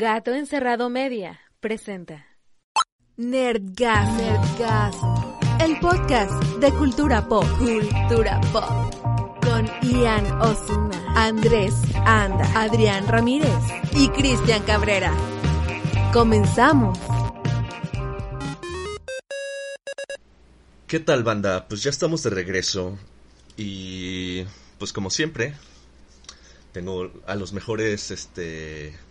Gato Encerrado Media presenta Nerdgas, Nerdgas, el podcast de cultura pop, cultura pop, con Ian Osuna, Andrés Anda, Adrián Ramírez y Cristian Cabrera. Comenzamos. ¿Qué tal banda? Pues ya estamos de regreso y pues como siempre tengo a los mejores este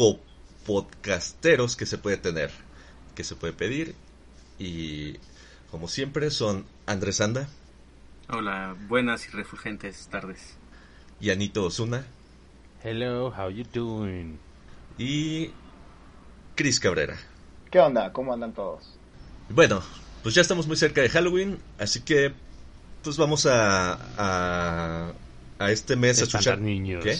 copodcasteros que se puede tener, que se puede pedir y como siempre son Andrés Anda. Hola, buenas y refulgentes tardes. Y Anito Osuna. Hello, how you doing? Y Cris Cabrera. ¿Qué onda? ¿Cómo andan todos? Bueno, pues ya estamos muy cerca de Halloween, así que pues vamos a a, a este mes a escuchar niños. ¿Qué?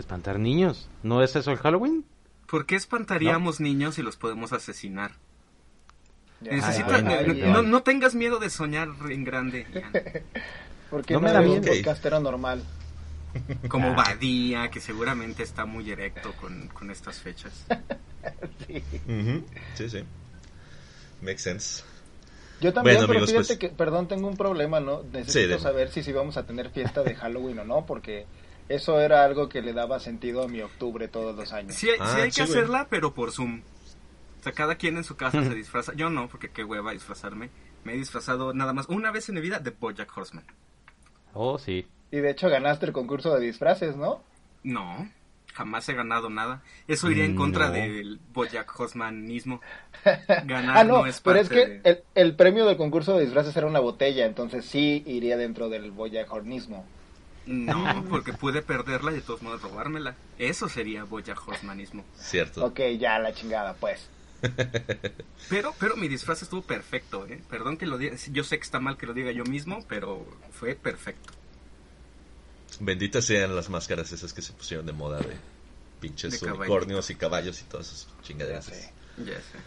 ¿Espantar niños? ¿No es eso el Halloween? ¿Por qué espantaríamos niños si los podemos asesinar? Necesita- bueno, no, no- no tengas miedo de soñar en grande. Porque No no, me da eres un miedo. podcastero normal. como Ah. Badía, que seguramente está muy erecto con, con estas fechas. Sí. Ujú, Sí, sí. Makes sense. Yo también, Bueno, pero amigos, fíjate pues- que, perdón, tengo un problema, ¿no? Necesito dime. saber si sí vamos a tener fiesta de Halloween o no, porque eso era algo que le daba sentido a mi octubre todos los años. Sí, hay- Ah, sí hay sí, que hacerla, pero por Zoom. O sea, cada quien en su casa se disfraza. Yo no, porque qué hueva disfrazarme. Me he disfrazado nada más una vez en mi vida de Bojack Horseman. Oh, sí. Y de hecho ganaste el concurso de disfraces, ¿no? No, jamás he ganado nada. Eso iría en contra No. del Bojack Horseman-mismo. Ganar ah, no, no es pero es que de- el, el premio del concurso de disfraces era una botella, entonces sí iría dentro del Boyack Hornismo. No, porque pude perderla y de todos modos robármela. Eso sería Bojack Horsemanismo. Cierto. Ok, ya la chingada, pues. Pero, pero mi disfraz estuvo perfecto, ¿eh? Perdón que lo diga, yo sé que está mal que lo diga yo mismo, pero fue perfecto. Benditas sean las máscaras esas que se pusieron de moda de pinches De unicornios y caballos y todas esas Ya chingaderas. sé. Ya sé.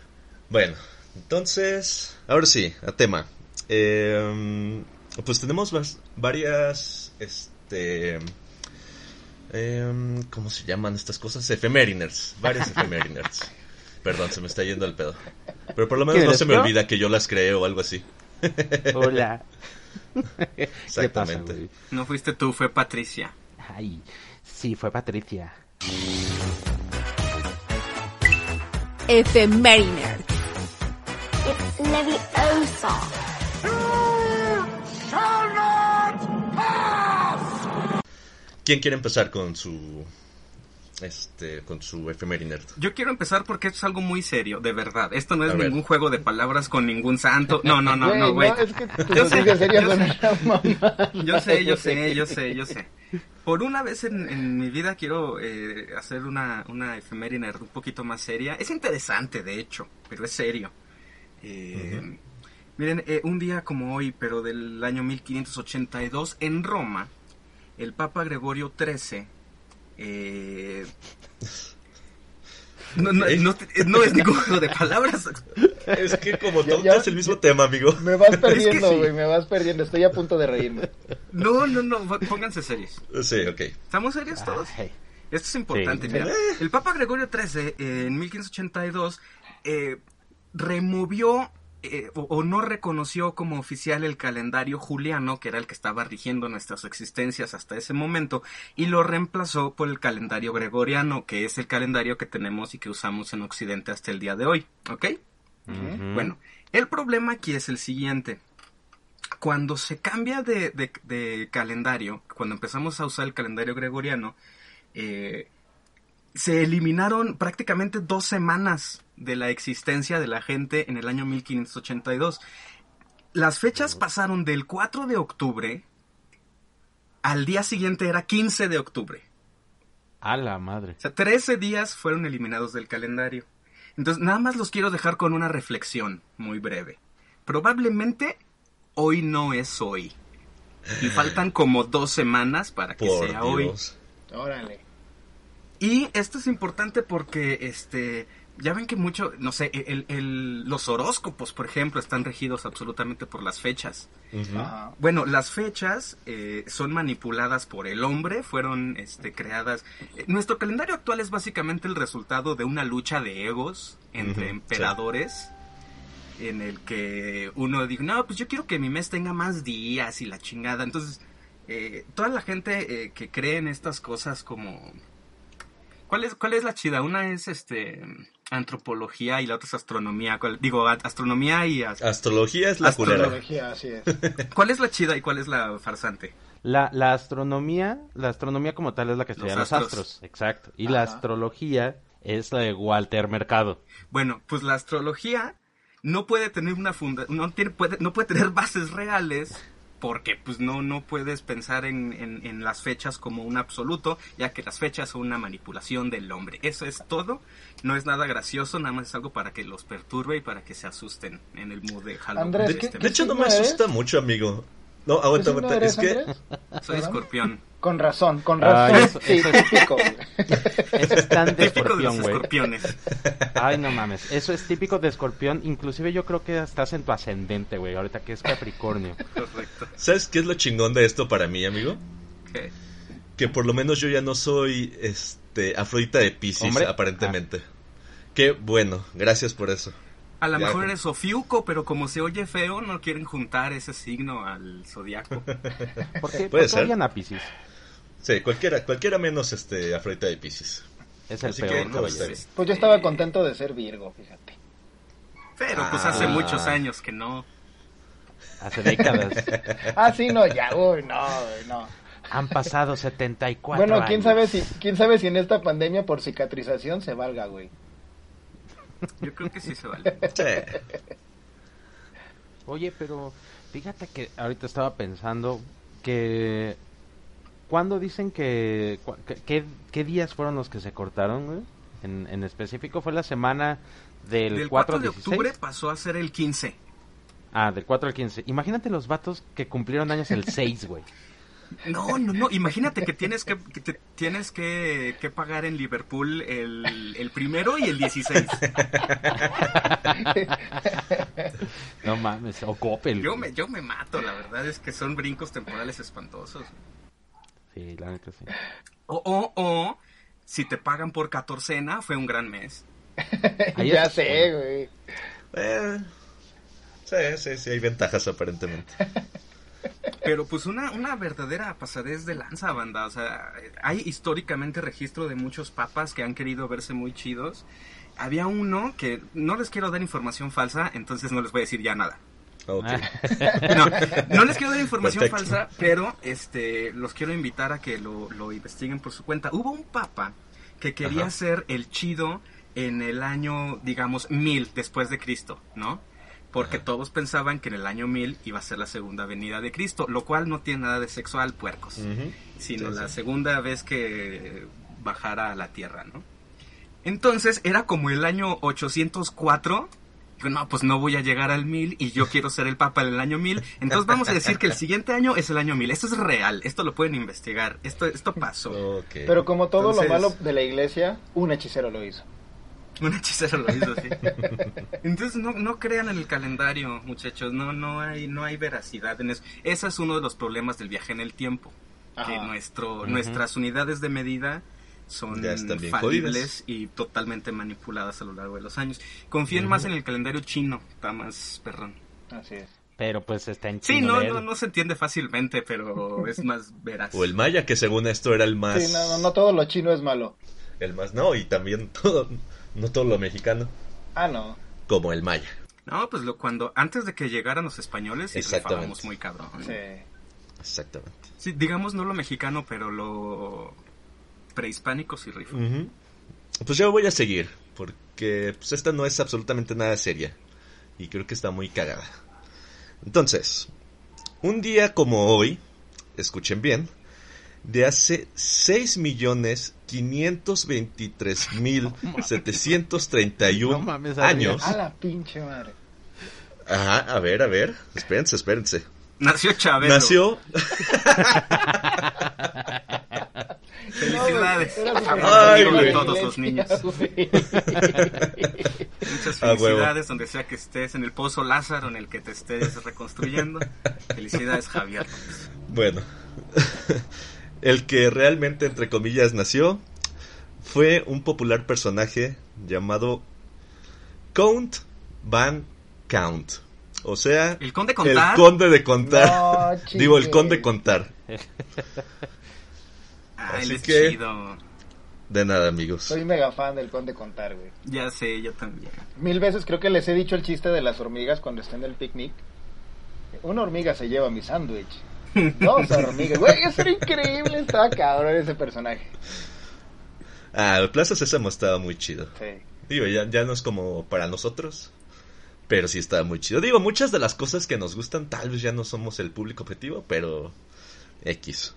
Bueno, entonces, ahora sí, a tema. Eh, pues tenemos varias, este, em, ¿cómo se llaman estas cosas? Efemeriners, varias efemeriners. Perdón, se me está yendo el pedo. Pero por lo menos ¿Quién no se me yo? olvida que yo las creo o algo así. Hola. ¿Qué pasa, Exactamente. No fuiste tú, fue Patricia. Ay, sí, fue Patricia. Efemeriner. It's Leviosa. ¿Quién quiere empezar con su, este, con su efemeriner? Yo quiero empezar porque esto es algo muy serio, de verdad. Esto no es A ver. ningún juego de palabras con ningún santo. No, no, no, Güey, no, güey. es que Yo sé, yo con sé. Yo sé, yo sé, yo sé, yo sé. Por una vez en, en mi vida quiero eh, hacer una, una efeméride un poquito más seria. Es interesante, de hecho, pero es serio. Eh, Miren, eh, un día como hoy, pero del año 1582, en Roma, el Papa Gregorio XIII... eh, no, no, no, no es ningún juego de palabras. Es que como todo es el mismo tema, amigo. Me vas perdiendo, sí. güey, me vas perdiendo. Estoy a punto de reírme. No, no, no, pónganse serios. Sí, ok. ¿Estamos serios todos? Ay, Esto es importante. Sí. mira. el Papa Gregorio XIII, eh, en 1582, eh, removió eh, o, o no reconoció como oficial el calendario juliano, que era el que estaba rigiendo nuestras existencias hasta ese momento, y lo reemplazó por el calendario gregoriano, que es el calendario que tenemos y que usamos en Occidente hasta el día de hoy. ¿Ok? Bueno, el problema aquí es el siguiente. Cuando se cambia de, de- de calendario, cuando empezamos a usar el calendario gregoriano, eh, se eliminaron prácticamente dos semanas de la existencia de la gente en el año 1582. Las fechas pasaron del 4 de octubre al día siguiente era 15 de octubre. A la madre. O sea, 13 días fueron eliminados del calendario. Entonces, nada más los quiero dejar con una reflexión muy breve. Probablemente hoy no es hoy. Y faltan como dos semanas para que Por sea hoy. Órale. Y esto es importante porque este ya ven que mucho, no sé, el, el- los horóscopos, por ejemplo, están regidos absolutamente por las fechas. Ajá. Bueno, las fechas eh, son manipuladas por el hombre, fueron este, creadas. eh, nuestro calendario actual es básicamente el resultado de una lucha de egos entre emperadores. En el que uno dijo, no, pues yo quiero que mi mes tenga más días y la chingada. Entonces, eh, toda la gente eh, que cree en estas cosas como... ¿Cuál es, ¿Cuál es la chida? Una es este antropología y la otra es astronomía. ¿Cuál- digo, astronomía y... as- Astrología es la culera. Astrología, así es. ¿Cuál es la chida y cuál es la farsante? La, la astronomía, la astronomía como tal es la que estudia Los los astros. Exacto. Y la astrología es la de Walter Mercado. Bueno, pues la astrología no puede tener una funda no tiene puede no puede tener bases reales porque pues no no puedes pensar en, en, en las fechas como un absoluto ya que las fechas son una manipulación del hombre. Eso es todo. No es nada gracioso nada más es algo para que los perturbe y para que se asusten en el mood de Halloween Andrés, de ¿qué- este De hecho, no me asusta mucho, amigo. No, ¿Qué aguanta, signo aguanta. eres, Es que Andrés? soy escorpión Con razón, con Ay, razón. eso- sí, eso es- típico. Eso es tan de típico de los escorpión, güey. escorpiones Ay, no mames. Eso es típico de escorpión. Inclusive yo creo que estás en tu ascendente, güey. Ahorita que es Capricornio. correcto ¿Sabes qué es lo chingón de esto para mí, amigo? ¿Qué? Que por lo menos yo ya no soy este Afrodita de Pisces, ¿Hombre? aparentemente. Qué bueno, gracias por eso. A lo mejor eres Ofiuco, pero como se oye feo, no quieren juntar ese signo al zodiaco. ¿Por qué? Puede ¿Por qué ser. a Piscis? Sí, cualquiera, cualquiera menos este Afrodita de Pisces. Es el Así que, peor, no, caballero. está Pues yo estaba contento de ser Virgo, fíjate. Pero pues hace Ah. muchos años que no. Hace décadas. Ah, sí, no, ya, uy, no, güey, no. Han pasado 74 Bueno, años. quién sabe si, quién sabe si en esta pandemia por cicatrización se valga, güey. Yo creo que sí se vale. Sí. Oye, pero fíjate que ahorita estaba pensando que... ¿Cuándo dicen que... qué, qué días fueron los que se cortaron, güey? En, en específico fue la semana del, Del 4 4 al de 16. octubre pasó a ser el 15. Ah, del 4 al 15. Imagínate los vatos que cumplieron años el 6, güey. No, no, no. Imagínate que tienes que, que te- tienes que, que pagar en Liverpool el, el primero y el 16. No mames, o Coppel. Yo me, yo me mato, la verdad es que son brincos temporales espantosos. Sí, la neta sí. O, o, o, si te pagan por catorcena, fue un gran mes. Ahí ya sé, güey. Eh, sí, sí, sí, hay ventajas aparentemente. Pero pues una, una verdadera pasadez de lanza, banda. O sea, hay históricamente registro de muchos papas que han querido verse muy chidos. Había uno que no les quiero dar información falsa, entonces no les voy a decir ya nada. Ok. No, no les quiero dar información Perfecto. falsa, pero este los quiero invitar a que lo, lo investiguen por su cuenta. Hubo un papa que quería Ajá. ser el chido en el año, digamos, mil después de Cristo, ¿no? Porque Ajá. todos pensaban que en el año mil iba a ser la segunda venida de Cristo, lo cual no tiene nada de sexual, puercos, sino Sí, la sí. segunda vez que bajara a la tierra, ¿no? Entonces era como el año 804 Digo, no, pues no voy a llegar al mil y yo quiero ser el papa del año mil. Entonces vamos a decir que el siguiente año es el año mil. Esto es real, esto lo pueden investigar, esto, esto pasó. Pero como todo Entonces- lo malo de la iglesia, un hechicero lo hizo. Un hechicero lo hizo así. Entonces no, no crean en el calendario, muchachos, no, no hay, no hay veracidad en eso. Ese es uno de los problemas del viaje en el tiempo. Que Ajá. nuestro, Ujú. nuestras unidades de medida son falibles y totalmente manipuladas a lo largo de los años. Confíen más en el calendario chino, está más perrón. Así es. Pero pues está en Sí, chino no, de él. no, no se entiende fácilmente, pero es más veraz. O el maya, que según esto era el más... Sí, no, no, no todo lo chino es malo. El más... No, y también todo... No todo lo mexicano. Ah, no. Como el maya. No, pues lo, cuando antes de que llegaran los españoles, Exactamente. muy cabrón. ¿eh? Sí. Exactamente. Sí, digamos no lo mexicano, pero lo prehispánico sí rifa. Pues yo voy a seguir, porque pues esta no es absolutamente nada seria. Y creo que está muy cagada. Entonces, un día como hoy, escuchen bien, de hace 6 millones 523.731 no años. A la pinche madre. Ajá, a ver, a ver. Espérense, espérense. Nació Chabelo. Nació. Felicidades. Ay, güey. Todos los niños. Muchas felicidades donde sea que estés, en el pozo Lázaro en el que te estés reconstruyendo. Felicidades, Javier. Bueno el que realmente, entre comillas, nació fue un popular personaje llamado Count Van Count. O sea, ¿El conde contar? el conde de contar. No, Digo, el conde contar. Ah, él Así es que- chido. De nada, amigos. Soy mega fan del conde contar, güey. Ya sé, yo también. Mil veces creo que les he dicho el chiste de las hormigas cuando están en el picnic. Una hormiga se lleva mi sándwich. Dos hormigas. Güey, eso era increíble. Estaba cabrón ese personaje. Ah, el Plaza Sésamo estaba muy chido. Sí. Digo, ya, ya no es como para nosotros, pero sí estaba muy chido. Digo, muchas de las cosas que nos gustan tal vez ya no somos el público objetivo, pero X.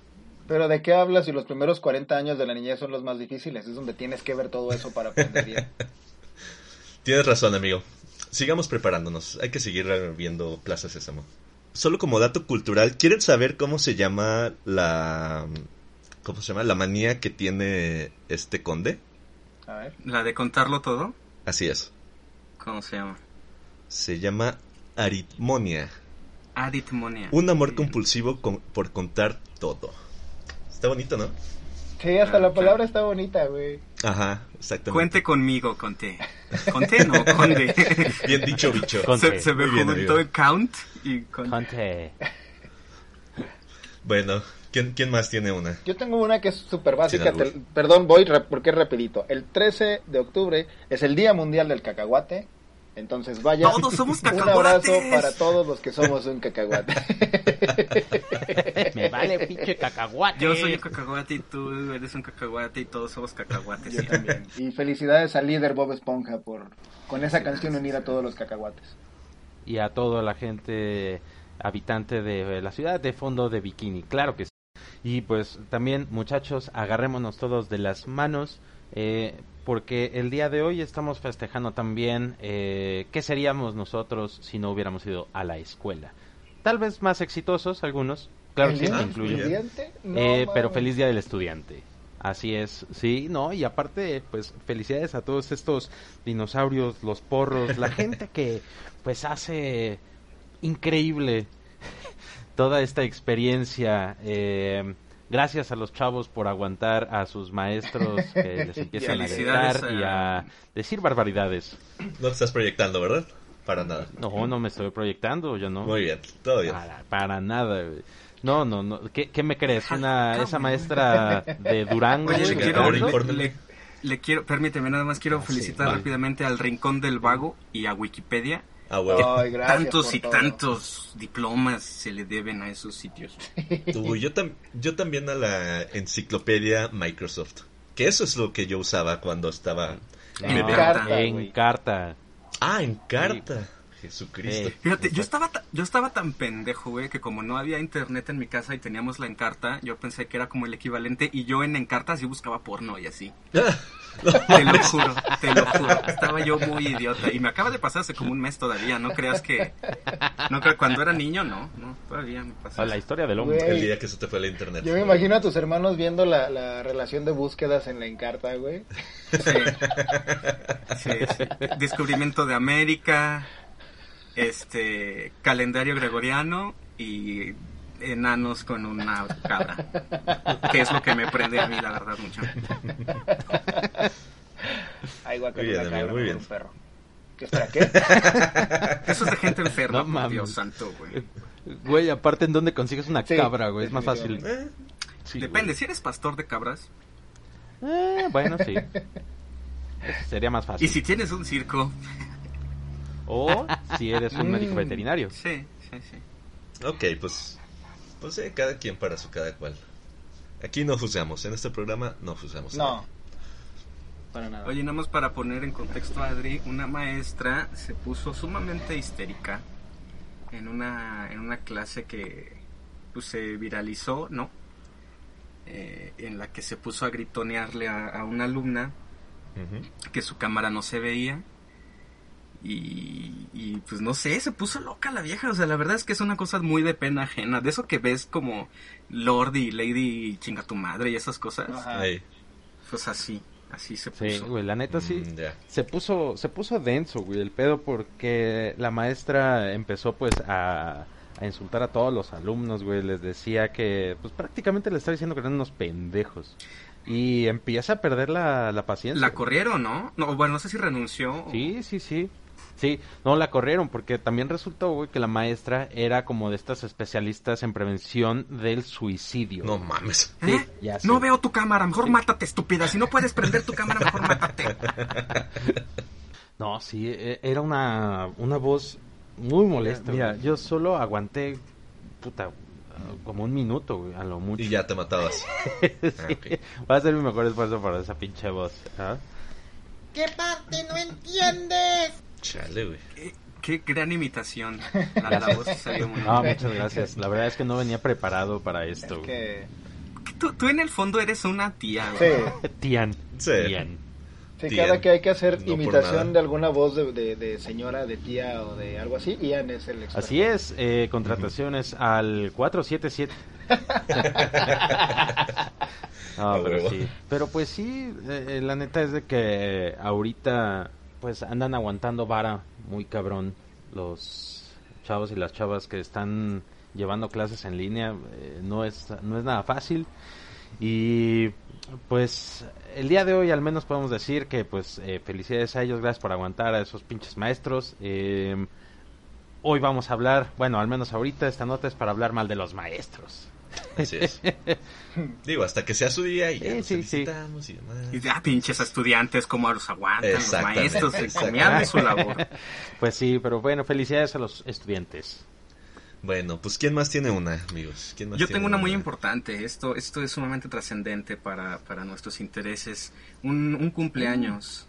Pero ¿de qué hablas si los primeros 40 años de la niñez son los más difíciles? Es donde tienes que ver todo eso para aprender bien. Tienes razón, amigo. Sigamos preparándonos. Hay que seguir viendo Plaza Sésamo. Solo como dato cultural, ¿quieren saber cómo se llama la... ¿Cómo se llama? La manía que tiene este conde. A ver. La de contarlo todo, Así es. ¿cómo se llama? Se llama aritmonia. Aritmonia. Un amor Bien. compulsivo con- por contar todo. Está bonito, ¿no? Sí, hasta Ah, la claro. palabra está bonita, güey. Ajá, exactamente. Cuente conmigo, conté. Conté, no, conde. Bien dicho, bicho. Conte. se, se me juntó amigo. el count y con... Conte. Bueno, ¿quién, ¿quién más tiene una? Yo tengo una que es súper básica. te- perdón, voy re- porque es rapidito. El 13 de octubre es el Día Mundial del Cacahuate. Entonces vaya. Todos somos Un abrazo para todos los que somos un cacahuate. Me vale pinche cacahuate. Yo soy un cacahuate y tú eres un cacahuate y todos somos cacahuates. También. Y felicidades al líder Bob Esponja por con esa canción unir a todos los cacahuates. y a toda la gente habitante de la ciudad de fondo de Bikini, claro que sí. Y pues también muchachos, agarrémonos todos de las manos, eh, porque el día de hoy estamos festejando también eh, qué seríamos nosotros si no hubiéramos ido a la escuela. Tal vez más exitosos algunos, claro que sí, Eh, pero feliz día del estudiante. Así es, sí, no, y aparte, pues felicidades a todos estos dinosaurios, los porros, la gente que pues hace increíble toda esta experiencia. eh, gracias a los chavos por aguantar a sus maestros que les empiezan a gritar y a- decir barbaridades. No te estás proyectando, ¿verdad? Para nada. No, no me estoy proyectando, yo no. Muy bien, todo bien. Para, para nada, güey. No, no, no. ¿Qué, qué me crees? Una, Cabrón. esa maestra de Durango. Oye, güey, quiero, le, infórmame. le- le quiero, permíteme, nada más quiero Ah, sí, felicitar vale. rápidamente al Rincón del Vago y a Wikipedia. Ah, huevo. Ay, gracias tantos y todo. tantos diplomas se le deben a esos sitios. Uy, yo, tam- yo también a la enciclopedia Microsoft. Que eso es lo que yo usaba cuando estaba... En bebé. carta, en carta. Ah, en carta. Jesucristo. Sí. Fíjate, yo estaba, ta- yo estaba tan pendejo, güey, que como no había internet en mi casa y teníamos la Encarta, yo pensé que era como el equivalente y yo en Encarta sí buscaba porno y así. Te lo juro, te lo juro. Estaba yo muy idiota y me acaba de pasar hace como un mes todavía, no creas que... No creo, cuando era niño, no, no, todavía me pasó. Ah, La historia del hombre. Güey. El día que se te fue la internet. Yo me imagino a tus hermanos viendo la, la relación de búsquedas en la Encarta, güey. Sí. Sí, sí. Descubrimiento de América, este calendario gregoriano y enanos con una cabra. Que es lo que me prende a mí, la verdad, mucho. Ay, guaca, Muy bien, una cabra muy bien. un perro. ¿Qué espera qué? Eso es de gente enferma, No por. Dios santo, güey. Güey, aparte, ¿en dónde consigues una Sí, cabra, güey? Es más fácil. Eh, Sí, Depende, si eres pastor de cabras. Eh, bueno, sí. Eso sería más fácil. y si tienes un circo, O si eres un médico Mm. veterinario. sí, sí, sí. ok, pues... Pues eh, cada quien para su cada cual. Aquí no juzgamos. En este programa no juzgamos. No. Para nada. Oye, nada más para poner en contexto a Adri, una maestra se puso sumamente histérica en una, en una clase que pues, se viralizó, ¿no? Eh, en la que se puso a gritonearle a, a una alumna que su cámara no se veía. Y, y, pues no sé, se puso loca la vieja. O sea, la verdad es que es una cosa muy de pena ajena. De eso que ves como Lord y Lady chinga tu madre y esas cosas. Pues así, así se Sí, puso. güey, la neta sí. Mm. Se puso, se puso denso, güey, el pedo porque la maestra empezó pues a, a insultar a todos los alumnos, güey, les decía que pues prácticamente le estaba diciendo que eran unos pendejos. Y empieza a perder la, la paciencia. La corrieron, ¿no? No, bueno, no sé si renunció. o- Sí, sí, sí. Sí, no la corrieron porque también resultó, güey, que la maestra era como de estas especialistas en prevención del suicidio. No mames. ¿Eh? Ya no veo tu cámara, mejor mátate, estúpida. Si no puedes prender tu cámara, mejor mátate. No, sí, e- era una, una voz muy molesta. Mira, yo solo aguanté, puta, como un minuto, güey, a lo mucho. Y ya te matabas. Sí. Ah, ok. Voy a hacer mi mejor esfuerzo para esa pinche voz. ¿ah? ¿Qué parte no entiendes? Chale, güey. Eh, Qué gran imitación. La, la voz salió muy No, bien. muchas gracias. La verdad es que no venía preparado para esto. Es güey. que... Tú, tú en el fondo eres una tía, Sí. Tian. Sí. Tian. sí, Tía. cada que hay que hacer No imitación de alguna voz de, de- de señora, de tía o de algo así, Ian es el experto. Así es, eh, contrataciones al 477. No, pero huevo. sí. Pero pues sí, eh, la neta es de que ahorita pues andan aguantando vara muy cabrón los chavos y las chavas que están llevando clases en línea. eh, no es no es nada fácil y pues el día de hoy al menos podemos decir que pues eh, felicidades a ellos, gracias por aguantar a esos pinches maestros. Eh, hoy vamos a hablar, bueno, al menos ahorita esta nota es para hablar mal de los maestros. Así es. Digo, hasta que sea su día y ya Sí, nos sí, sí. felicitamos y demás. Y ya pinches estudiantes, cómo los aguantan los maestros, encomiable su labor. Pues sí, pero bueno, felicidades a los estudiantes. Bueno, pues ¿quién más tiene una, amigos? ¿Quién más Yo tiene tengo una muy importante, esto, esto es sumamente trascendente para, para nuestros intereses. Un, un cumpleaños.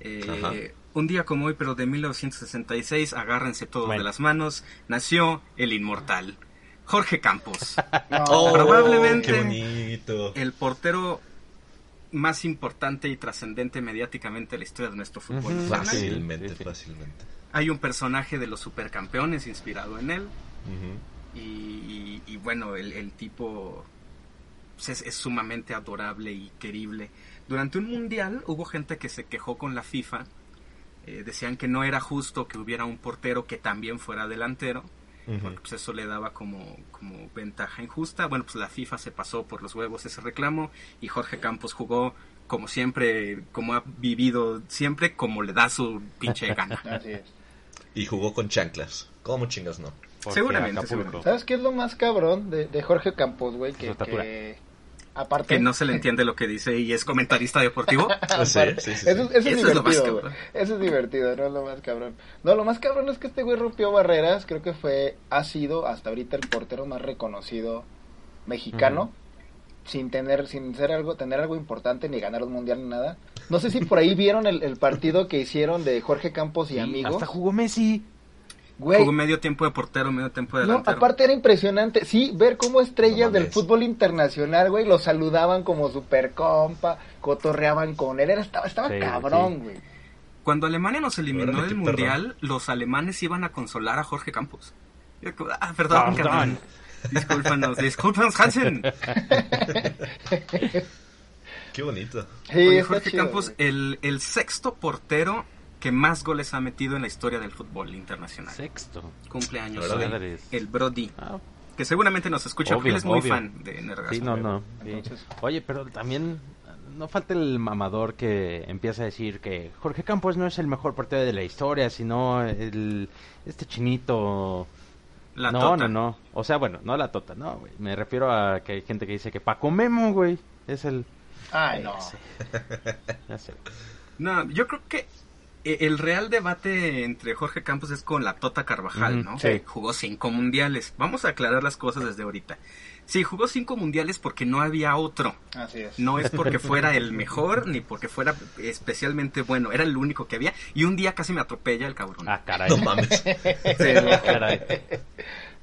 Eh, un día como hoy, pero de 1966, agárrense todos Bueno. de las manos, nació el inmortal, Jorge Campos. Oh, Probablemente- el portero más importante y trascendente mediáticamente en la historia de nuestro fútbol. Fácilmente, Sí, sí. fácilmente. Hay un personaje de los supercampeones inspirado en él. Y, y- y bueno, el, el tipo pues, es, es sumamente adorable y querible. Durante un mundial hubo gente que se quejó con la FIFA. eh, decían que no era justo que hubiera un portero que también fuera delantero. Porque pues, eso le daba como, como ventaja injusta. Bueno, pues la FIFA se pasó por los huevos ese reclamo. Y Jorge Campos jugó como siempre, como ha vivido siempre, como le da su pinche gana. Así es. Y jugó con chanclas. ¿Cómo chingas no? Porque Seguramente, seguramente. ¿Sabes qué es lo más cabrón de, de Jorge Campos, güey? Que aparte... Que no se le entiende lo que dice y es comentarista deportivo. Sí, aparte- sí, sí, sí. Eso, eso es Eso es lo más cabrón. Eso es divertido, no es lo más cabrón. No, lo más cabrón es que este güey rompió barreras. Creo que fue, ha sido hasta ahorita el portero más reconocido mexicano. Sin tener, sin ser algo, tener algo importante, ni ganar un mundial ni nada. No sé si por ahí vieron el, el partido que hicieron de Jorge Campos y Sí, amigos. Hasta jugó Messi. Güey, Jugó medio tiempo de portero, medio tiempo de No, delantero. aparte era impresionante, sí, ver cómo estrellas No del fútbol internacional, güey, lo saludaban como super compa, cotorreaban con él, era, estaba, estaba Sí, cabrón, sí. güey. Cuando Alemania nos eliminó del mundial, los alemanes iban a consolar a Jorge Campos. Ah, perdón, Perdón. Discúlpanos, discúlpanos, Hansen. Qué bonito. Sí, Oye, Jorge chido, Campos, el, el sexto portero que más goles ha metido en la historia del fútbol internacional. Sexto. Cumpleaños hoy, el Brody, Ah, que seguramente nos escucha porque Obvio, él es muy obvio. fan de Nergas. sí, no, no. Entonces- Oye, pero también no falta el mamador que empieza a decir que Jorge Campos no es el mejor portero de la historia, sino el este chinito. La no, tota. no, no. O sea, bueno, no la tota, no, güey. Me refiero a que hay gente que dice que Paco Memo, güey, es el. Ay, no. Ya sé. Ya sé. No, yo creo que el real debate entre Jorge Campos es con la Tota Carvajal, ¿no? sí. Jugó cinco mundiales. Vamos a aclarar las cosas desde ahorita. Sí, jugó cinco mundiales porque no había otro. Así es. No es porque fuera el mejor ni porque fuera especialmente bueno. Era el único que había. Y un día casi me atropella el cabrón. Ah, caray. No mames. Sí, caray.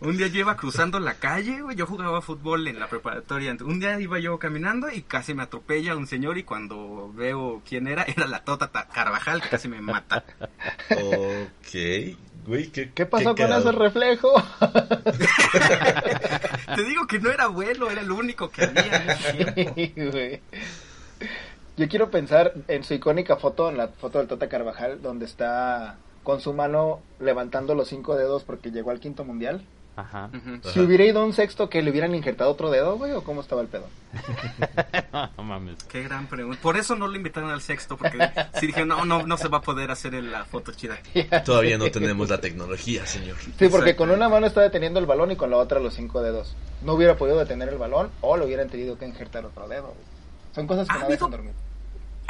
Un día yo iba cruzando la calle, güey, yo jugaba fútbol en la preparatoria. Un día iba yo caminando y casi me atropella un señor y cuando veo quién era, era la Tota Ta- Carvajal que casi me mata. Ok. Güey, ¿qué, ¿Qué pasó con ese reflejo? Te digo que no era bueno, era el único que había en ese tiempo. Güey. Yo quiero pensar en su icónica foto, en la foto del Tota Carvajal, donde está con su mano levantando los cinco dedos porque llegó al quinto mundial. Ajá. Si hubiera ido un sexto, que le hubieran injertado otro dedo, güey, o cómo estaba el pedo. no mames. Qué gran pregunta. Por eso no lo invitaron al sexto, porque si dije, no, no, no se va a poder hacer el- la foto chida. Todavía no tenemos la tecnología, señor. Sí, porque con una mano está deteniendo el balón y con la otra los cinco dedos. No hubiera podido detener el balón o le hubieran tenido que injertar otro dedo. güey. Son cosas que ¿Ha no habido- dejan dormir.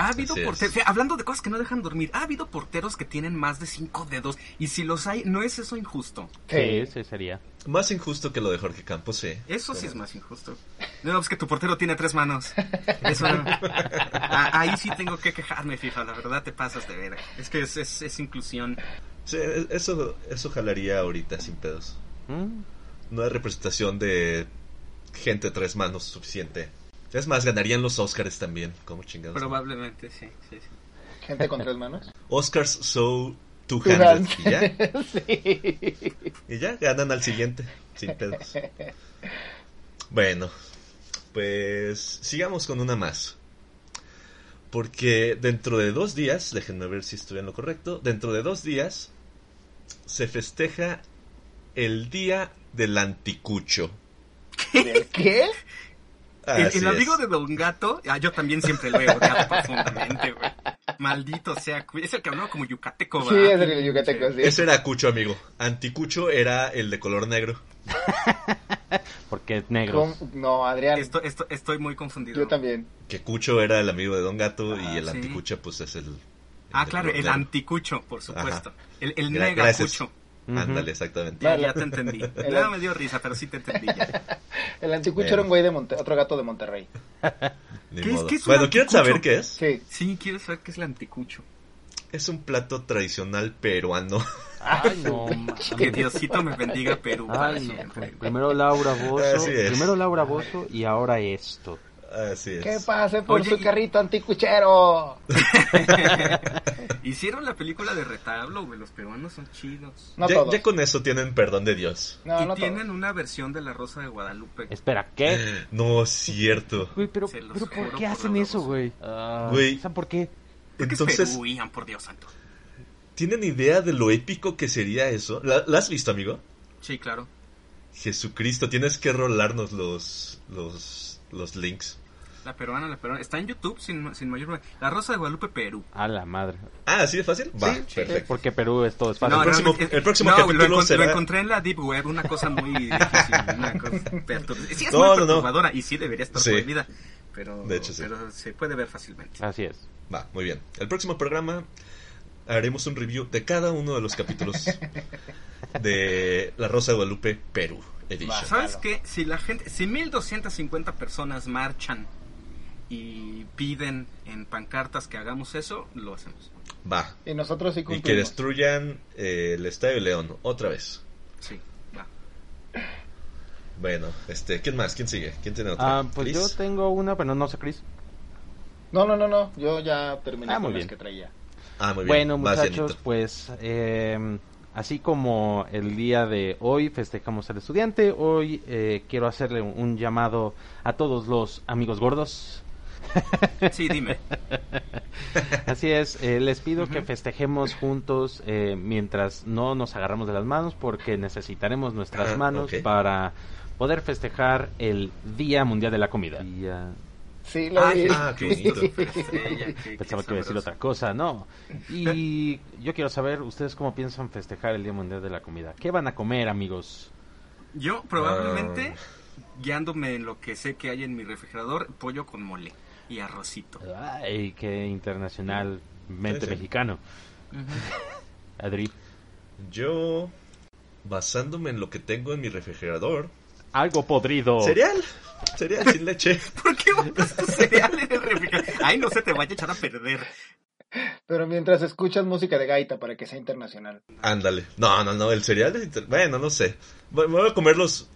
Ha habido porteros, hablando de cosas que no dejan dormir, ha habido porteros que tienen más de cinco dedos y si los hay, ¿no es eso injusto? Sí, sí sería. Más injusto que lo de Jorge Campos, sí. Eso sí es más injusto. No, es que tu portero tiene tres manos. Eso no. Ah, ahí sí tengo que quejarme, FIFA, la verdad te pasas de ver. Es que es, es, es inclusión. Sí, eso, eso jalaría ahorita sin pedos. ¿Mm? No hay representación de gente de tres manos suficiente. Es más, ganarían los Oscars también, como chingados. Probablemente, sí, sí, sí. Gente con tres manos. Oscars so Two two-handed. hands. Y ya, sí. y ya ganan al siguiente, sin pedos. Bueno, pues sigamos con una más. Porque dentro de dos días, déjenme ver si estoy en lo correcto, dentro de dos días se festeja el Día del Anticucho. ¿Del qué? El, Así el es. amigo de Don Gato, ah, yo también siempre lo he odiado profundamente, güey. Maldito sea, es el que hablaba como yucateco, Sí, ¿verdad? es el yucateco, sí. Ese era Cucho, amigo. Anticucho era el de color negro. Porque es negro. No, Adrián, Esto, esto, estoy muy confundido. yo también. Que Cucho era el amigo de Don Gato y Ah, el sí. Anticucho pues es el... el Ah, claro, el negro. anticucho, por supuesto. El, el Gra- negacucho. Ándale, exactamente. Ya, te entendí. El- No me dio risa, pero sí te entendí ya. El anticucho era un güey de Monte otro gato de Monterrey. ¿Qué es- qué es un bueno, ¿quieren anticucho? saber qué es? Sí. Sí, quiero saber qué es el anticucho. Es un plato tradicional peruano. Ay, no. Que Diosito me bendiga Perú para Ay, no. siempre. Primero Laura Bozo, primero Laura Bozo y ahora esto. Así es. ¿Qué pase por Oye, su y- carrito anticuchero? Hicieron la película de retablo, güey. Los peruanos son chidos. No ya, todos. ya con eso tienen perdón de Dios. No, y no tienen todos. una versión de La Rosa de Guadalupe. Espera, ¿qué? No es cierto. Güey, pero, ¿por qué por hacen eso, güey? Ah, Güey. ¿Saben por qué? Porque es Entonces, Perú, Ian, por Dios santo. ¿tienen idea de lo épico que sería eso? ¿La, la has visto, amigo? Sí, claro. Jesucristo, tienes que rolarnos los, los, los links. La peruana, la peruana. Está en YouTube sin, sin mayor problema. La Rosa de Guadalupe, Perú. A la madre. Ah, ¿así de fácil? Va, Sí, perfecto. Porque Perú es todo es fácil. el próximo- realmente- el próximo no, capítulo lo, encont- será- lo encontré en la Deep Web, una cosa muy difícil, una cosa perturbadora. Sí, es No, muy no, no. perturbadora y sí debería estar Sí. prohibida. Pero, De hecho, sí. pero se puede ver fácilmente. Así es. Va, muy bien. El próximo programa haremos un review de cada uno de los capítulos de La Rosa de Guadalupe Perú Edition. ¿Sabes qué? Si la gente, si 1250 personas marchan y piden en pancartas que hagamos eso, lo hacemos. Va. Y nosotros sí Y que destruyan eh, el Estadio de León otra vez. Sí, va. Bueno, este, ¿quién más? ¿Quién sigue? ¿Quién tiene otra? Ah, pues ¿Chris? yo tengo una, pero no sé, Chris. No, no, no, no. Yo ya terminé Ah, con las que traía. Ah, muy bien. Bueno, muchachos, pues eh, así como el día de hoy festejamos al estudiante, hoy eh, quiero hacerle un, un llamado a todos los amigos gordos. Sí, dime. Así es, eh, les pido que festejemos juntos eh, mientras no nos agarramos de las manos porque necesitaremos nuestras Ah, manos para poder festejar el Día Mundial de la Comida. Día- Sí, lo vi. ah, qué bonito. Ella, qué- Pensaba que iba a decir otra cosa, no. Y yo quiero saber, ¿ustedes cómo piensan festejar el Día Mundial de la Comida? ¿Qué van a comer, amigos? Yo probablemente, Ah. guiándome en lo que sé que hay en mi refrigerador, pollo con mole y arrocito. Ay, qué internacionalmente Sí, mexicano. Adri, Yo, basándome en lo que tengo en mi refrigerador, algo podrido. cereal. Cereal sin leche. ¿Por qué botas tu cereal en el refrigerador? Ay, no se te vaya a echar a perder. Pero mientras escuchas música de gaita para que sea internacional. Ándale. No, no, no, el cereal es inter- Bueno, no sé. Voy, me voy a comer los...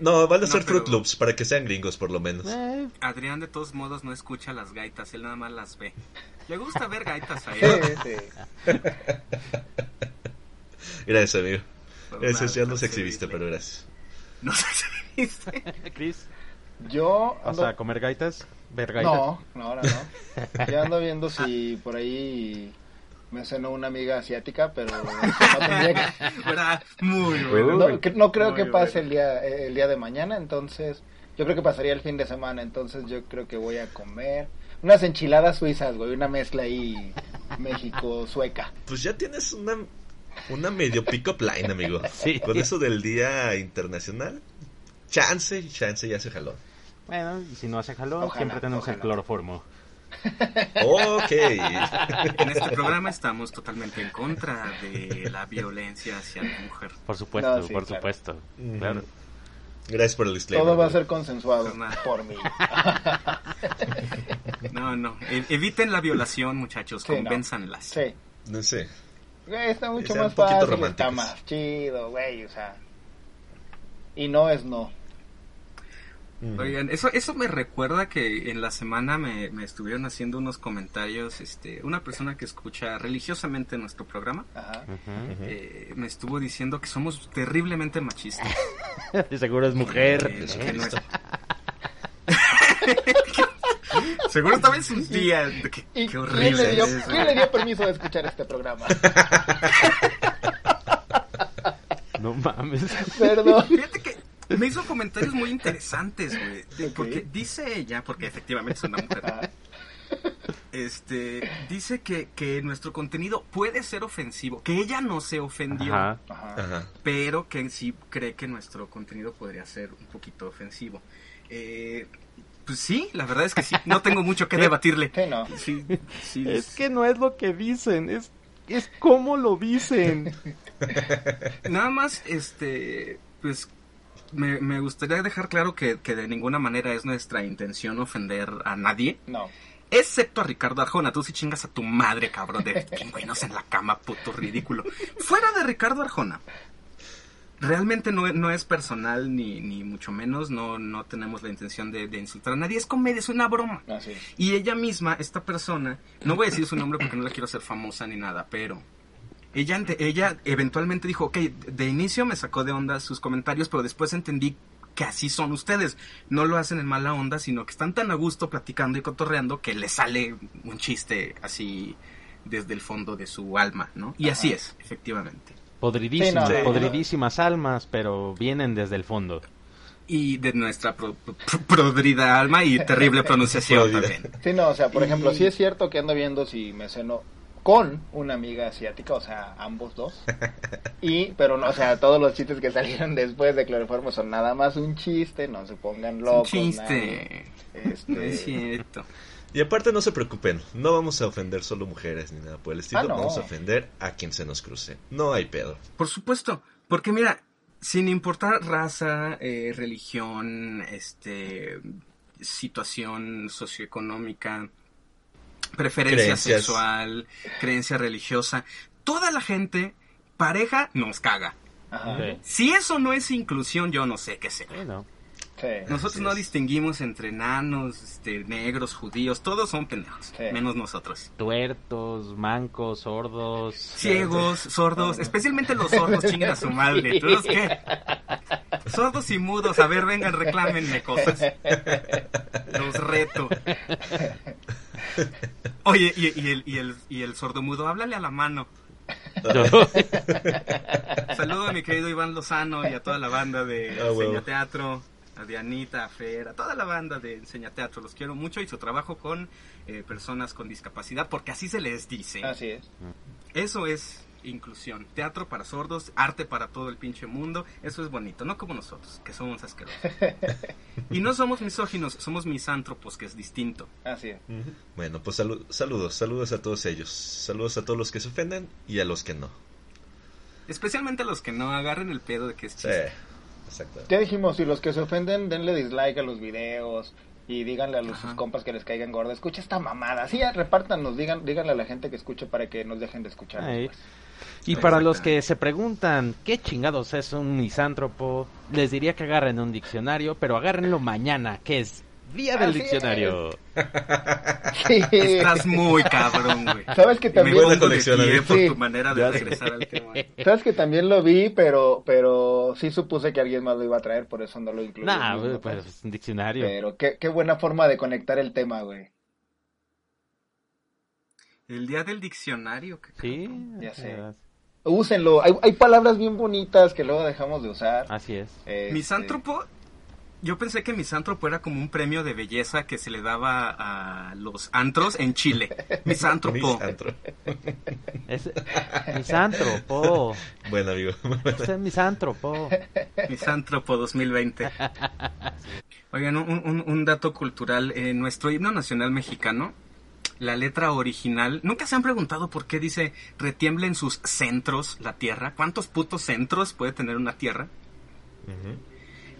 No, van a No, ser pero- Fruit Loops para que sean gringos por lo menos. Eh, Adrián de todos modos no escucha las gaitas, él nada más las ve. Le gusta ver gaitas a Sí, él. sí. Gracias, amigo. Ese nada, ya no nos se exhibiste, pero gracias. No sé si viste. Chris, Yo ¿vas ando- a comer gaitas? Vergaitas. No, no, ahora no. Ya ando viendo si por ahí me cenó una amiga asiática, pero no muy bueno. creo Muy que pase bueno. el día el día de mañana, entonces yo creo que pasaría el fin de semana, entonces yo creo que voy a comer unas enchiladas suizas, güey, una mezcla ahí México sueca. Pues ya tienes una, una medio pick-up line, amigo. Sí. Con eso del Día Internacional. Chance, chance ya se jaló. Bueno, y si no hace jalón, Ojalá, siempre tenemos el cloroformo. Ok. En este programa estamos totalmente en contra de la violencia hacia la mujer. Por supuesto, No, sí, por claro. supuesto. Claro. Gracias por el disclaimer. Todo va a ser consensuado por mí. No, no. e- eviten la violación, muchachos. Sí, no. convénzanlas. Sí. No sé. Güey, está mucho más fácil, está más chido, güey, o sea. Y no es no. Ujú. Oigan, eso, eso me recuerda que en la semana me, me estuvieron haciendo unos comentarios, este, una persona que escucha religiosamente nuestro programa, Ajá. Eh, me estuvo diciendo que somos terriblemente machistas. De seguro es mujer. Eh, que que. Seguro también sus días. Qué, ¿Y qué quién le, horrible. dio, es, quién le dio permiso de escuchar este programa? No mames. Perdón. Fíjate que me hizo comentarios muy interesantes, güey. Porque dice ella, porque efectivamente es una mujer, Ah, este, dice que, que nuestro contenido puede ser ofensivo, que ella no se ofendió, Ajá. ajá. Ajá. pero que sí cree que nuestro contenido podría ser un poquito ofensivo. Eh, pues sí, la verdad es que sí, no tengo mucho que debatirle. Sí, no. Sí, sí, Es que no es lo que dicen, es, es cómo lo dicen. Nada más, este, pues me, me gustaría dejar claro que, que de ninguna manera es nuestra intención ofender a nadie, No. excepto a Ricardo Arjona. Tú sí chingas a tu madre, cabrón, de pingüinos en la cama, puto ridículo. Fuera de Ricardo Arjona. Realmente no, no es personal, ni, ni mucho menos, no, no tenemos la intención de, de insultar a nadie, es comedia, es una broma. Y ella misma, esta persona, no voy a decir su nombre porque no la quiero hacer famosa ni nada, pero ella, ante- ella eventualmente dijo, ok, de inicio me sacó de onda sus comentarios, pero después entendí que así son ustedes. No lo hacen en mala onda, sino que están tan a gusto platicando y cotorreando que les sale un chiste así desde el fondo de su alma, ¿no? Y así es, efectivamente. Podridísimas, Sí, no, no. almas, pero vienen desde el fondo. Y de nuestra pro- pro- podrida alma y terrible pronunciación también. Sí, no, o sea, por Y- ejemplo, sí es cierto que ando viendo si me ceno con una amiga asiática, o sea, ambos dos. Y, pero no, o sea, todos los chistes que salieron después de Cloroformo son nada más un chiste, no se pongan Es un locos. chiste. nadie. Este, No es cierto. Y aparte no se preocupen, no vamos a ofender solo mujeres ni nada por el estilo, Ah, no. vamos a ofender a quien se nos cruce. No hay pedo. Por supuesto, porque mira, sin importar raza, eh, religión, este, situación socioeconómica, preferencia Creencias. sexual, creencia religiosa, toda la gente, pareja, nos caga. Si eso no es inclusión, yo no sé qué sea. Sí, ¿no? Sí. Nosotros no es. distinguimos entre nanos, este, negros, judíos, todos son pendejos, Sí. menos nosotros. Tuertos, mancos, sordos. Ciegos, sordos, especialmente los sordos, chinguen a su madre. ¿Todos qué? Sordos y mudos, a ver, vengan, reclámenme cosas. Los reto. Oye, y, y el, y, el, y el sordo mudo, háblale a la mano. Saludo a mi querido Iván Lozano y a toda la banda de. Enseña Teatro, a Dianita, a Fer, a toda la banda de Enseña Teatro. Los quiero mucho y su trabajo con eh, personas con discapacidad, porque así se les dice. Así es. Eso es inclusión. Teatro para sordos, arte para todo el pinche mundo. Eso es bonito, no como nosotros, que somos asquerosos. y no somos misóginos, somos misántropos, que es distinto. Así es. Bueno, pues salu- saludos, saludos a todos ellos. Saludos a todos los que se ofenden y a los que no. Especialmente a los que no agarren el pedo de que es Sí, chiste. Exacto. Ya dijimos, si los que se ofenden, denle dislike a los videos y díganle a los sus compas que les caigan gorda, escucha esta mamada. Sí, ya, repártanos, digan, díganle a la gente que escuche para que nos dejen de escuchar. Después. Y para los que se preguntan qué chingados es un misántropo, les diría que agarren un diccionario, pero agárrenlo mañana, que es Día del Así diccionario. Sí. Estás muy cabrón, güey. Sabes que Me también... De conexión, pie amigo. por Sí. tu manera de regresar al tema. Sabes que también lo vi, pero pero sí supuse que alguien más lo iba a traer, por eso no lo incluí. Nah, en mis güey, notas. pues es un diccionario. Pero qué, qué buena forma de conectar el tema, güey. El día del diccionario. qué Sí, Ya sé. eh, Úsenlo. Hay, hay palabras bien bonitas que luego dejamos de usar. Así es. Este, Misántropo, yo pensé que misántropo era como un premio de belleza que se le daba a los antros en Chile. Misántropo. Es misántropo. Bueno, amigo. Es misántropo. Misántropo 2020. Oigan, un, un- un dato cultural. En nuestro himno nacional mexicano, la letra original, ¿nunca se han preguntado por qué dice retiembla en sus centros la tierra? ¿Cuántos putos centros puede tener una tierra?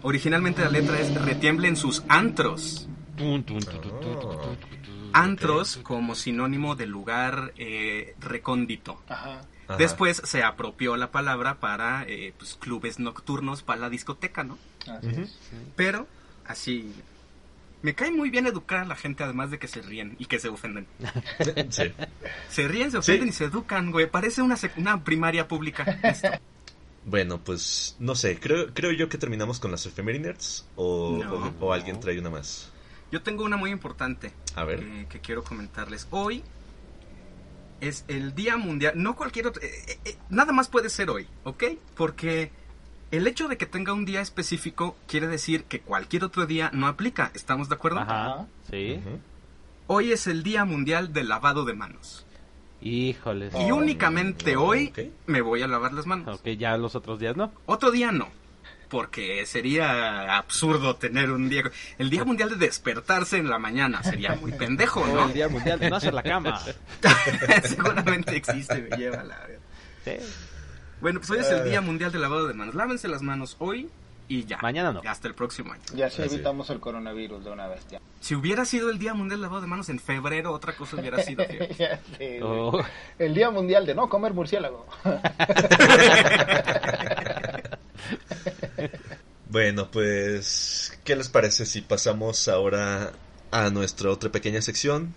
Originalmente la letra es retiemble en sus antros. Oh. Antros como sinónimo de lugar eh, recóndito. Ajá. Ajá. Después se apropió la palabra para eh, pues, clubes nocturnos, para la discoteca, ¿no? Así Ujú. es. Pero así... Me cae muy bien educar a la gente, además de que se ríen y que se ofenden. Sí. Se ríen, se ofenden Sí. y se educan, güey. Parece una, sec- una primaria pública esto. Bueno, pues no sé, creo, creo yo que terminamos con las efemérides o, No. o, o alguien trae una más. Yo tengo una muy importante. A ver. eh, que quiero comentarles. Hoy es el Día Mundial. No cualquier otro. eh, eh, eh, nada más puede ser hoy, ¿ok? Porque el hecho de que tenga un día específico quiere decir que cualquier otro día no aplica. ¿Estamos de acuerdo? Ajá, sí. Hoy es el Día Mundial del Lavado de Manos. Híjoles. y Oh, únicamente no, hoy me voy a lavar las manos. Ok, ya los otros días no. Otro día no. Porque sería absurdo tener un día. El Día Mundial de despertarse en la mañana sería muy pendejo, ¿no? el día mundial de no hacer la cama. Seguramente existe, me lleva la. Sí. Bueno, pues hoy es el Día Mundial del Lavado de Manos. Lávense las manos hoy y ya. Mañana no. Y Hasta el próximo año. Ya sí Así. evitamos el coronavirus de una vez ya. Si hubiera sido el Día Mundial del Lavado de Manos en febrero, otra cosa hubiera sido. Ya. Oh, El Día Mundial de no comer murciélago. Bueno, pues, ¿qué les parece si pasamos ahora a nuestra otra pequeña sección?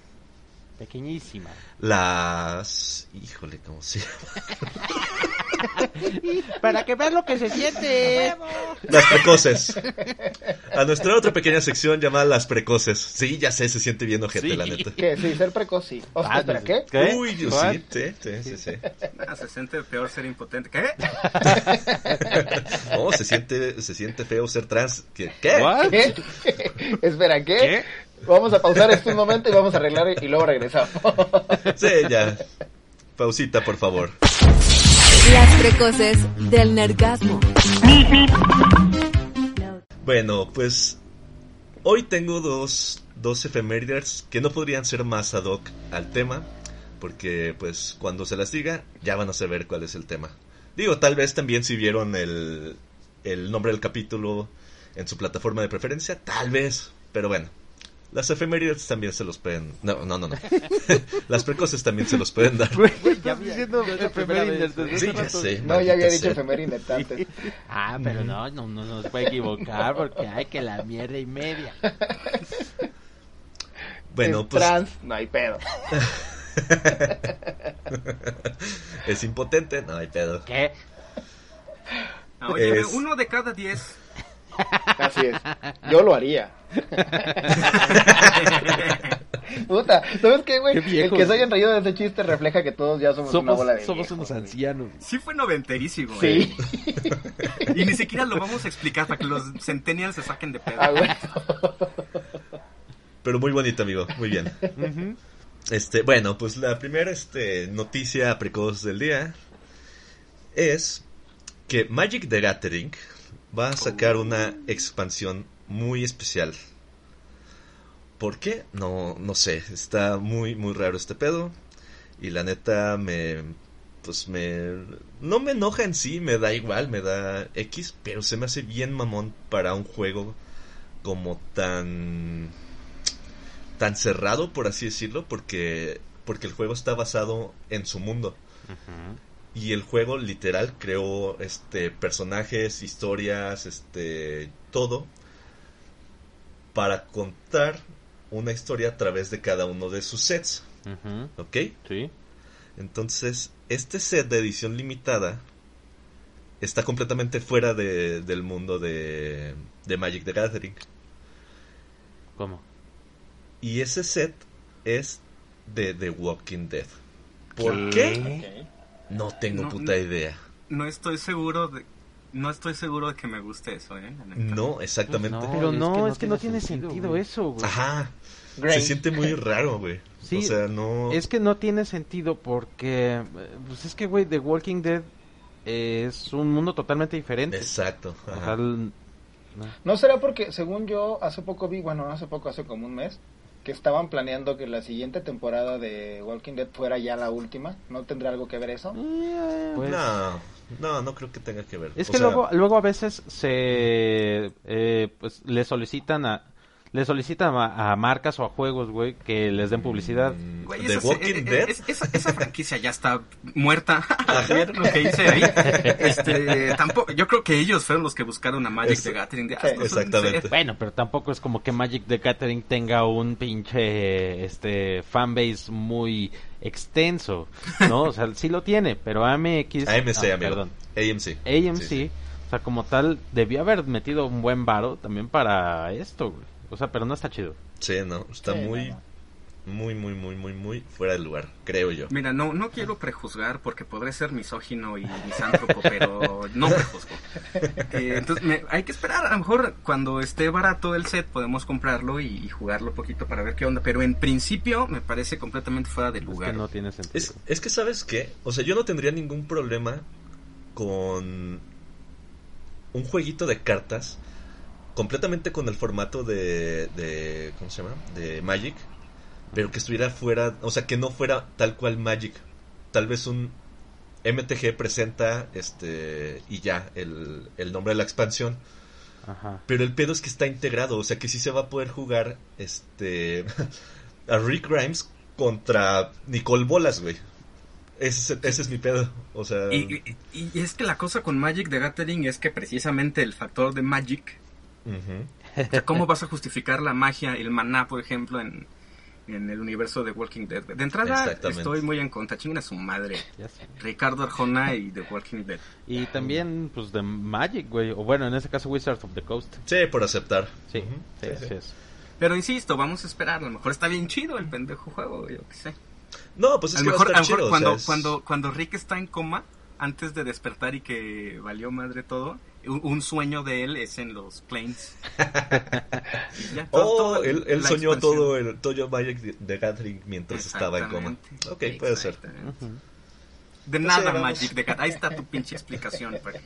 pequeñísima. Las... Híjole, ¿cómo se llama? Para que veas lo que se siente. Las precoces. A nuestra otra pequeña sección llamada Las precoces. Sí, ya sé, se siente bien ojete, Sí. la neta. ¿Qué? Sí, ser precoz, sí. O sea, Ah, ¿qué? ¿Qué? Uy, Dios, ¿What? sí, sí, sí, sí, sí. Ah, se siente peor ser impotente. ¿Qué? No, se siente, se siente feo ser trans. ¿Qué? ¿Qué? ¿Qué? espera, ¿qué? ¿Qué? Vamos a pausar esto un momento y vamos a arreglar y luego regresamos. Sí, ya. Pausita, por favor. Las precoces del nergasmo. Bueno, pues hoy tengo dos, dos efemérides que no podrían ser más ad hoc al tema, porque pues cuando se las diga ya van a saber cuál es el tema. Digo, tal vez también si vieron el, el nombre del capítulo en su plataforma de preferencia, tal vez, pero bueno. Las efemérides también se los pueden... No, no, no, no. Las precoces también se los pueden dar. Ya diciendo efemérides desde Sí, ya rato. sé. No, ya había dicho efemérides antes. Ah, pero no, no, no, no se puede equivocar porque hay que la mierda y media. Bueno, Es pues Trans, no hay pedo. es impotente, no hay pedo. ¿Qué? Ah, Oye, Es- uno de cada diez. Así es. Yo lo haría. Puta, ¿sabes qué, güey? Qué El que se hayan reído de ese chiste refleja que todos ya somos, una Somos, bola de somos viejos, unos güey. ancianos. Sí fue noventerísimo. Sí. eh. Y ni siquiera lo vamos a explicar para que los centennials se saquen de pedo. Ah. Pero muy bonito, amigo. Muy bien. Este, bueno, pues la primera este, noticia precoz del día es que Magic the Gathering va a sacar una expansión muy especial. ¿Por qué? No, no sé. Está muy, muy raro este pedo. Y la neta me... Pues me... No me enoja en sí, me da igual, me da X, pero se me hace bien mamón para un juego como tan tan cerrado por así decirlo porque porque el juego está basado en su mundo y el juego literal creó este personajes historias este todo para contar una historia a través de cada uno de sus sets. ¿Ok? Sí. Entonces, este set de edición limitada está completamente fuera de- del mundo de, de Magic the Gathering. ¿Cómo? Y ese set es de The Walking Dead. ¿Por qué? No tengo No, puta no. idea. No estoy seguro de... No estoy seguro de que me guste eso, ¿eh? No, exactamente. No, Pero- no, es que no tiene sentido, güey. eso, güey. Ajá. Se siente muy raro, güey. Sí, o sea, no. Es que no tiene sentido porque, eh, pues es que, güey, The Walking Dead es un mundo totalmente diferente. Exacto. O ajá. sea, el- ¿No será porque, según yo, hace poco vi, bueno, no hace poco, hace como un mes, que estaban planeando que la siguiente temporada de Walking Dead fuera ya la última? ¿No tendrá algo que ver eso? Eh, pues, No, no, no creo que tenga que ver. Es O que sea, luego, luego a veces se eh, pues le solicitan a le solicitan a, a marcas o a juegos, güey, que les den publicidad. mm, Güey, The esa, Walking eh, Dead. es- esa, esa franquicia ya está muerta. Ayer lo que hice ahí. Este, tampoco, yo creo que ellos fueron los que buscaron a Magic Es- the Gathering. De, Sí, "Ah, pues, exactamente. Bueno, pero tampoco es como que Magic the Gathering tenga un pinche este fanbase muy extenso, ¿no? O sea, sí lo tiene, pero AMX AMC, ah, amigo. perdón. AMC. AMC, Sí, sí. o sea, como tal, debió haber metido un buen varo también para esto, güey. O sea, pero no está chido. Sí, no, está Sí, muy, no, muy, muy, muy, muy, muy fuera de lugar, creo yo. Mira, no, no quiero prejuzgar porque podré ser misógino y misántropo, pero no prejuzgo. Eh, entonces, me- hay que esperar. A lo mejor cuando esté barato el set podemos comprarlo y, y jugarlo poquito para ver qué onda. Pero en principio me parece completamente fuera de Es lugar. que no tiene sentido. Es, es que, ¿sabes qué? O sea, yo no tendría ningún problema con un jueguito de cartas completamente con el formato de, de ¿cómo se llama? De Magic, pero que estuviera fuera, o sea, que no fuera tal cual Magic. Tal vez un MTG presenta este y ya el, el nombre de la expansión, Ajá. pero el pedo es que está integrado, o sea, que sí se va a poder jugar este a Rick Grimes contra Nicole Bolas, güey. Ese, es- ese es mi pedo, o sea, Y, y- y es que la cosa con Magic the Gathering es que precisamente el factor de Magic, o sea, ¿cómo vas a justificar la magia, el maná, por ejemplo, en, en el universo de Walking Dead? De entrada, estoy muy en contra. Chingan a su madre. Ricardo Arjona y The Walking Dead. Y también, pues, de Magic, güey. O bueno, en este caso, Wizards of the Coast. Sí, por aceptar. Sí, Ujú. sí, así es. Pero insisto, vamos a esperar. A lo mejor está bien chido el pendejo juego, yo qué sé. No, pues es a que lo va a mejor, a estar lo mejor chido, o cuando, sea, es- cuando, cuando Rick está en coma, antes de despertar y que valió madre todo, un, un sueño de él es en los planes. Ya, todo- Oh, todo él, él soñó expansión. todo el Toyo Magic de, de Gathering mientras estaba en coma. Ok, puede ser. Ujú. De nada, sí. Magic. De Gat- Ahí está tu pinche explicación. pues.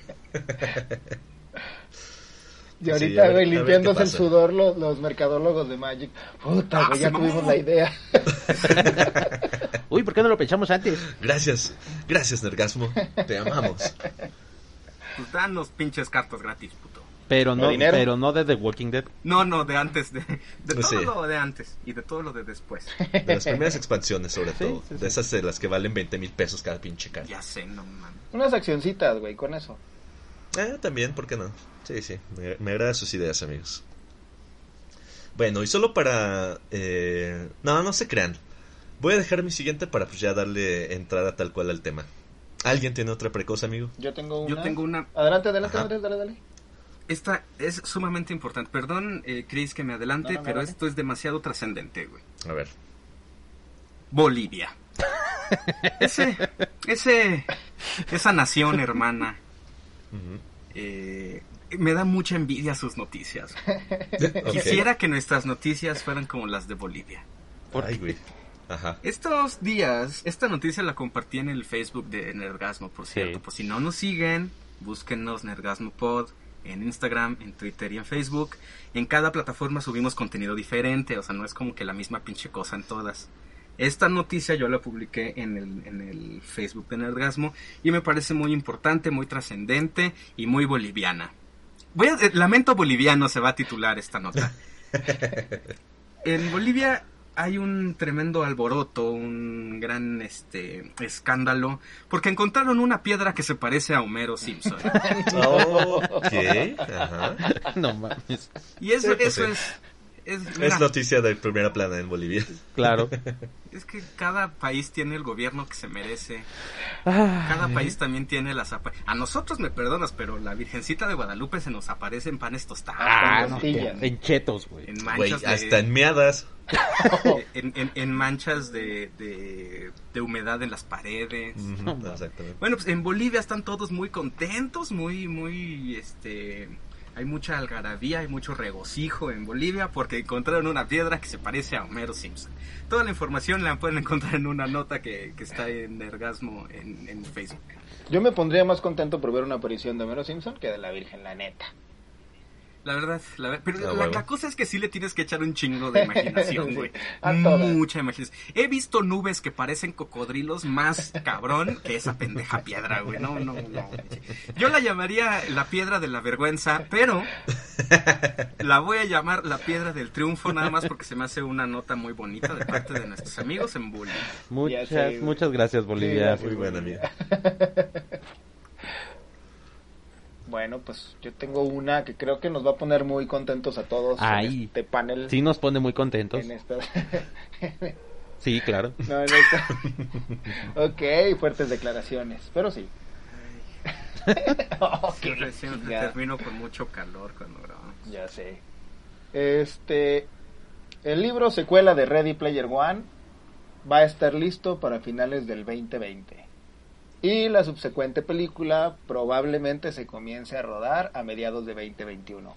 Y Sí, ahorita, ver- ver limpiándose el sudor los, los mercadólogos de Magic. Puta, Ah, güey, ya mamó. tuvimos la idea. Uy, ¿por qué no lo pensamos antes? Gracias, gracias, Nergasmo. Te amamos. Pues danos pinches cartas gratis, puto. Pero no, pero no de The Walking Dead. No, no, de antes, de, de todo Sí. lo de antes y de todo lo de después. De las primeras expansiones, sobre Sí, todo. sí, sí. De esas de las que valen 20 mil pesos cada pinche carta. Ya sé, no mames. Unas accioncitas, güey, con eso. Eh, también, ¿por qué no? Sí, sí, me, me agradan sus ideas, amigos. Bueno, y solo para... eh, No, no se crean. Voy a dejar mi siguiente para pues ya darle entrada tal cual al tema. ¿Alguien tiene otra precoz, amigo? Yo tengo una. Yo tengo una. Adelante, adelante, Ajá. adelante, dale, dale. Esta es sumamente importante. Perdón, eh, Chris, que me adelante, No, no, no, pero esto es demasiado trascendente, güey. A ver. Bolivia. Ese, ese, esa nación hermana, eh, me da mucha envidia sus noticias. Quisiera que nuestras noticias fueran como las de Bolivia. Ay, güey. Ajá. Estos días, esta noticia la compartí en el Facebook de Nergasmo, por cierto. Sí. Por si no nos siguen, búsquenos Nergasmo Pod en Instagram, en Twitter y en Facebook. En cada plataforma subimos contenido diferente, o sea, no es como que la misma pinche cosa en todas. Esta noticia yo la publiqué en el, en el Facebook de Nergasmo y me parece muy importante, muy trascendente y muy boliviana. Voy a, eh, Lamento Boliviano se va a titular esta nota. En Bolivia hay un tremendo alboroto, un gran este escándalo, porque encontraron una piedra que se parece a Homero Simpson. Ok. Ajá. no mames. Y eso, Sí, eso sí. es Es, mira, Es noticia de primera plana en Bolivia. Claro. es que cada país tiene el gobierno que se merece. Cada país también tiene las... A nosotros me perdonas, pero la Virgencita de Guadalupe se nos aparece en panes tostados. Ah, no, tortillas. en chetos, güey. en manchas de... hasta en meadas. en, en- en manchas de, de, de humedad en las paredes. Exactamente. Bueno, pues en Bolivia están todos muy contentos, muy, muy, este... Hay mucha algarabía, hay mucho regocijo en Bolivia porque encontraron una piedra que se parece a Homero Simpson. Toda la información la pueden encontrar en una nota que, que está en Ergasmo en, en Facebook. Yo me pondría más contento por ver una aparición de Homero Simpson que de la Virgen, la neta. La verdad, la ver- pero Ah, la, cosa es que sí le tienes que echar un chingo de imaginación, güey. Mucha imaginación. He visto nubes que parecen cocodrilos más cabrón que esa pendeja piedra, güey. No, no, no. Yo la llamaría la piedra de la vergüenza, pero la voy a llamar la piedra del triunfo nada más porque se me hace una nota muy bonita de parte de nuestros amigos en Bolivia. Muchas, muchas gracias, Bolivia. Sí, Muy buena, amiga. Bueno, pues yo tengo una que creo que nos va a poner muy contentos a todos Ay. en este panel. Sí nos pone muy contentos. En esta... Sí, claro. no, en esta... ok, fuertes declaraciones, pero sí. Ok, Siempre, siempre ya. termino con mucho calor cuando grabamos. Ya sé. Este, el libro secuela de Ready Player One va a estar listo para finales del 2020. Y la subsecuente película probablemente se comience a rodar a mediados de 2021.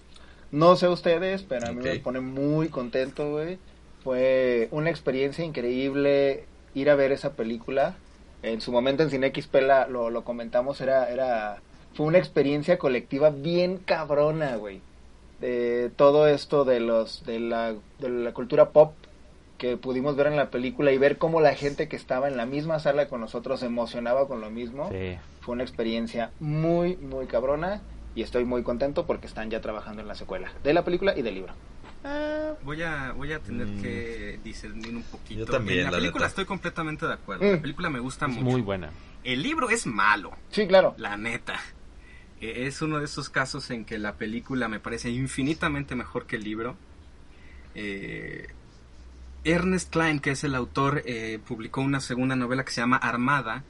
No sé ustedes, pero a mí me pone muy contento, güey. Fue una experiencia increíble ir a ver esa película. En su momento en Cine XP la- lo, lo comentamos, era, era, fue una experiencia colectiva bien cabrona, güey de todo esto de los de la, de la cultura pop que pudimos ver en la película y ver cómo la gente que estaba en la misma sala con nosotros se emocionaba con lo mismo Sí. fue una experiencia muy muy cabrona y estoy muy contento porque están ya trabajando en la secuela de la película y del libro Voy a, voy a tener Mm. que discernir un poquito. Yo también, En la la película neta. estoy completamente de acuerdo. Mm. La película me gusta Es mucho. muy buena. El libro es malo, sí claro la neta. Eh, Es uno de esos casos en que la película me parece infinitamente mejor que el libro. Eh, Ernest Klein, que es el autor, eh, publicó una segunda novela que se llama Armada,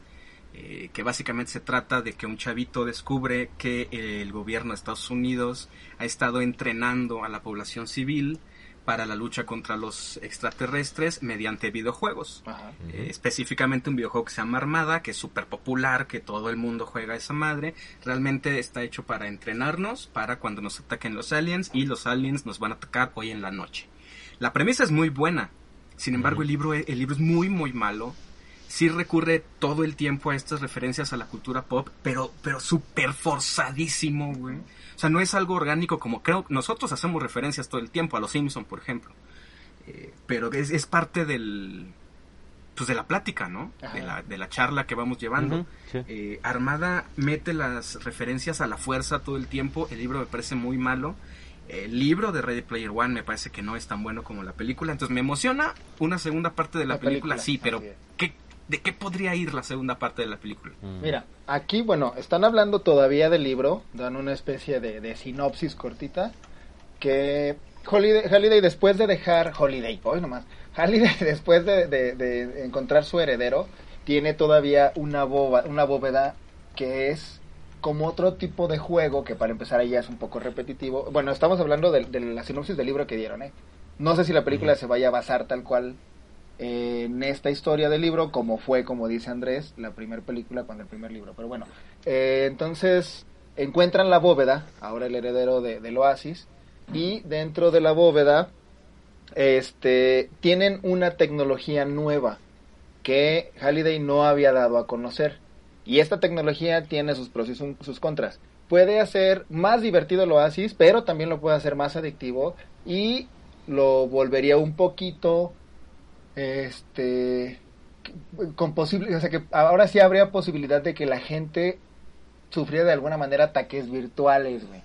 eh, que básicamente se trata de que un chavito descubre que el gobierno de Estados Unidos ha estado entrenando a la población civil para la lucha contra los extraterrestres mediante videojuegos. Ajá. Eh, específicamente un videojuego que se llama Armada, que es súper popular, que todo el mundo juega a esa madre. Realmente está hecho para entrenarnos, para cuando nos ataquen los aliens, y los aliens nos van a atacar hoy en la noche. La premisa es muy buena, sin embargo el libro, el libro es muy muy malo. Sí recurre todo el tiempo a estas referencias a la cultura pop, pero, pero súper forzadísimo, güey. O sea, no es algo orgánico como creo nosotros hacemos referencias todo el tiempo, a los Simpson, por ejemplo. Eh, pero es, es parte del, pues de la plática, ¿no? De la, de la charla que vamos llevando. Sí. Eh, Armada mete las referencias a la fuerza todo el tiempo. El libro me parece muy malo. El libro de Ready Player One me parece que no es tan bueno como la película. Entonces me emociona una segunda parte de la, La película, película, sí, pero. ¿qué, ¿de qué podría ir la segunda parte de la película? Mm. Mira, aquí, bueno, están hablando todavía del libro, dan una especie de, de sinopsis cortita, que Holiday, Holiday después de dejar, Holiday, hoy nomás, Holiday después de, de- de encontrar su heredero, tiene todavía una, boba, una bóveda que es como otro tipo de juego, que para empezar ahí ya es un poco repetitivo. Bueno, estamos hablando de, de la sinopsis del libro que dieron, ¿eh? No sé si la película se vaya a basar tal cual en esta historia del libro, como fue, como dice Andrés, la primera película con el primer libro. Pero bueno, eh, entonces encuentran la bóveda, ahora el heredero de, del oasis, y dentro de la bóveda este, tienen una tecnología nueva que Halliday no había dado a conocer. Y esta tecnología tiene sus pros y sus, contras. Puede hacer más divertido el oasis, pero también lo puede hacer más adictivo y lo volvería un poquito este con posible, o sea que ahora sí habría posibilidad de que la gente sufriera de alguna manera ataques virtuales, güey.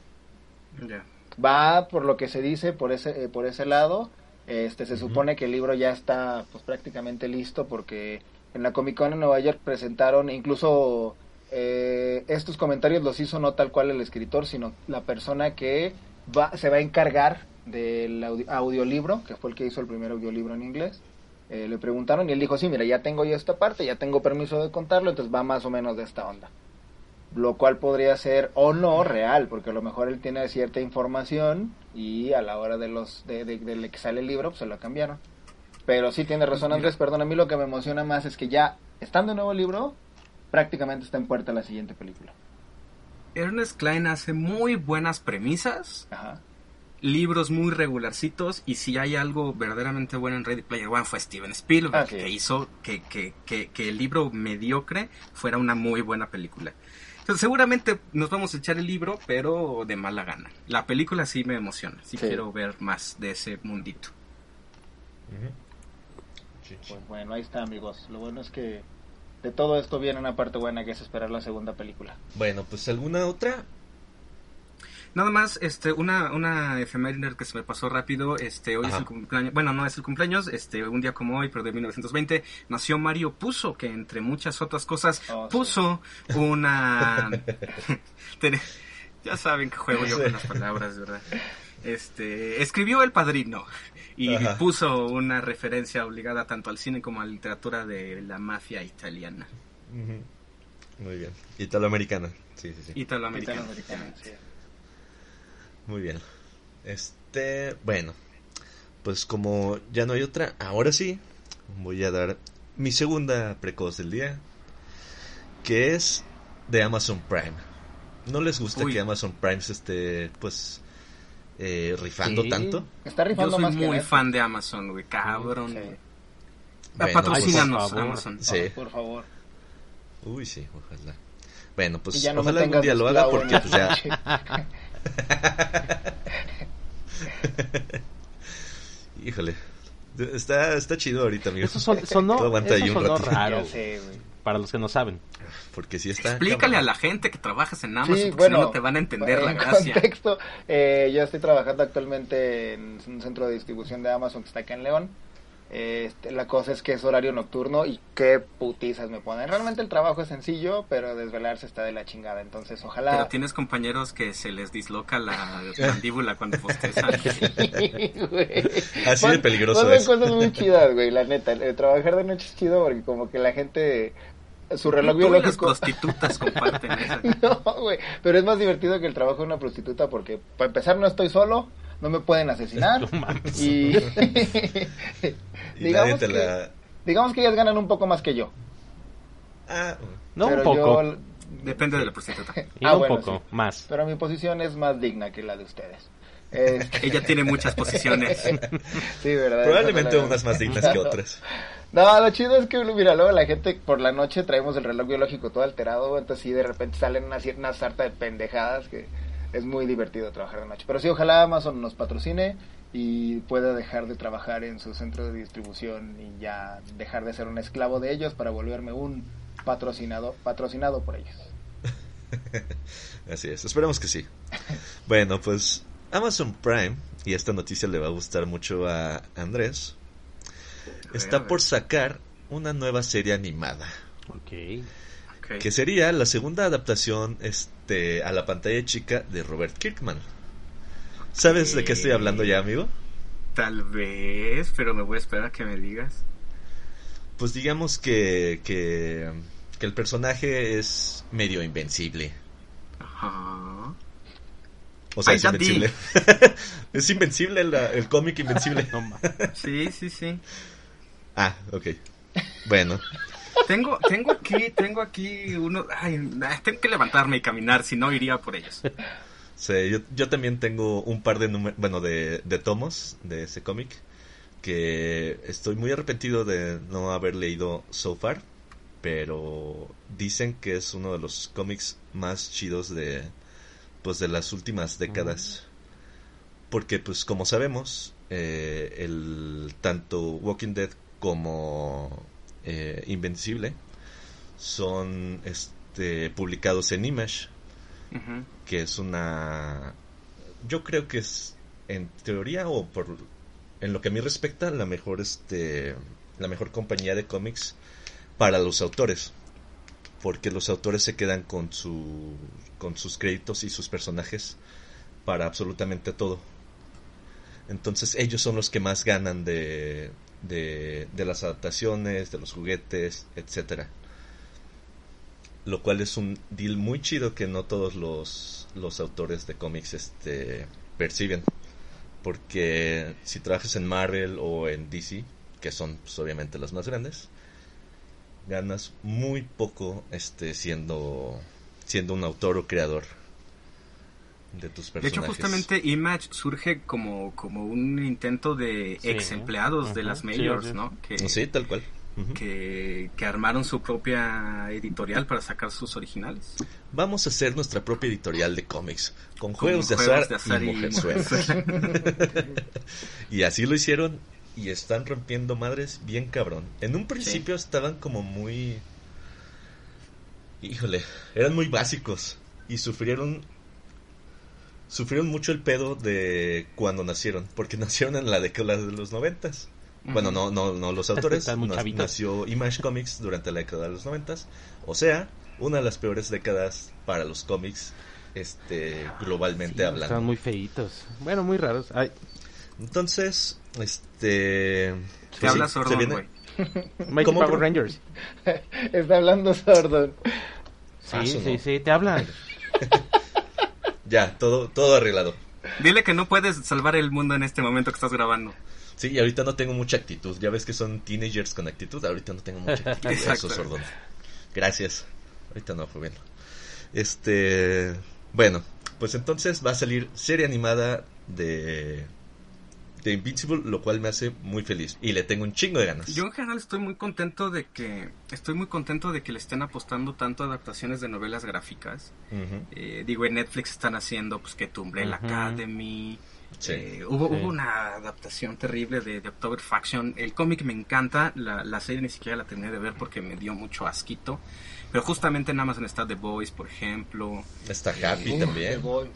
Ya. Va por lo que se dice por ese eh, por ese lado. Este se supone que el libro ya está pues prácticamente listo porque en la Comic Con en Nueva York presentaron incluso eh, estos comentarios los hizo no tal cual el escritor, sino la persona que va se va a encargar del audi- audiolibro, que fue el que hizo el primer audiolibro en inglés. Eh, le preguntaron y él dijo, sí, mira, ya tengo yo esta parte, ya tengo permiso de contarlo, entonces va más o menos de esta onda. Lo cual podría ser o no real, porque a lo mejor él tiene cierta información y a la hora de los de, de- de que sale el libro, pues se lo cambiaron. Pero sí tiene razón Andrés, perdón, a mí lo que me emociona más es que ya, estando en nuevo libro, prácticamente está en puerta la siguiente película. Ernest Klein hace muy buenas premisas, Ajá. libros muy regularcitos, y si hay algo verdaderamente bueno en Ready Player One fue Steven Spielberg, que hizo que, que, que, que el libro mediocre fuera una muy buena película. Entonces, seguramente nos vamos a echar el libro, pero de mala gana. La película sí me emociona, sí, Sí. quiero ver más de ese mundito. Pues bueno, ahí está amigos. Lo bueno es que de todo esto viene una parte buena que es esperar la segunda película. Bueno, pues alguna otra. Nada más, este, una, una efeméride que se me pasó rápido, este, hoy es Ajá. el cumpleaños, bueno, no es el cumpleaños, este, un día como hoy, pero de 1920, nació Mario Puzo, que entre muchas otras cosas, Oh, sí. puso una... Ten- ya saben que juego yo Sí. con las palabras, ¿verdad? Este, escribió El Padrino y Ajá. puso una referencia obligada tanto al cine como a la literatura de la mafia italiana, Muy bien. Italoamericana. Sí, sí, sí. italoamericana. Italoamericana, sí. Muy bien. Este, bueno, pues como ya no hay otra, ahora sí voy a dar mi segunda precoz del día, que es de Amazon Prime. ¿No les gusta Uy. que Amazon Prime se esté, pues, eh, rifando Sí, tanto? Está Yo rifando soy más que muy Netflix. fan de Amazon, güey, cabrón. Sí. Bueno, Patrocínanos, pues, por favor. Amazon. Sí. Por favor. Uy, sí, ojalá. Bueno, pues no ojalá algún día lo haga porque pues ya... Híjole. Está, está chido ahorita, amigo. Eso son, sonó, Todo aguanta eso sonó ratito. raro, sé. Para los que no saben. Porque sí está... Explícale a la gente que trabajas en Amazon, Sí, porque bueno, si no, no te van a entender la en gracia. contexto, eh, yo estoy trabajando actualmente en un centro de distribución de Amazon que está acá en León. Este, la cosa es que es horario nocturno y qué putizas me ponen. Realmente el trabajo es sencillo, pero desvelarse está de la chingada. Entonces, ojalá. Pero tienes compañeros que se les disloca la mandíbula cuando bostezan. Güey. Así de peligroso es. cosas muy chidas, güey, la neta. Eh, trabajar de noche es chido porque como que la gente... Su reloj Tú y las biológico... prostitutas comparten esa. No, güey, pero es más divertido que el trabajo de una prostituta porque, para empezar, no estoy solo, no me pueden asesinar. No mames. y. Y nadie te la... digamos que ellas ganan un poco más que yo. Ah, No, un poco. yo- Depende de la prostituta. Y Ah, un bueno, poco, sí. más. Pero mi posición es más digna que la de ustedes. Este, Ella tiene muchas posiciones. sí, ¿verdad? probablemente unas más dignas que otras. No, lo chido es que, mira, luego la gente por la noche traemos el reloj biológico todo alterado, entonces sí, de repente salen una, cier- una sarta de pendejadas que es muy divertido trabajar de noche. Pero sí, ojalá Amazon nos patrocine y pueda dejar de trabajar en su centro de distribución y ya dejar de ser un esclavo de ellos para volverme un patrocinado, patrocinado por ellos. Así es, esperemos que sí. Bueno, pues Amazon Prime, y esta noticia le va a gustar mucho a Andrés, está por sacar una nueva serie animada, Ok. Que sería la segunda adaptación este, a la pantalla chica de Robert Kirkman. ¿Sabes de qué estoy hablando ya, amigo? Tal vez, pero me voy a esperar a que me digas. Pues digamos que, que, que el personaje es medio invencible. Ajá. O sea, Ay, es invencible. es invencible la- el cómic invencible. Sí, sí, sí. Ah, ok. Bueno, Tengo, tengo aquí, tengo aquí uno. Ay, tengo que levantarme y caminar, si no iría por ellos. sí, yo, yo también tengo un par de bueno, de, de tomos de ese cómic que estoy muy arrepentido de no haber leído so far, pero dicen que es uno de los cómics más chidos de pues de las últimas décadas. Porque pues como sabemos, eh, el tanto Walking Dead como eh, Invencible son este publicados en Image, que es una yo creo que es en teoría o por en lo que a mí respecta la mejor este la mejor compañía de cómics para los autores porque los autores se quedan con su con sus créditos y sus personajes para absolutamente todo. Entonces ellos son los que más ganan de, de, de las adaptaciones, de los juguetes, etcétera. Lo cual es un deal muy chido que no todos los, los autores de cómics este, perciben. Porque si trabajas en Marvel o en DC, que son pues, obviamente las más grandes, ganas muy poco este siendo siendo un autor o creador de tus De personajes. hecho, justamente Image surge como, como un intento de Sí. ex empleados de las majors, sí. ¿no? Que, Sí, tal cual. Que, que armaron su propia editorial para sacar sus originales. Vamos a hacer nuestra propia editorial de cómics con Con juegos, de, juegos azar de azar y y mujerzuelas. y así lo hicieron y están rompiendo madres bien cabrón. En un principio estaban como muy híjole, eran muy básicos y sufrieron sufrieron mucho el pedo de cuando nacieron, porque nacieron en la década de los noventas. Bueno, no, no, no los autores. Nació Image Comics durante la década de los noventas. O sea, una de las peores décadas para los cómics, este, globalmente hablando. Están muy feitos. Bueno, muy raros. Ay, Entonces, este, Te pues habla sí, sordo, güey. Mighty ¿Cómo, Power? Rangers. Está hablando Sordon. Sí, Ah, sí, no. sí, te hablan. Ya, todo, todo arreglado. Dile que no puedes salvar el mundo en este momento que estás grabando. Sí, y ahorita no tengo mucha actitud. Ya ves que son teenagers con actitud. Ahorita no tengo mucha actitud. Eso, sordón. Gracias. Ahorita no, joven. Este. Bueno, pues entonces va a salir serie animada de. De Invincible, lo cual me hace muy feliz. Y le tengo un chingo de ganas. Yo en general estoy muy contento de que estoy muy contento de que le estén apostando tanto a adaptaciones de novelas gráficas. Eh, digo, en Netflix están haciendo pues que tu Umbrella Ujú. Academy. Sí. Eh, hubo, Sí. hubo una adaptación terrible de, de October Faction. El cómic me encanta, la, la serie ni siquiera la terminé de ver porque me dio mucho asquito. Pero justamente en Amazon está The Boys, por ejemplo. Está Happy también. The Boys.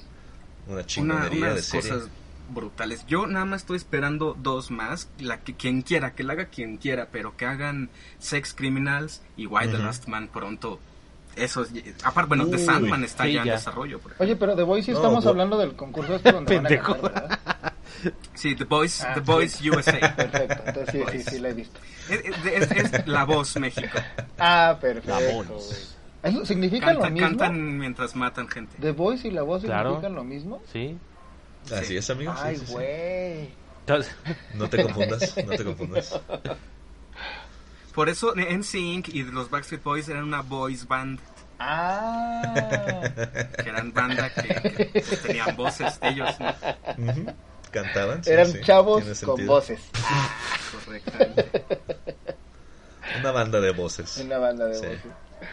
Una Una, chingonería de unas serie. cosas brutales. Yo nada más estoy esperando dos más. La que quien quiera, que la haga quien quiera, pero que hagan Sex Criminals y Why the. Last Man pronto. Eso es. Aparte, bueno, The Uy, Sandman está sí, ya en ya. desarrollo. Por. Oye, pero The Voice sí estamos hablando del concurso este donde van a ganar, ¿verdad? Sí, The Boys, Ah, The sí. Boys USA. Perfecto, entonces sí, sí, sí la he visto. es, es- es La Voz México. Ah, perfecto. La Voice. güey. ¿Eso significa Canta- lo mismo? cantan mientras matan gente. ¿The Voice y la voz Claro. significan lo mismo? Sí. Así Sí. es, amigos. Ay, sí, sí. güey. No te confundas, no te confundas. Por eso NSYNC y los Backstreet Boys eran una boys band, Ah. que eran banda que, que tenían voces de ellos, ¿no? Cantaban. sí, Eran sí, chavos con voces. Correctamente. Una banda de voces. Una banda de Sí. voces.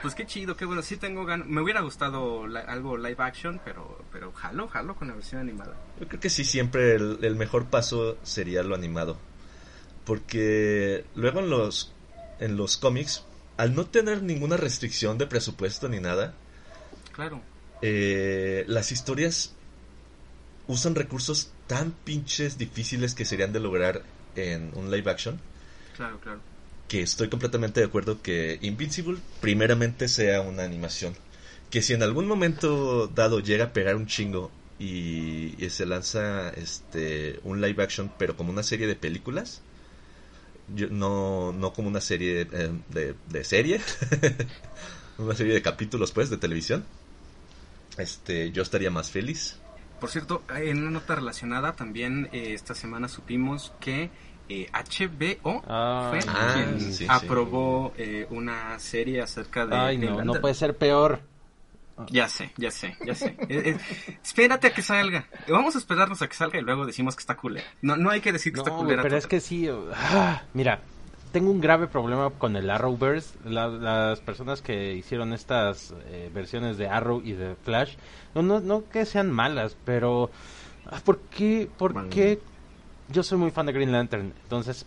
Pues qué chido, qué bueno. Sí tengo ganas. Me hubiera gustado la- algo live action, pero pero jalo, jalo con la versión animada. Yo creo que sí, siempre el, el mejor paso sería lo animado. Porque luego en los, en los cómics, al no tener ninguna restricción de presupuesto ni nada, Claro. eh, las historias usan recursos tan pinches difíciles que serían de lograr en un live action. Claro, claro. Que estoy completamente de acuerdo que Invincible primeramente sea una animación. Que si en algún momento dado llega a pegar un chingo y, y se lanza este un live action, pero como una serie de películas, yo, no, no como una serie eh, de, de serie, una serie de capítulos pues de televisión, este yo estaría más feliz. Por cierto, en una nota relacionada también eh, esta semana supimos que eh, HBO fue Ah, quien sí, sí. aprobó eh, una serie acerca de ay, no, no puede ser peor. Ya sé, ya sé, ya sé. Eh, eh, espérate a que salga. Vamos a esperarnos a que salga y luego decimos que está culera. No, no hay que decir que No, está culera. pero es que sí. ah, mira, tengo un grave problema con el Arrowverse. La- las personas que hicieron estas eh, versiones de Arrow y de Flash, no, no, no que sean malas, pero ah, ¿por qué? ¿Por qué? Yo soy muy fan de Green Lantern, entonces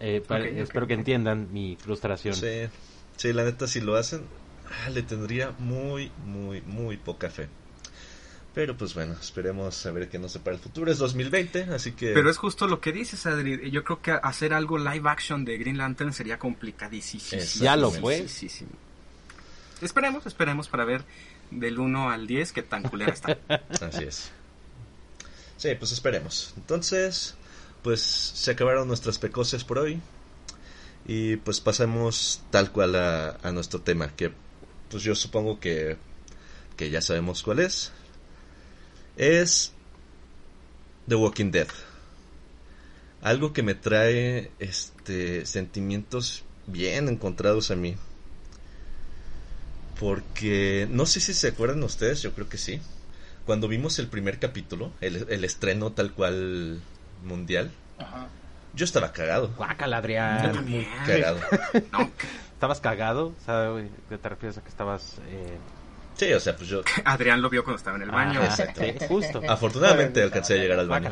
eh, espero que entiendan mi frustración. Sí, sí, la neta si lo hacen, ah, le tendría muy, muy, muy poca fe. Pero pues bueno, esperemos a ver qué nos separa el futuro. Es 2020, así que... Pero es justo lo que dices, Adri. Yo creo que hacer algo live action de Green Lantern sería complicadísimo. Ya lo fue. Esperemos, esperemos para ver del 1 al 10 qué tan culera está. Así es. Sí, pues esperemos. Entonces, pues se acabaron nuestras pecoces por hoy. Y pues pasamos tal cual a, a nuestro tema, que pues yo supongo que, que ya sabemos cuál es. Es The Walking Dead. Algo que me trae este sentimientos bien encontrados a mí. Porque no sé si se acuerdan ustedes, yo creo que sí. Cuando vimos el primer capítulo, el, el estreno tal cual mundial, Ajá. yo estaba cagado. Guácala, Adrián. Muy cagado. No, ¿Estabas cagado? ¿qué te refieres a que estabas...? Eh... Sí, o sea, pues yo Adrián lo vio cuando estaba en el baño. Ah, exacto. sí, justo. afortunadamente alcancé a llegar al baño.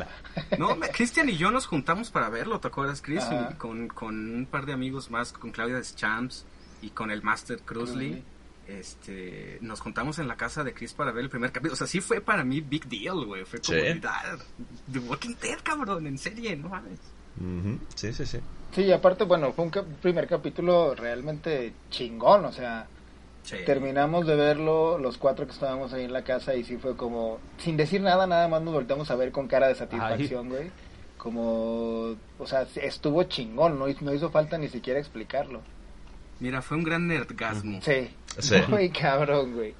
No, me- Cristian y yo nos juntamos para verlo, ¿te acuerdas, Chris? Y con, con un par de amigos más, con Claudia Champs y con el Master Cruzley. Este, nos juntamos en la casa de Chris para ver el primer capítulo. O sea, sí fue para mí big deal, güey. Fue como, Sí. "Ah, The Walking Dead, cabrón, en serie, no mames. Sí, sí, sí. Sí, y aparte, bueno, fue un cap- primer capítulo realmente chingón, o sea, Sí. terminamos de verlo los cuatro que estábamos ahí en la casa y sí fue como, sin decir nada, nada más nos volteamos a ver con cara de satisfacción, güey. Como, o sea, estuvo chingón, no, hizo- no hizo falta ni siquiera explicarlo. Mira, fue un gran nerdgasmo. Sí, Sí. muy cabrón, güey.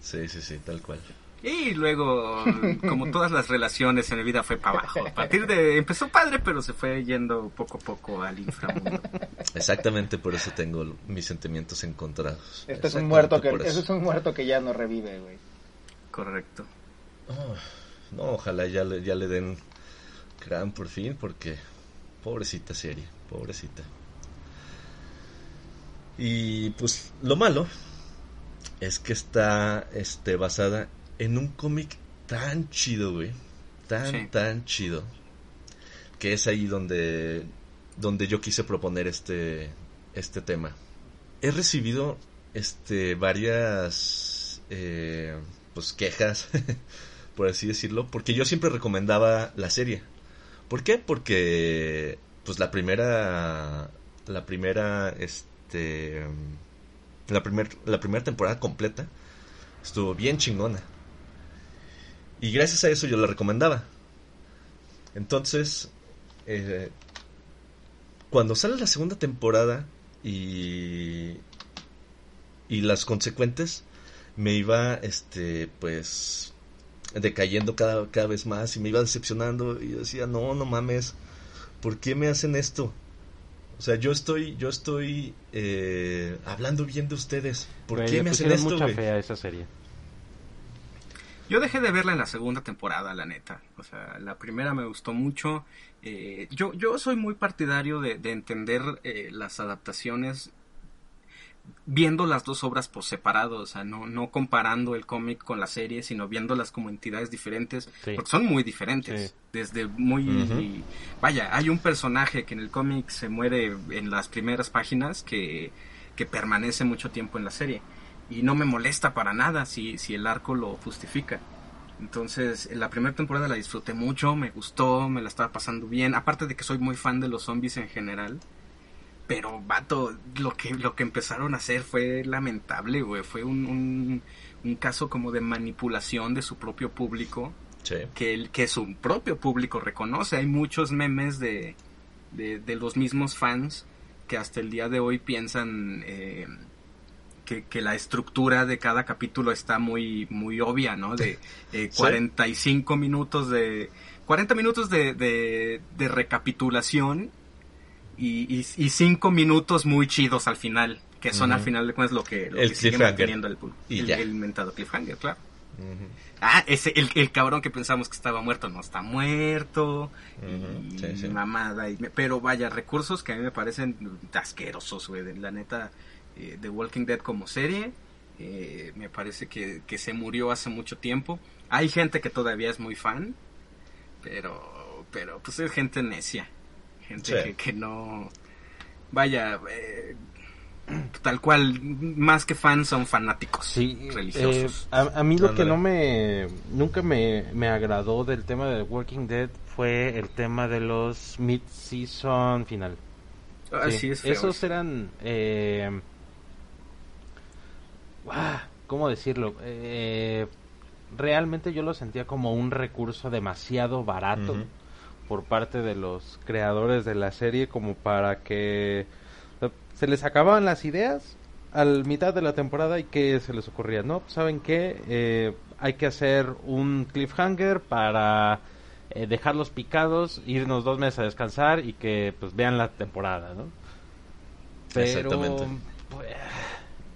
Sí, sí, sí, tal cual. Y luego, como todas las relaciones en mi vida, fue para abajo. A partir de. Empezó padre, pero se fue yendo poco a poco al inframundo. Exactamente por eso tengo mis sentimientos encontrados. Este es un muerto que, eso. es un muerto que ya no revive, güey. Correcto. Oh, no, ojalá ya le, ya le den gran por fin, porque pobrecita serie, pobrecita. Y pues lo malo es que está este basada en un cómic tan chido, güey. Tan, Sí. tan chido. Que es ahí donde, donde yo quise proponer este, este tema. He recibido este, varias eh, pues, quejas, por así decirlo, porque yo siempre recomendaba la serie. ¿Por qué? Porque pues la primera la primera este la primer, la primera temporada completa estuvo bien chingona. Y gracias a eso yo la recomendaba. Entonces, eh, cuando sale la segunda temporada y y las consecuentes me iba este pues decayendo cada, cada vez más y me iba decepcionando y yo decía no no mames ¿por qué me hacen esto? O sea yo estoy yo estoy eh, hablando bien de ustedes ¿por Güey, qué me hacen esto mucha güey? fe a esa serie. Yo dejé de verla en la segunda temporada, la neta. O sea, la primera me gustó mucho. Eh, yo, yo soy muy partidario de, de entender eh, las adaptaciones viendo las dos obras por separado, o sea, no, no comparando el cómic con la serie, sino viéndolas como entidades diferentes, Sí. porque son muy diferentes. Sí. Desde muy... Vaya, hay un personaje que en el cómic se muere en las primeras páginas que, que permanece mucho tiempo en la serie. Y no me molesta para nada si, si el arco lo justifica. Entonces, en la primera temporada la disfruté mucho, me gustó, me la estaba pasando bien. Aparte de que soy muy fan de los zombies en general. Pero, vato, lo que, lo que empezaron a hacer fue lamentable, güey. Fue un, un, un caso como de manipulación de su propio público Sí. que, el, que su propio público reconoce. Hay muchos memes de, de, de los mismos fans que hasta el día de hoy piensan eh, que, que la estructura de cada capítulo está muy, muy obvia, ¿no? De eh, Sí. 45 minutos de... 40 minutos de, de, de recapitulación y, y, y 5 minutos muy chidos al final, que son al final de cuentas lo que, lo El que sigue manteniendo el. Y el, el mentado cliffhanger, claro. Ah, ese, el, el cabrón que pensamos que estaba muerto no está muerto. Ujú, y sí, sí. mamada. Y, pero vaya, recursos que a mí me parecen asquerosos, güey. La neta, eh, The Walking Dead como serie, eh, me parece que, que se murió hace mucho tiempo. Hay gente que todavía es muy fan, pero, pero pues es gente necia. Gente Sí. que, que no... Vaya, eh, tal cual, más que fans son fanáticos Sí, religiosos. eh, a, a mí lo que no me nunca me, me agradó del tema de Walking Dead fue el tema de los mid-season final. Ah, Sí, sí, es feo. Esos eran eh, ah, ¿cómo decirlo? Eh, realmente yo lo sentía como un recurso demasiado barato. Por parte de los creadores de la serie como para que sea, se les acababan las ideas al mitad de la temporada y que se les ocurría, no, saben qué, Eh, hay que hacer un cliffhanger para eh, dejarlos picados, irnos dos meses a descansar y que pues vean la temporada, ¿no? Pero, Exactamente. pues,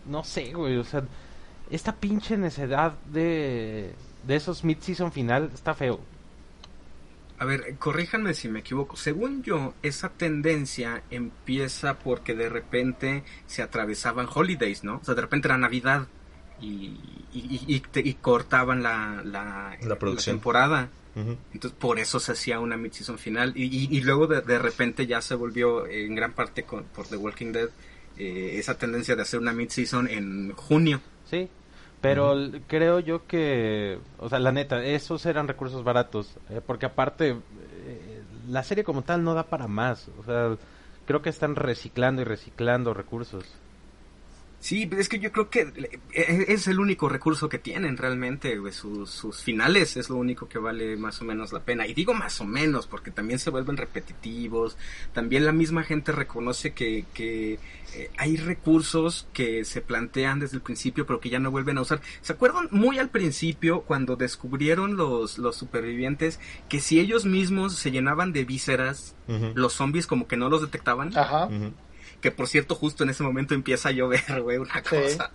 no sé, güey, o sea, esta pinche necedad de, de esos mid-season final está feo. A ver, corríjanme si me equivoco. Según yo, esa tendencia empieza porque de repente se atravesaban holidays, ¿no? O sea, de repente era Navidad y, y, y- y te- y cortaban la, la, La producción. temporada. Entonces, por eso se hacía una mid-season final. Y, y, y luego de, de repente ya se volvió en gran parte con, por The Walking Dead eh, esa tendencia de hacer una mid-season en junio. Sí, pero creo yo que, o sea, la neta, esos eran recursos baratos, eh, porque aparte, eh, la serie como tal no da para más, o sea, creo que están reciclando y reciclando recursos. Sí, es que yo creo que eh, es el único recurso que tienen realmente, güey, sus, sus finales es lo único que vale más o menos la pena. Y digo más o menos porque también se vuelven repetitivos, también la misma gente reconoce que, que eh, hay recursos que se plantean desde el principio pero que ya no vuelven a usar. ¿Se acuerdan muy al principio cuando descubrieron los, los supervivientes que si ellos mismos se llenaban de vísceras, los zombies como que no los detectaban? Ajá. Que por cierto, justo en ese momento empieza a llover, güey, una Sí. cosa.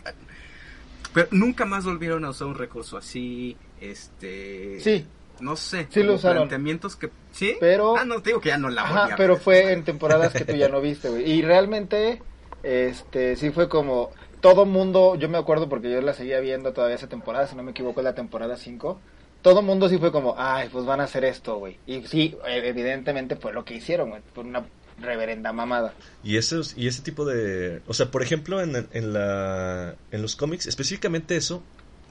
Pero nunca más volvieron a usar un recurso así, este... Sí, No sé. Sí lo usaron. Planteamientos que... ¿Sí? Pero- Ah, no, te digo que ya no la Ajá, pero fue en temporadas que tú ya no viste, güey. Y realmente, este, sí fue como todo mundo, yo me acuerdo porque yo la seguía viendo todavía esa temporada, si no me equivoco, es la temporada 5. Todo mundo sí fue como, ay, pues van a hacer esto, güey. Y sí, evidentemente fue lo que hicieron, güey. Fue una reverenda mamada. Y esos, y ese tipo de, o sea, por ejemplo, en, en la, en los cómics, específicamente eso,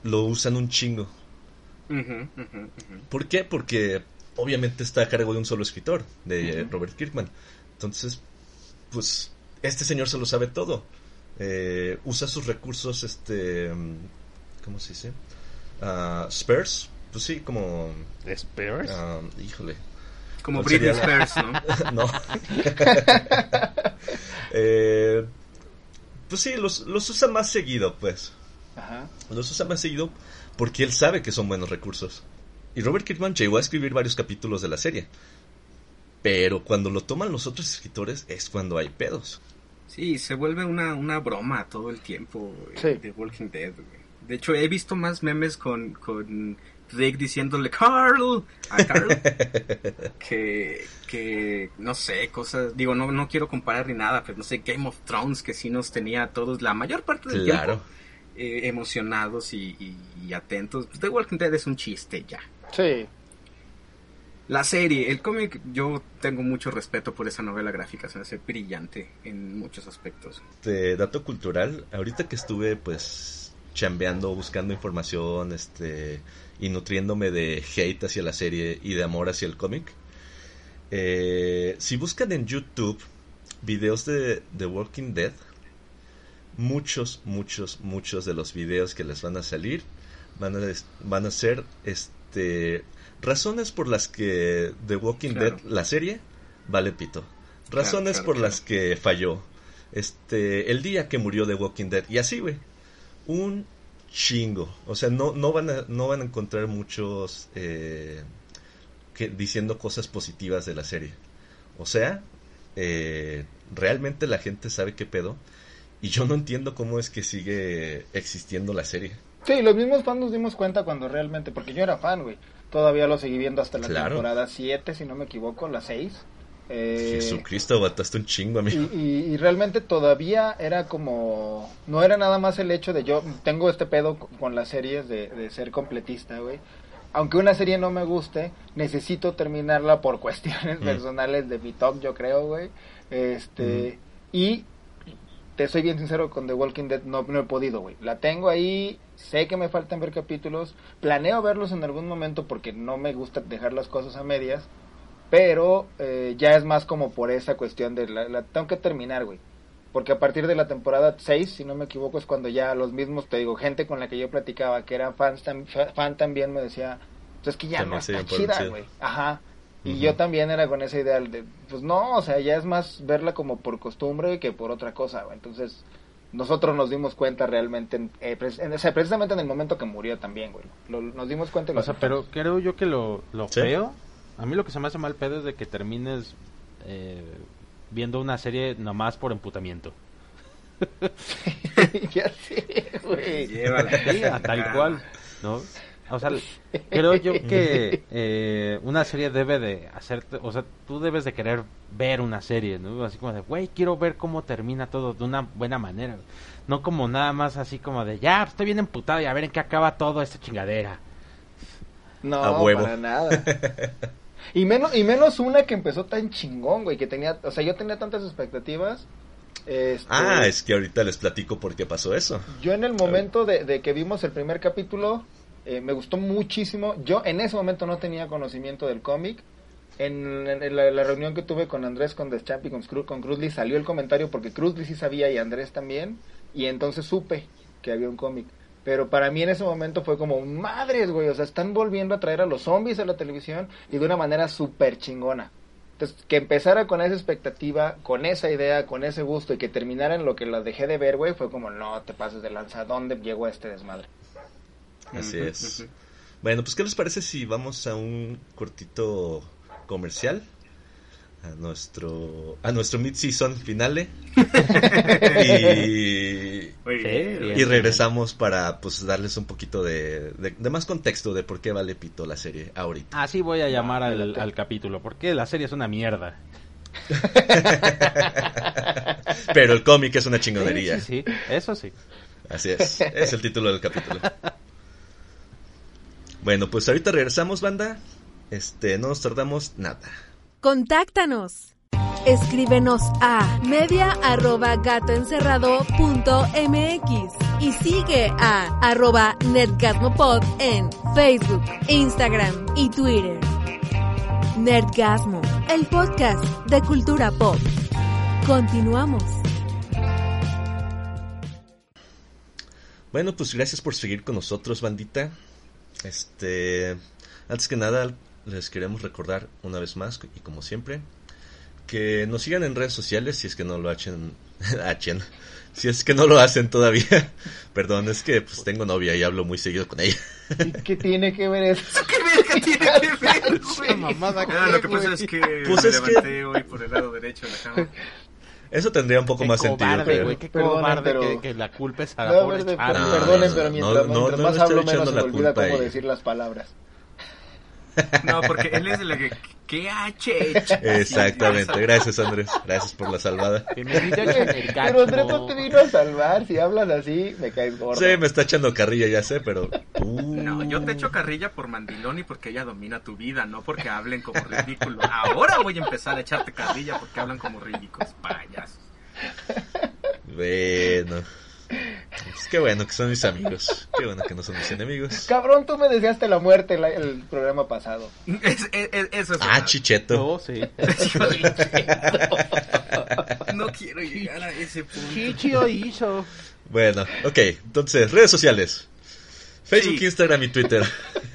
lo usan un chingo. ¿Por qué? Porque obviamente está a cargo de un solo escritor, de. Robert Kirkman. Entonces, pues, este señor se lo sabe todo. Eh, usa sus recursos, este, ¿cómo se dice? Ah, spares, pues sí, como, ¿Spears? ah, híjole, Como ¿Cuál Britney la- Spears, ¿no? no. Eh, pues sí, los, los usa más seguido, pues. Ajá. Los usa más seguido porque él sabe que son buenos recursos. Y Robert Kirkman llegó a escribir varios capítulos de la serie. Pero cuando lo toman los otros escritores es cuando hay pedos. Sí, se vuelve una, una broma todo el tiempo eh, Sí. de Walking Dead. De hecho, he visto más memes con, con Rick diciéndole Carl a Carl que, que, no sé, cosas, digo, no, no quiero comparar ni nada, pero no sé, Game of Thrones que sí nos tenía a todos la mayor parte del Claro. tiempo eh, emocionados y, y- y atentos. The Walking Dead es un chiste ya. Sí. La serie, el cómic, yo tengo mucho respeto por esa novela gráfica, se me hace brillante en muchos aspectos. De dato cultural, ahorita que estuve pues chambeando, buscando información, este y nutriéndome de hate hacia la serie y de amor hacia el cómic. eh, si buscan en YouTube videos de The Walking Dead, muchos, muchos, muchos de los videos que les van a salir van a, van a ser este razones por las que The Walking Claro. Dead, la serie, vale pito. Razones claro, por las que falló. Este, el día que murió The Walking Dead. Y así, güey. Un chingo. O sea, no, no, van, a, no van a encontrar muchos eh, que, diciendo cosas positivas de la serie. O sea, eh, realmente la gente sabe qué pedo. Y yo no entiendo cómo es que sigue existiendo la serie. Sí, los mismos fans nos dimos cuenta cuando realmente, porque yo era fan, güey. Todavía lo seguí viendo hasta la Claro. temporada 7, si no me equivoco, la 6. Eh, Jesucristo, bataste un chingo, amigo. Y, y- y realmente todavía era como... No era nada más el hecho de yo... Tengo este pedo co- con las series de, de ser completista, güey. Aunque una serie no me guste, necesito terminarla por cuestiones Mm. personales de mi top, yo creo, güey. Este... Y te soy bien sincero con The Walking Dead, no, no he podido, güey. La tengo ahí, sé que me faltan ver capítulos, planeo verlos en algún momento porque no me gusta dejar las cosas a medias, pero eh, ya es más como por esa cuestión de la, la tengo que terminar, güey. Porque a partir de la temporada 6, si no me equivoco, es cuando ya los mismos, te digo, gente con la que yo platicaba, que era fans tam- fan también, me decía, pues es que ya También no está chida, güey. Ajá. Y yo también era con esa idea de, pues no, o sea, ya es más verla como por costumbre que por otra cosa, güey. Entonces, nosotros nos dimos cuenta realmente, en, eh, en- o sea, precisamente en el momento que murió también, güey. Lo- nos dimos cuenta y lo O sea, pero creo yo que lo, lo Sí. feo, a mí lo que se me hace mal pedo es de que termines eh, viendo una serie nomás por emputamiento. ya sé, güey. Llévala. Sí, a tal cual, ¿no? O sea, creo yo que eh, una serie debe de hacerte, o sea, tú debes de querer ver una serie, ¿no? Así como de, güey, quiero ver cómo termina todo de una buena manera. No como nada más así como de, ya, estoy bien emputado y a ver en qué acaba todo esta chingadera. No, A huevo. para nada. Y menos, y menos una que empezó tan chingón, güey, que tenía, o sea, yo tenía tantas expectativas. Este, Ah, es que ahorita les platico por qué pasó eso. Yo en el momento de, de que vimos el primer capítulo, eh, me gustó muchísimo. Yo en ese momento no tenía conocimiento del cómic. En, en la, la reunión que tuve con Andrés, con Deschamps y con, con Cruzly salió el comentario porque Cruzly sí sabía y Andrés también. Y entonces supe que había un cómic. Pero para mí en ese momento fue como, madres, güey, o sea, están volviendo a traer a los zombies a la televisión y de una manera súper chingona. Entonces, que empezara con esa expectativa, con esa idea, con ese gusto y que terminara en lo que la dejé de ver, güey, fue como, no te pases de lanza, ¿a dónde llegó este desmadre? Así es. Bueno, pues ¿qué les parece si vamos a un cortito comercial? A nuestro a nuestro mid-season finale. y, bien. y regresamos para pues darles un poquito de, de, de más contexto de por qué vale pito la serie ahorita. Así voy a llamar al, capítulo, porque la serie es una mierda. Pero el cómic es una Sí, chingonería. sí, sí, eso sí. Así es, es el título del capítulo. Bueno, pues ahorita regresamos, banda. Este, no nos tardamos nada. Contáctanos. Escríbenos a media@gatoencerrado.mx y sigue a arroba netgasmopod en Facebook, Instagram y Twitter. Nerdgasmo, el podcast de cultura pop. Continuamos. Bueno, pues gracias por seguir con nosotros, bandita. Este, antes que nada, les queremos recordar una vez más, y como siempre, que nos sigan en redes sociales si es que no lo hacen, hachen, si es que no lo hacen todavía. Perdón, es que pues tengo novia y hablo muy seguido con ella. ¿Y qué tiene que ver eso? ¿Qué verga tiene que ver, güey? mamada Ah, lo que pasa güey. es que Pues me es que- levanté hoy por el lado derecho de la cama. Eso tendría un poco Qué más sentido, cobarde, pero... güey, qué Perdonen, cobarde pero- que, que la culpa es a la No, pobre No, perdonen, no, pero mientras, no, mientras no más hablo, menos se la me olvida culpa cómo decir las palabras. No, porque él es de la que... ¿Qué H? Exactamente, gracias Andrés, gracias por la salvada. Pero. Andrés no te vino a salvar. Si hablas así, me caes gordo. Sí, me está echando carrilla, ya sé, pero... Uh, No, yo te echo carrilla por mandilón y porque ella domina tu vida, no porque hablen como ridículos. Ahora voy a empezar a echarte carrilla porque hablan como ridículos, payasos. Bueno. Pues qué bueno que son mis amigos. Qué bueno que no son mis enemigos. Cabrón, tú me deseaste la muerte el programa pasado. Es- es- es- eso es Ah, verdad. chicheto. No, sí. No quiero llegar a ese punto. Chichio hizo. Bueno, ok. Entonces, redes sociales. Facebook, Sí. Instagram y Twitter.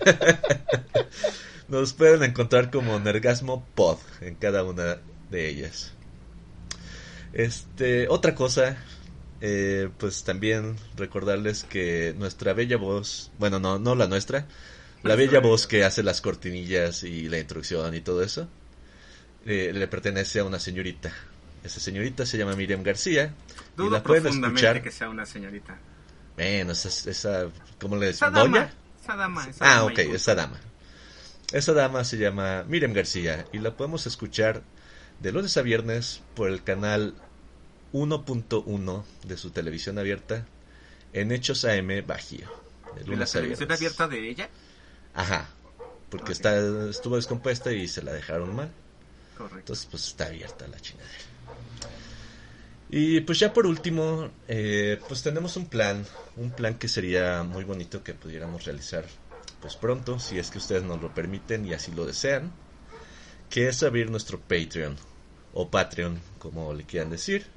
Nos pueden encontrar como Nergasmo Pod en cada una de ellas. Este, otra cosa, eh, pues también recordarles que nuestra bella voz, bueno, no, no la nuestra, la bella voz que hace las cortinillas y la introducción y todo eso, eh, le pertenece a una señorita. Esa señorita se llama Miriam García y Dudo la pueden profundamente escuchar. que sea una señorita. Bueno, esa, esa ¿cómo le Esa decimos? dama. ¿Doña? Esa dama. esa Ah, ok, esa dama. Esa dama se llama Miriam García y la podemos escuchar de lunes a viernes por el canal 1.1 de su televisión abierta en Hechos AM Bajío. De ¿De la televisión abierta de ella? Ajá, porque está, estuvo descompuesta y se la dejaron mal. Correcto. Entonces, pues está abierta la chingadera. Y pues ya por último, eh, pues tenemos un plan, un plan que sería muy bonito que pudiéramos realizar pues pronto, si es que ustedes nos lo permiten y así lo desean, que es abrir nuestro Patreon o Patreon, como le quieran decir.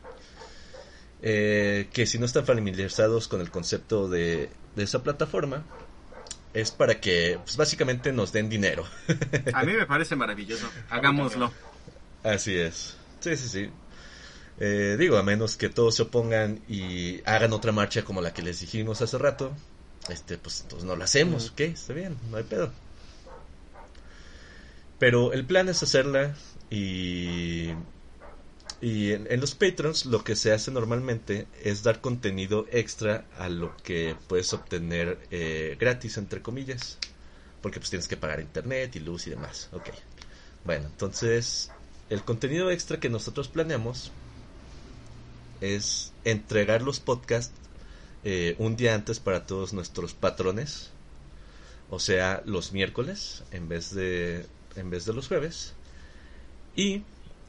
Eh, que si no están familiarizados con el concepto de, de esa plataforma, es para que, pues básicamente nos den dinero. A mí me parece maravilloso. Hagámoslo. Así es. Sí, sí, sí. Eh, digo, a menos que todos se opongan y hagan otra marcha como la que les dijimos hace rato, este, pues entonces no la hacemos, ¿ok? Está bien, no hay pedo. Pero el plan es hacerla y... Y en, los Patrons lo que se hace normalmente es dar contenido extra a lo que puedes obtener eh, gratis, entre comillas. Porque pues tienes que pagar internet y luz y demás. Ok. Bueno, entonces el contenido extra que nosotros planeamos es entregar los podcasts eh, un día antes para todos nuestros patrones. O sea, los miércoles en vez de en vez de los jueves. Y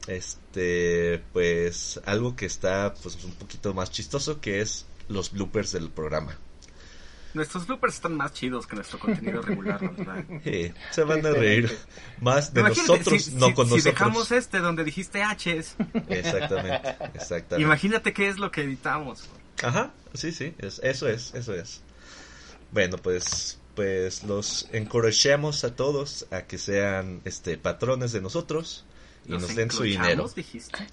este pues algo que está pues un poquito más chistoso que es los bloopers del programa. Nuestros bloopers están más chidos que nuestro contenido regular, la verdad. Eh, se van a reír más de Imagínate, nosotros, si, no si- con si nosotros. dejamos este donde dijiste H's, Exactamente, exactamente. imagínate qué es lo que editamos. Ajá, sí, sí, es, eso es, eso es. Bueno, pues, pues los encorajamos a todos a que sean, este, patrones de nosotros y ¿Los nos den su dinero. dijiste?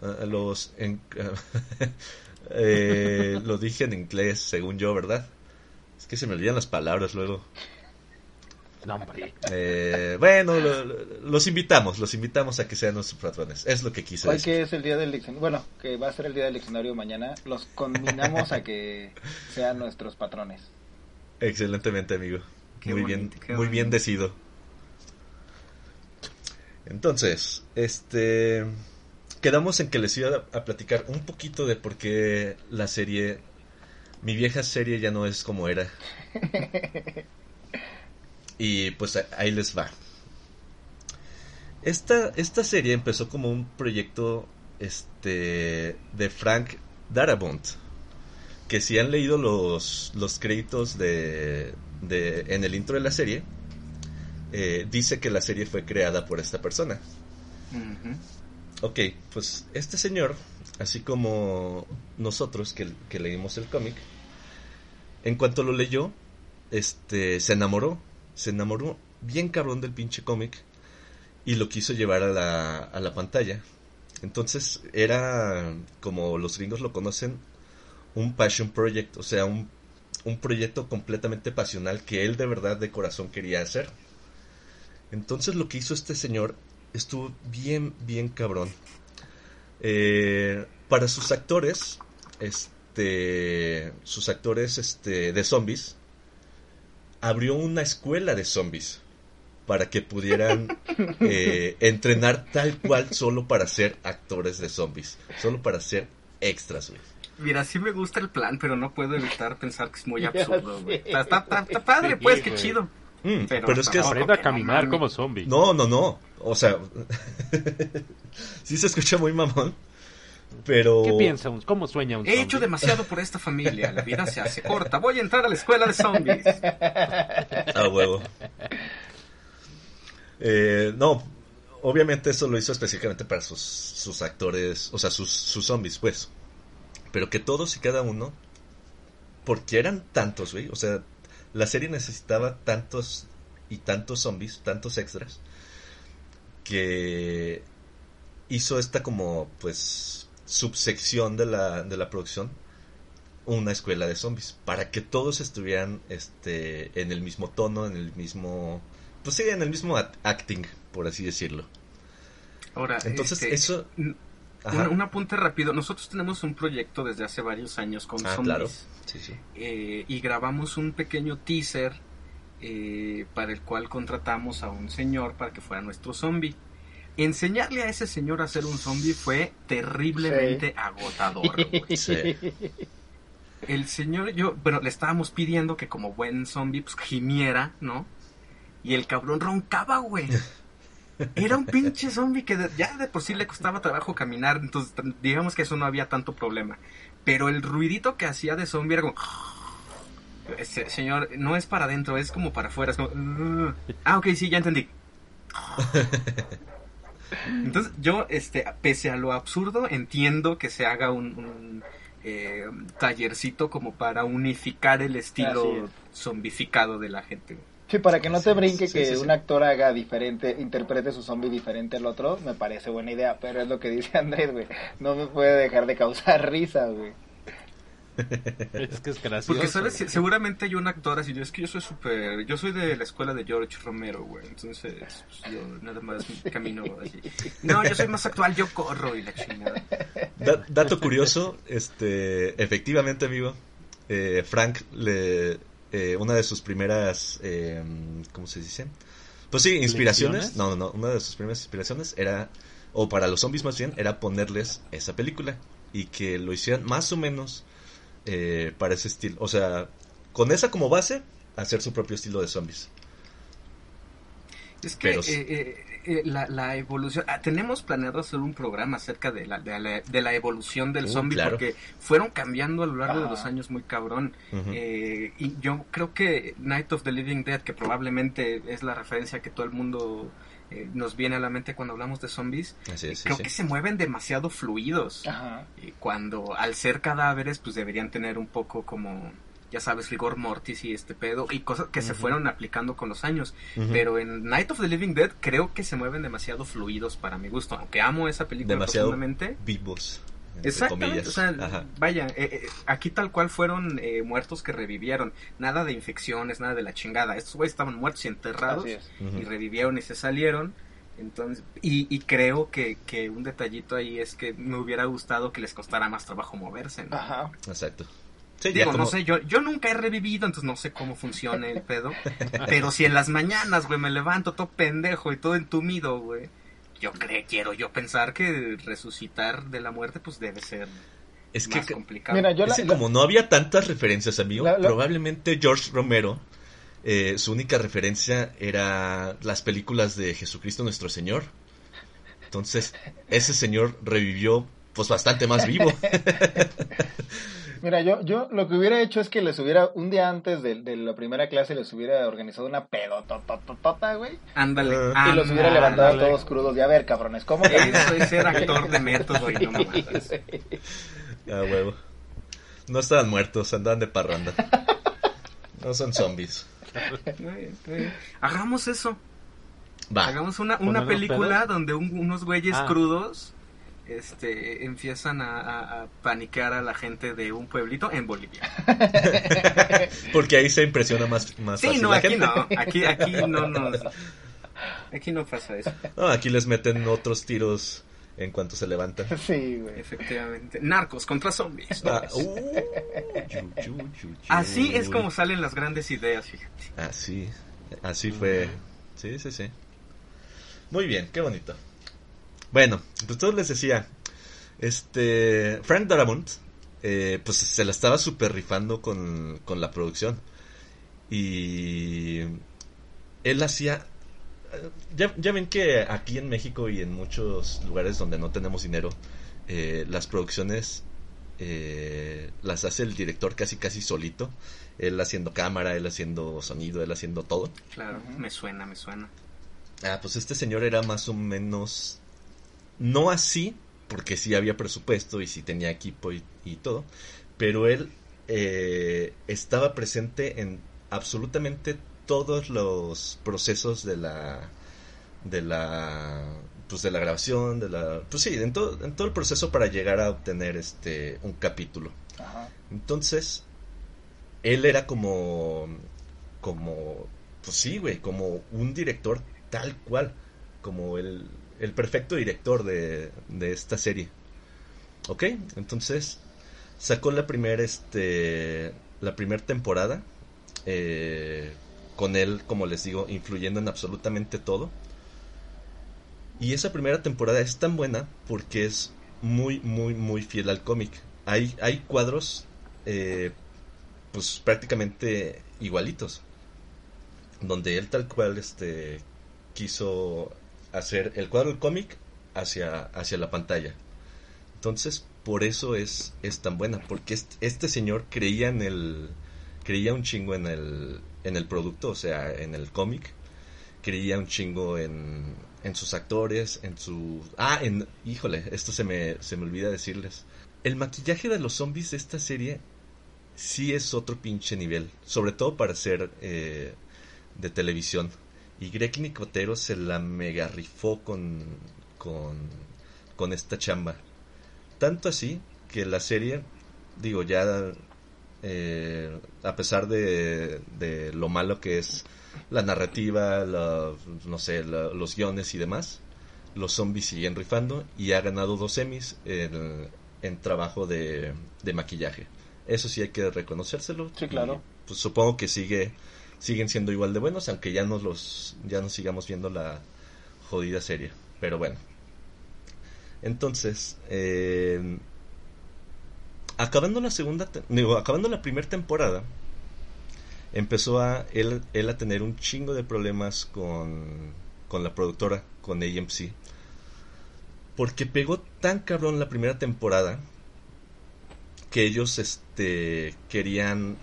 Ah, los, en- eh, lo dije en inglés, según yo, ¿verdad? Es que se me olvidan las palabras luego. No, hombre. Eh, bueno, lo- lo- los invitamos, los invitamos a que sean nuestros patrones. Es lo que quise Hoy decir. que es el día del diccionario, bueno, que va a ser el día del diccionario mañana, los combinamos a que sean nuestros patrones. Excelentemente, amigo. Qué muy bonito, bien, muy bien decido. Entonces, este quedamos en que les iba a, platicar un poquito de por qué la serie mi vieja serie ya no es como era. Y pues ahí les va. Esta, esta serie empezó como un proyecto este de Frank Darabont. Que si han leído los, los créditos de, de en el intro de la serie, eh, dice que la serie fue creada por esta persona. Ujú. Ok, pues este señor, así como nosotros que, que leímos el cómic, en cuanto lo leyó, este, se enamoró, se enamoró bien cabrón del pinche cómic y lo quiso llevar a la, a la pantalla. Entonces era, como los gringos lo conocen, un passion project, o sea, un, un proyecto completamente pasional que él de verdad de corazón quería hacer. Entonces lo que hizo este señor estuvo bien, bien cabrón. Eh, para sus actores, este, sus actores este, de zombies, abrió una escuela de zombies para que pudieran eh, entrenar tal cual solo para ser actores de zombies, solo para ser extras, güey. Mira, sí me gusta el plan, pero no puedo evitar pensar que es muy absurdo, güey. Está, está- está- padre, Sí, pues, qué chido. Mm, Pero pero, es que. Aprenda a no caminar como zombie. no, no, no, o sea, sí se escucha muy mamón, pero ¿Qué piensa? un- ¿Cómo sueña un He hecho demasiado por esta familia. La vida se hace corta. Voy a entrar a la escuela de zombies. A huevo. Eh, no, obviamente eso lo hizo específicamente para sus, sus actores, o sea, sus, sus zombies, pues. Pero que todos y cada uno, porque eran tantos, güey, o sea, la serie necesitaba tantos y tantos zombies, tantos extras, que hizo esta como, pues, subsección de la, de la producción, una escuela de zombies, para que todos estuvieran este, en el mismo tono, en el mismo, pues sí, en el mismo act- acting, por así decirlo. Ahora, Entonces, este, eso... un, apunte rápido. Nosotros tenemos un proyecto desde hace varios años con Ah, zombies. claro. Sí, sí. eh, y grabamos un pequeño teaser eh, para el cual contratamos a un señor para que fuera nuestro zombie. Enseñarle a ese señor a ser un zombie fue terriblemente agotador. güey. Sí. El señor, yo, bueno, le estábamos pidiendo que como buen zombie, pues gimiera, ¿no? Y el cabrón roncaba, güey. Era un pinche zombie que de- ya de por sí le costaba trabajo caminar, entonces digamos que eso no había tanto problema. Pero el ruidito que hacía de zombie era como... Señor, no es para adentro, es como para afuera. Es como... Ah, ok, sí, ya entendí. Entonces yo, este, pese a lo absurdo, entiendo que se haga un, un, eh, tallercito como para unificar el estilo zombificado de la gente. Sí, para que no te brinque sí, que sí, sí. un actor haga diferente, interprete su zombie diferente al otro, me parece buena idea, pero es lo que dice Andrés, güey. No me puede dejar de causar risa, güey. Es que es gracioso. Porque, ¿sabes? güey. Seguramente hay un actor así, yo es que yo soy súper... Yo soy de la escuela de George Romero, güey. Entonces, pues, yo nada más camino así. No, yo soy más actual, yo corro y la chingada. Da- dato curioso, este, efectivamente, amigo, eh, Frank le, eh, una de sus primeras, eh, ¿cómo se dice? Pues sí, inspiraciones. ¿Lecciones? No, no, no, una de sus primeras inspiraciones era, o para los zombies más bien, era ponerles esa película y que lo hicieran más o menos eh, para ese estilo, o sea, con esa como base, hacer su propio estilo de zombies. Es que Pero eh, la, la evolución... ah, tenemos planeado hacer un programa acerca de la, de la, de la evolución del Uh, zombie claro. porque fueron cambiando a lo largo de los años muy cabrón. Eh, y yo creo que Night of the Living Dead, que probablemente es la referencia que todo el mundo eh, nos viene a la mente cuando hablamos de zombies, Así es, sí, creo sí. que se mueven demasiado fluidos. Ajá. Y cuando al ser cadáveres, pues deberían tener un poco como, ya sabes, rigor mortis y este pedo, y cosas que se fueron aplicando con los años. Pero en Night of the Living Dead creo que se mueven demasiado fluidos para mi gusto, aunque amo esa película Demasiado profundamente. vivos. Exactamente, comillas. o sea, Ajá. vaya, eh, eh, aquí tal cual fueron eh, muertos que revivieron, nada de infecciones, nada de la chingada, estos güeyes estaban muertos y enterrados y revivieron y se salieron, entonces, y, y creo que, que un detallito ahí es que me hubiera gustado que les costara más trabajo moverse, ¿no? Ajá. Exacto. Sí, Digo, como- no sé, yo, yo nunca he revivido, entonces no sé cómo funciona el pedo. Pero si en las mañanas, güey, me levanto todo pendejo y todo entumido, güey. Yo creo, quiero yo pensar que resucitar de la muerte, pues debe ser es que más complicado. Mira, yo la, Es que la- como no había tantas referencias, amigo, La- la- probablemente George Romero, eh, su única referencia era las películas de Jesucristo nuestro Señor. Entonces, ese señor revivió pues bastante más vivo. Mira, yo, yo lo que hubiera hecho es que les hubiera, un día antes de, de la primera clase, les hubiera organizado una pedotototota, güey. Ándale. Y los hubiera levantado ándale. todos crudos. Y a ver, cabrones, ¿cómo Eso es ser actor de método y no mamadas. Ah, huevo. No estaban muertos, andaban de parranda. No son zombies. Hagamos eso. Va. Hagamos una, una ¿Ponernos película donde un- unos güeyes Ah. crudos este, empiezan a, a- a paniquear a la gente de un pueblito en Bolivia. Porque ahí se impresiona más, más Sí, fácil no, la aquí gente. no. Aquí, aquí no nos... Aquí no pasa eso, No, aquí les meten otros tiros en cuanto se levantan. Sí, güey. efectivamente. Narcos contra zombies. Ah, uh, yu, yu, yu, yu. Así es como salen las grandes ideas, fíjate. Así, así fue. Sí, sí, sí. Muy bien, qué bonito. Bueno, pues todos les decía, este, Frank Darabont, eh, pues se la estaba super rifando con, con la producción. Y él hacía, eh, ya, ya ven que aquí en México y en muchos lugares donde no tenemos dinero, eh, las producciones eh, las hace el director casi casi solito. Él haciendo cámara, él haciendo sonido, él haciendo todo. Claro, me suena, me suena. Ah, pues este señor era más o menos. No así, porque sí había presupuesto y sí tenía equipo y, y todo. Pero él eh, estaba presente en absolutamente todos los procesos de la. de la. pues de la grabación, de la. pues sí, en todo, en todo el proceso para llegar a obtener este. un capítulo. Ajá. Entonces, él era como, como, pues sí, güey, como un director tal cual, como el, el perfecto director de, de esta serie. ¿Ok? Entonces, sacó la primera, este, la primera temporada, eh, con él, como les digo, influyendo en absolutamente todo. Y esa primera temporada es tan buena porque es muy, muy, muy fiel al cómic. Hay, hay cuadros eh, pues prácticamente igualitos. Donde él tal cual este quiso hacer el cuadro del cómic hacia, hacia la pantalla. Entonces, por eso es, es tan buena. Porque este, señor creía en el. creía un chingo en el. en el producto, o sea, en el cómic. Creía un chingo en, en sus actores, en su. Ah, en. Híjole, esto se me, se me olvida decirles. el maquillaje de los zombies de esta serie sí es otro pinche nivel. Sobre todo para ser eh, de televisión. Y Greg Nicotero se la mega rifó con, con, con esta chamba. Tanto así que la serie, digo, ya eh, a pesar de, de lo malo que es la narrativa, la- no sé, la- los guiones y demás, los zombies siguen rifando y ha ganado dos Emmys en, en trabajo de, de maquillaje. Eso sí hay que reconocérselo. Sí, claro. Y, pues supongo que sigue siguen siendo igual de buenos, aunque ya nos los ya nos sigamos viendo la jodida serie. Pero bueno. Entonces, eh, acabando la segunda, digo, acabando la primera temporada, empezó a él, él a tener un chingo de problemas con, con la productora, con AMC. Porque pegó tan cabrón la primera temporada que ellos este querían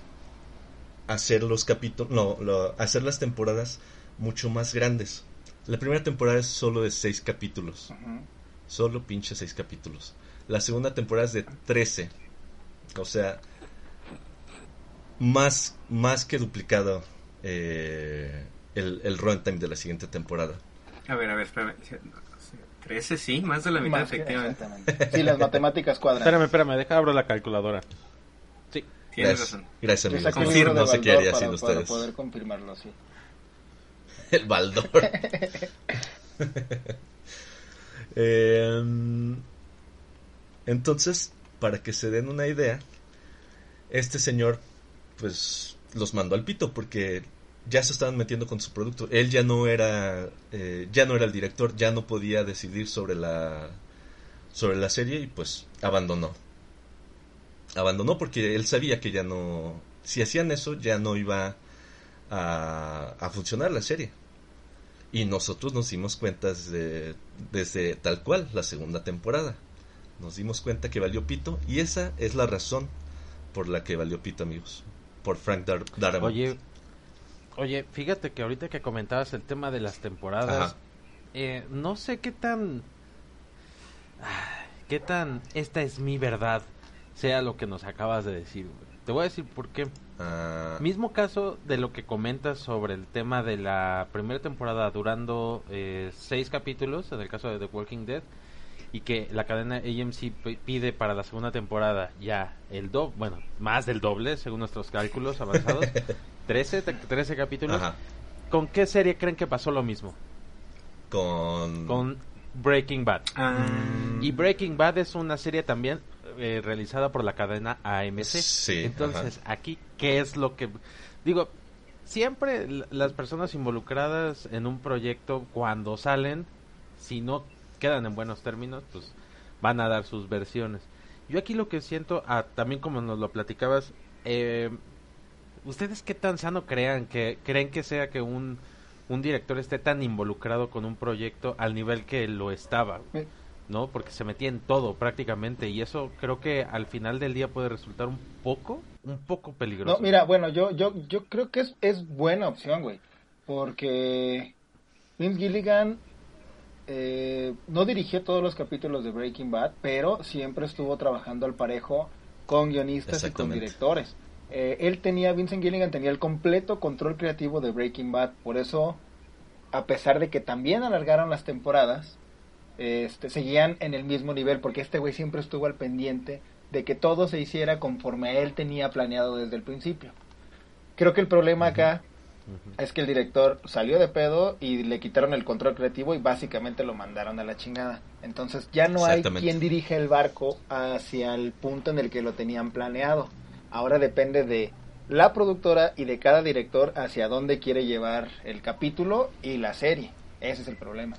hacer los capítulos, no, lo- hacer las temporadas mucho más grandes. La primera temporada es solo de seis capítulos. Ujú. Solo pinche seis capítulos. La segunda temporada es de 13. O sea, más, más que duplicado eh, el, el runtime de la siguiente temporada. A ver, a ver, espérame. 13, sí, más de la mitad, Más efectivamente. Sí, las matemáticas cuadran. Espérame, espérame, deja abro la calculadora. Tienes Gracias, razón. gracias Yo amigos. No sé qué haría para- sin para ustedes. poder confirmarlo, sí. El Baldor. Em, entonces, para que se den una idea, este señor, pues, los mandó al pito porque ya se estaban metiendo con su producto. Él ya no era, eh, ya no era el director, ya no podía decidir sobre la, sobre la serie y pues abandonó. Abandonó porque él sabía que ya no, si hacían eso, ya no iba a, a funcionar la serie. Y nosotros nos dimos cuenta desde, desde tal cual, la segunda temporada. Nos dimos cuenta que valió pito y esa es la razón por la que valió pito, amigos. Por Frank Dar Darabont. Oye, oye, fíjate que ahorita que comentabas el tema de las temporadas, eh, no sé qué tan, qué tan esta es mi verdad sea lo que nos acabas de decir. güey. Te voy a decir por qué. Ah, Mismo caso de lo que comentas sobre el tema de la primera temporada durando eh, seis capítulos, en el caso de The Walking Dead, y que la cadena AMC pide para la segunda temporada ya el doble, bueno, más del doble, según nuestros cálculos avanzados, 13, te- 13 capítulos. ajá. ¿Con qué serie creen que pasó lo mismo? Con... Con Breaking Bad. Ah, Y Breaking Bad es una serie también eh, realizada por la cadena AMC. Sí, Entonces, aquí, ¿qué es lo que... Digo, siempre las personas involucradas en un proyecto, cuando salen, si no quedan en buenos términos, pues van a dar sus versiones. Yo aquí lo que siento, ah, también como nos lo platicabas, eh, ¿ustedes qué tan sano crean que creen que sea que un, un director esté tan involucrado con un proyecto al nivel que lo estaba? ¿No? Porque se metía en todo prácticamente y eso creo que al final del día puede resultar un poco, un poco peligroso. No, mira, bueno, yo, yo, yo creo que es, es buena opción, güey. Porque Vince Gilligan eh, no dirigió todos los capítulos de Breaking Bad, pero siempre estuvo trabajando al parejo con guionistas y con directores. Eh, él tenía, Vincent Gilligan tenía el completo control creativo de Breaking Bad, por eso, a pesar de que también alargaron las temporadas, este, seguían en el mismo nivel, porque este güey siempre estuvo al pendiente de que todo se hiciera conforme él tenía planeado desde el principio. Creo que el problema acá es que el director salió de pedo y le quitaron el control creativo y básicamente lo mandaron a la chingada. Entonces ya no hay quien dirige el barco hacia el punto en el que lo tenían planeado. Ahora depende de la productora y de cada director hacia dónde quiere llevar el capítulo y la serie. Ese es el problema.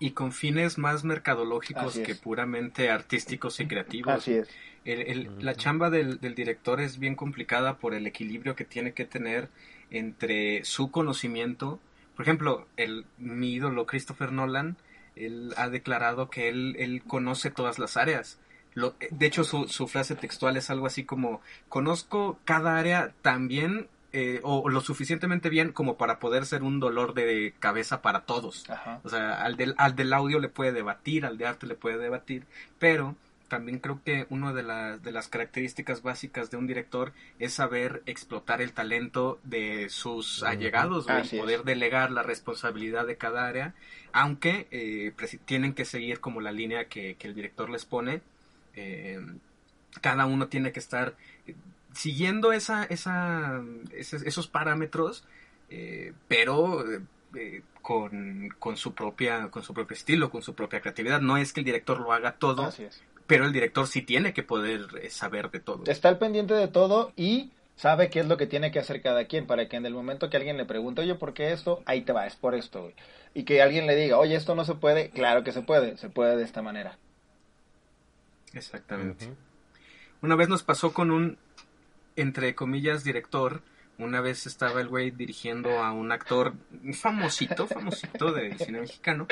Y con fines más mercadológicos es. que puramente artísticos y creativos. Así es. El- el- la chamba del, del director es bien complicada por el equilibrio que tiene que tener entre su conocimiento. Por ejemplo, el, mi ídolo Christopher Nolan, él ha declarado que él, él conoce todas las áreas. Lo- de hecho, su, su frase textual es algo así como, conozco cada área tan bien eh, o lo suficientemente bien como para poder ser un dolor de cabeza para todos. Ajá. O sea, al del, al del audio le puede debatir, al de arte le puede debatir, pero también creo que una de, las de las características básicas de un director es saber explotar el talento de sus allegados, es. poder delegar la responsabilidad de cada área, aunque eh, tienen que seguir como la línea que, que el director les pone. eh, cada uno tiene que estar siguiendo esa, esa, esos, esos parámetros, eh, pero eh, con, con su propia, con su propio estilo, con su propia creatividad. No es que el director lo haga todo, Así es. pero el director sí tiene que poder eh, saber de todo. Está al pendiente de todo y sabe qué es lo que tiene que hacer cada quien para que en el momento que alguien le pregunte, oye, ¿por qué esto? Ahí te va, es por esto, güey. Y que alguien le diga, oye, esto no se puede, claro que se puede, se puede de esta manera. Exactamente. Una vez nos pasó con un, entre comillas, director. Una vez estaba el güey dirigiendo a un actor famosito, famosito del cine mexicano.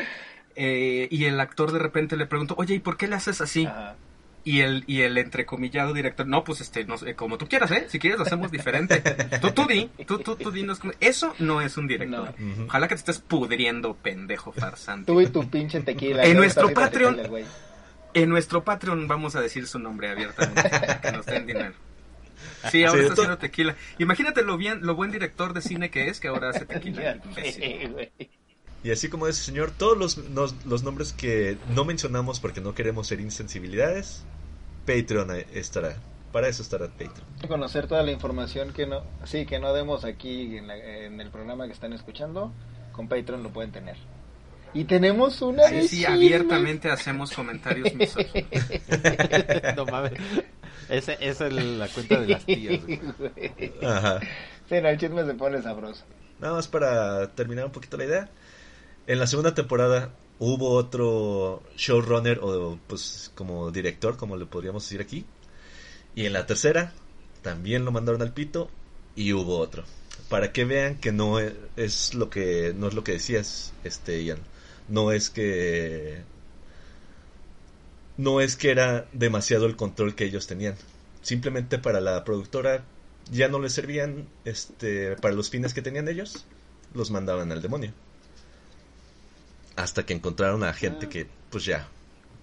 eh, y el actor de repente le preguntó, oye, ¿y por qué le haces así? Ajá. Y el, y el entrecomillado director, no, pues este, no sé, como tú quieras, ¿eh? Si quieres lo hacemos diferente. Tú, tú di, tú, tú, tú dinos Eso no es un director. No. Ojalá que te estés pudriendo, pendejo farsante. Tú y tu pinche tequila. En nuestro Patreon. tequila. En nuestro Patreon vamos a decir su nombre abiertamente para que nos den dinero. Sí, ahora Sí, está haciendo tequila. Imagínate lo bien, lo buen director de cine que es que ahora hace tequila. Y así como ese señor, todos los, los, los nombres que no mencionamos porque no queremos ser insensibilidades, Patreon estará. Para eso estará Patreon. conocer toda la información que no sí que no demos aquí en, la- en el programa que están escuchando con Patreon lo pueden tener y tenemos una Sí, sí, abiertamente hacemos comentarios misóginos. no mames. Ese- Esa es la cuenta de las tías. güey. Ajá. sí no, el chisme se pone sabroso Nada más para terminar un poquito la idea. En la segunda temporada hubo otro showrunner o pues como director, como le podríamos decir aquí. Y en la tercera también lo mandaron al pito y hubo otro. Para que vean que no e- es lo que no es lo que decías, este Ian. No es que no es que era demasiado el control que ellos tenían. Simplemente para la productora ya no les servían este para los fines que tenían ellos, los mandaban al demonio. Hasta que encontraron a gente que pues ya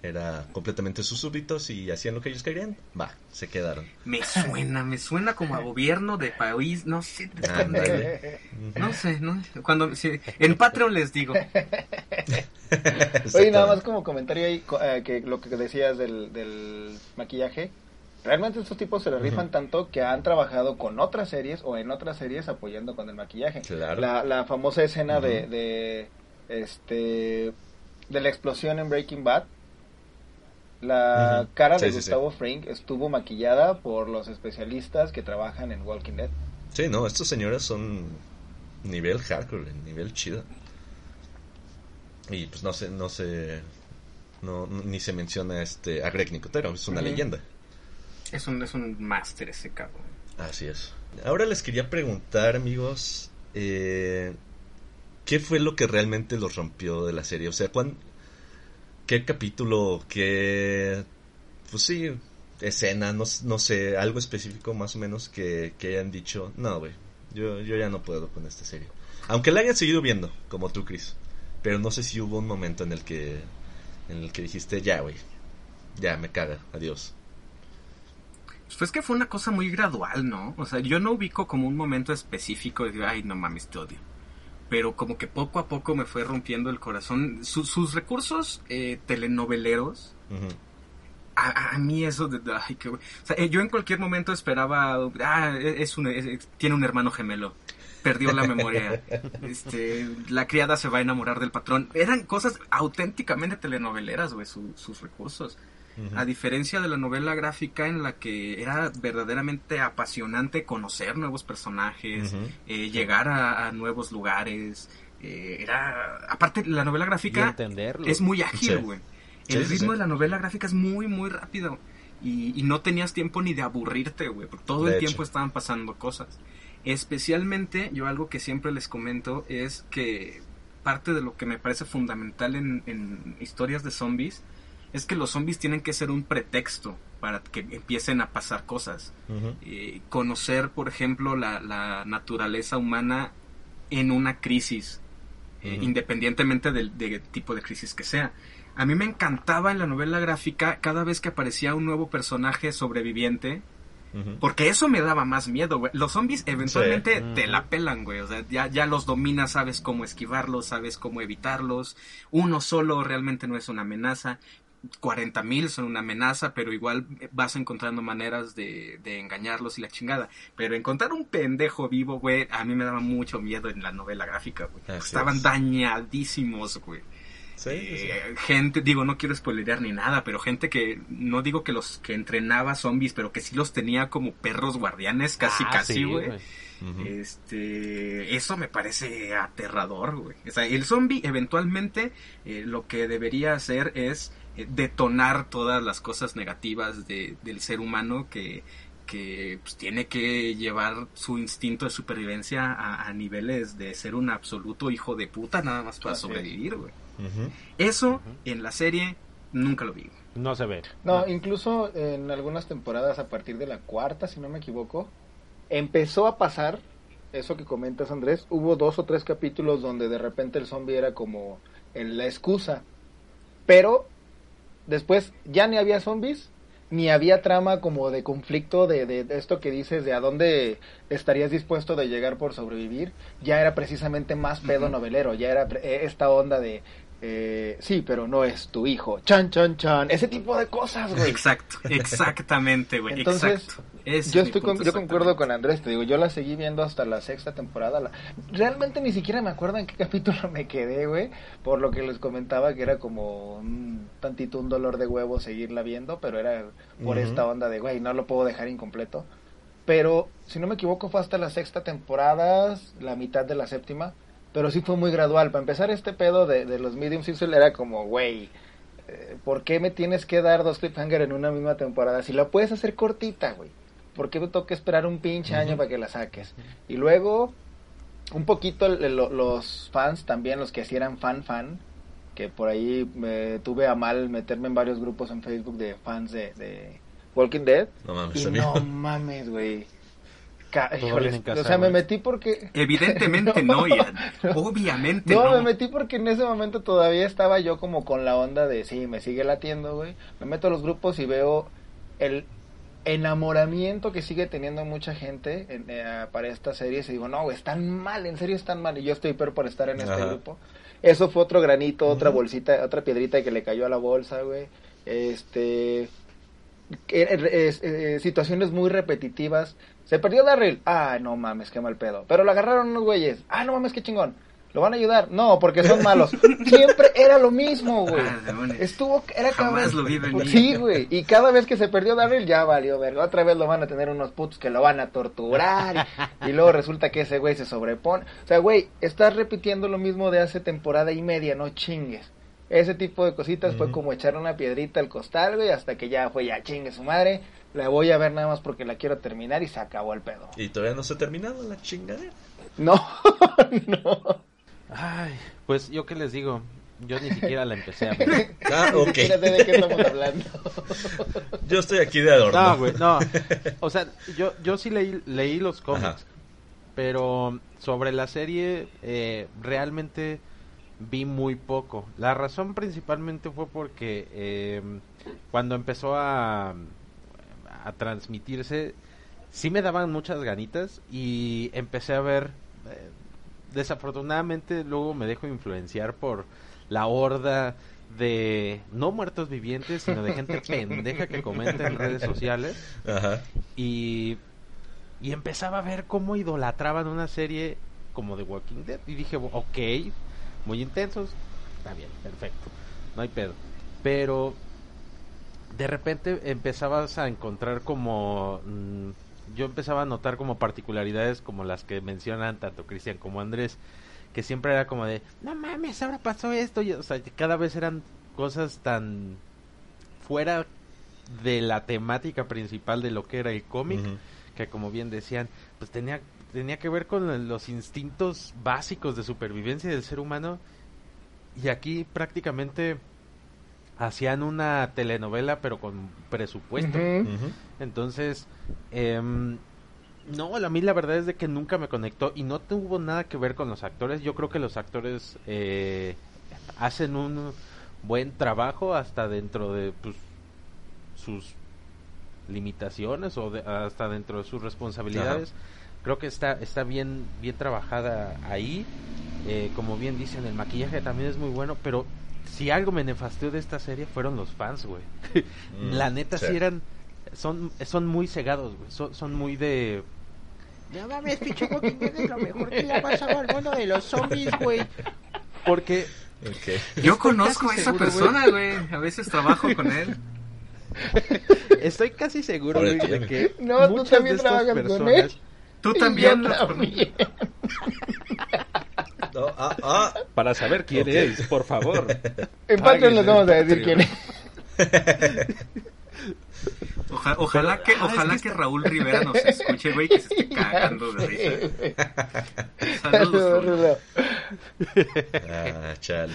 era completamente sus súbditos y hacían lo que ellos querían, va, se quedaron. Me suena, me suena como a gobierno de país, no sé. de dónde. Ándale. No sé, no Cuando, sí, en Patreon les digo. oye nada más como comentario ahí co- eh, que lo que decías del, del maquillaje realmente estos tipos se le rifan tanto que han trabajado con otras series o en otras series apoyando con el maquillaje Claro. la, la famosa escena de, de este de la explosión en Breaking Bad la cara Sí, de sí, sí. Gustavo Fring estuvo maquillada por los especialistas que trabajan en Walking Dead Sí, no, estos señores son nivel hardcore, nivel chido. Y pues no sé, no sé, no, no- ni se menciona este a Greg Nicotero, es una leyenda. Es un, es un máster ese cabrón. Así es. Ahora les quería preguntar, amigos, eh, ¿qué fue lo que realmente los rompió de la serie? O sea, ¿cuán, ¿qué capítulo, qué, pues sí, escena, no, no sé, algo específico más o menos que, que hayan dicho, no, güey, yo, yo ya no puedo con esta serie. Aunque la hayan seguido viendo, como tú, Chris. Pero no sé si hubo un momento en el que, en el que dijiste, ya, güey, ya, me caga, adiós. Pues que fue una cosa muy gradual, ¿no? O sea, yo no ubico como un momento específico de, ay, no mames, te odio. Pero como que poco a poco me fue rompiendo el corazón. Su- sus recursos eh, telenoveleros, a, a mí eso de, ay, qué. O sea, eh, yo en cualquier momento esperaba, ah, es un, es- es- tiene un hermano gemelo. Perdió la memoria. Este, la criada se va a enamorar del patrón. Eran cosas auténticamente telenoveleras, güey, su- sus recursos. A diferencia de la novela gráfica en la que era verdaderamente apasionante conocer nuevos personajes, eh, llegar a, a nuevos lugares, eh, era... Aparte, la novela gráfica es muy ágil, güey. Sí, El sí, ritmo sí. de la novela gráfica es muy, muy rápido. Y, y no tenías tiempo ni de aburrirte, güey. Porque todo De el hecho. tiempo estaban pasando cosas. Especialmente, yo algo que siempre les comento es que parte de lo que me parece fundamental en, en historias de zombies es que los zombies tienen que ser un pretexto para que empiecen a pasar cosas. Eh, conocer, por ejemplo, la, la naturaleza humana en una crisis, eh, independientemente del, tipo de crisis que sea. a mí me encantaba en la novela gráfica cada vez que aparecía un nuevo personaje sobreviviente. Porque eso me daba más miedo, güey. Los zombies eventualmente Sí. te la pelan, güey. O sea, ya, ya los dominas, sabes cómo esquivarlos, sabes cómo evitarlos. Uno solo realmente no es una amenaza. 40 mil son una amenaza, pero igual vas encontrando maneras de, de engañarlos y la chingada. Pero encontrar un pendejo vivo, güey, a mí me daba mucho miedo en la novela gráfica, güey. Estaban es. dañadísimos, güey. Sí, sí, sí. Eh, gente, digo, no quiero spoilerear ni nada, pero gente que, no digo que los que entrenaba zombies, pero que sí los tenía como perros guardianes, casi, Ah, casi, sí, güey. Este, eso me parece aterrador, güey. O sea, el zombie eventualmente eh, lo que debería hacer es eh, detonar todas las cosas negativas de- del ser humano que, que pues, tiene que llevar su instinto de supervivencia a, a niveles de ser un absoluto hijo de puta nada más para sobrevivir, güey. Eso en la serie nunca lo vi. No se ve. No, incluso en algunas temporadas, a partir de la cuarta, si no me equivoco, empezó a pasar eso que comentas, Andrés. Hubo dos o tres capítulos donde de repente el zombie era como en la excusa. Pero después ya ni había zombies, ni había trama como de conflicto de, de- de esto que dices, de a dónde estarías dispuesto de llegar por sobrevivir. Ya era precisamente más pedo novelero, ya era eh, esta onda de... eh, sí, pero no es tu hijo. Chan, chan, chan. Ese tipo de cosas, güey. Exacto, exactamente, güey. Entonces, exacto. Ese Yo estoy con- yo concuerdo con Andrés, te digo, yo la seguí viendo hasta la sexta temporada. la- Realmente ni siquiera me acuerdo en qué capítulo me quedé, güey, por lo que les comentaba que era como un tantito un dolor de huevo seguirla viendo, pero era por esta onda de, güey, no lo puedo dejar incompleto. Pero, si no me equivoco, fue hasta la sexta temporada, la mitad de la séptima, pero sí fue muy gradual. Para empezar, este pedo de, de los medium season era como, güey, eh, ¿por qué me tienes que dar dos cliffhanger en una misma temporada? Si la puedes hacer cortita, güey. ¿Por qué me toca esperar un pinche año para que la saques? Y luego, un poquito lo- los fans también, los que sí eran fan fan, que por ahí me tuve a mal meterme en varios grupos en Facebook de fans de, de Walking Dead. No mames, Y no mames, güey. Híjoles, en casa, o sea, me metí porque... Evidentemente no, Ian. Obviamente No, no. me metí porque en ese momento todavía estaba yo como con la onda de, sí, me sigue latiendo, güey. Me meto a los grupos y veo el enamoramiento que sigue teniendo mucha gente en- eh, para esta serie. Y digo, no, güey, están mal, en serio están mal. Y yo estoy peor por estar en este grupo. Eso fue otro granito, otra bolsita, otra piedrita que le cayó a la bolsa, güey. Este... eh, eh, situaciones muy repetitivas. Se perdió Darryl. Ah, no mames, qué mal pedo. Pero lo agarraron unos güeyes. Ah, no mames, qué chingón. ¿Lo van a ayudar? No, porque son malos. Siempre era lo mismo, güey. Ah. Estuvo, era Jamás cabrón. lo vi venir. Sí, güey. Y cada vez que se perdió Darryl ya valió verga. Otra vez lo van a tener unos putos que lo van a torturar. Y, y luego resulta que ese güey se sobrepone. O sea, güey, estás repitiendo lo mismo de hace temporada y media, no chingues. Ese tipo de cositas fue como echarle una piedrita al costal, güey, hasta que ya fue ya chingue su madre. La voy a ver nada más porque la quiero terminar y se acabó el pedo. Y todavía no se ha terminado la chingadera. No, no. Ay, pues yo qué les digo, yo ni siquiera la empecé a ver. Ah, ok. Fíjate de qué estamos hablando. Yo estoy aquí de adorno. No, güey, no. O sea, yo, yo sí leí, leí los cómics, Ajá. pero sobre la serie eh, realmente vi muy poco. La razón principalmente fue porque eh, cuando empezó a, a transmitirse, sí me daban muchas ganitas y empecé a ver... eh, desafortunadamente luego me dejo influenciar por la horda de no muertos vivientes, sino de gente pendeja que comenta en redes sociales Ajá. y y empezaba a ver cómo idolatraban una serie como The Walking Dead y dije, ok, muy intensos, está bien, perfecto, no hay pedo. Pero de repente empezabas a encontrar como mm, yo empezaba a notar como particularidades como las que mencionan tanto Cristian como Andrés que siempre era como de no mames ahora pasó esto y, o sea cada vez eran cosas tan fuera de la temática principal de lo que era el cómic que como bien decían pues tenía tenía que ver con los instintos básicos de supervivencia del ser humano y aquí prácticamente hacían una telenovela pero con presupuesto entonces, em, no, a mí la verdad es de que nunca me conectó y no tuvo nada que ver con los actores. Yo creo que los actores eh, hacen un, buen trabajo hasta dentro de pues, sus limitaciones o de- hasta dentro de sus responsabilidades. Creo que está está bien bien trabajada ahí. Eh, como bien dicen, el maquillaje también es muy bueno, pero si algo me nefasteó de esta serie fueron los fans, güey. Mm, La neta sí. sí eran son son muy cegados, güey. Son, son muy de No mames, pinche Walking Dead es lo mejor que le ha pasado al mundo de los zombies, güey. porque Ok. Yo conozco a esa seguro, persona, güey. A veces trabajo con él. estoy casi seguro güey, de tú que No, tú muchas también de estas trabajas con personas él. Tú Y también. yo también. Ah, ah. para saber quién es, por favor. En Patreon les vamos a decir quién es. Oja- ojalá que, ojalá que Raúl Rivera nos escuche, güey, que se esté cagando de risa. Saludos, Raúl. Ah, chale.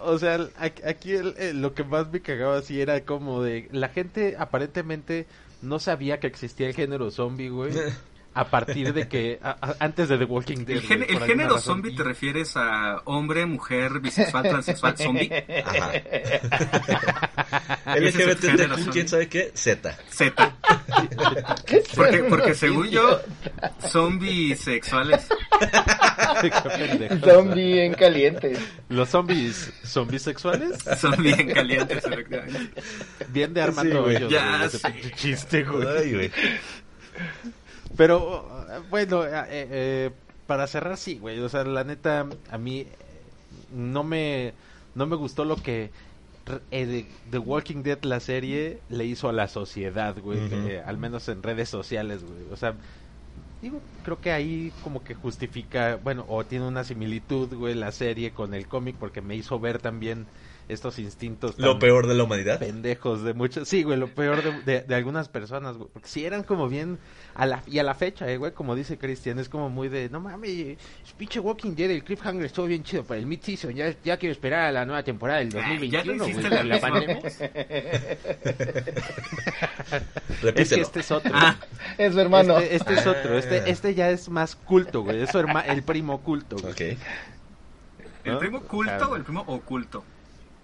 O sea, aquí aquí el- el- lo que más me cagaba así era como de la gente aparentemente no sabía que existía el género zombie, güey. A partir de que a- a- antes de The Walking Dead. El, gen- el género zombie te refieres a hombre, mujer, bisexual, transexual, zombie. Ajá. Ese es el LGBT, ¿quién zombie. sabe qué? Z. Z. Porque, porque según yo, son bisexuales. Qué pendejo. Son bien calientes. Los zombies, zombies sexuales, Son bien calientes, efectivamente. bien de Armando güey. Hoyos, Ya pinche chiste, güey. Ay, güey. Pero uh, bueno, eh, eh, para cerrar sí, güey, o sea, la neta a mí eh, no me no me gustó lo que eh, The Walking Dead la serie le hizo a la sociedad, güey, eh, al menos en redes sociales, güey. O sea, digo, creo que ahí como que justifica, bueno, o tiene una similitud, güey, la serie con el cómic porque me hizo ver también estos instintos Lo tan- peor de la humanidad. pendejos de muchos. Sí, güey, lo peor de, de, de algunas personas, güey. Porque sí eran como bien. A la, y a la fecha, eh, güey, como dice Cristian, es como muy de. No mames, pinche Walking Dead, el Cliffhanger estuvo bien chido para el mid-season. Ya, ya quiero esperar a la nueva temporada del Ay, ya lo 2021, güey. la la pandemia. Es que este es otro. Ah, Es su hermano. Este, este es otro. Ah. Este, este ya es más culto, güey. Es su herma- el primo culto, güey. Ok. ¿El ¿No? primo culto Ah. o el primo oculto?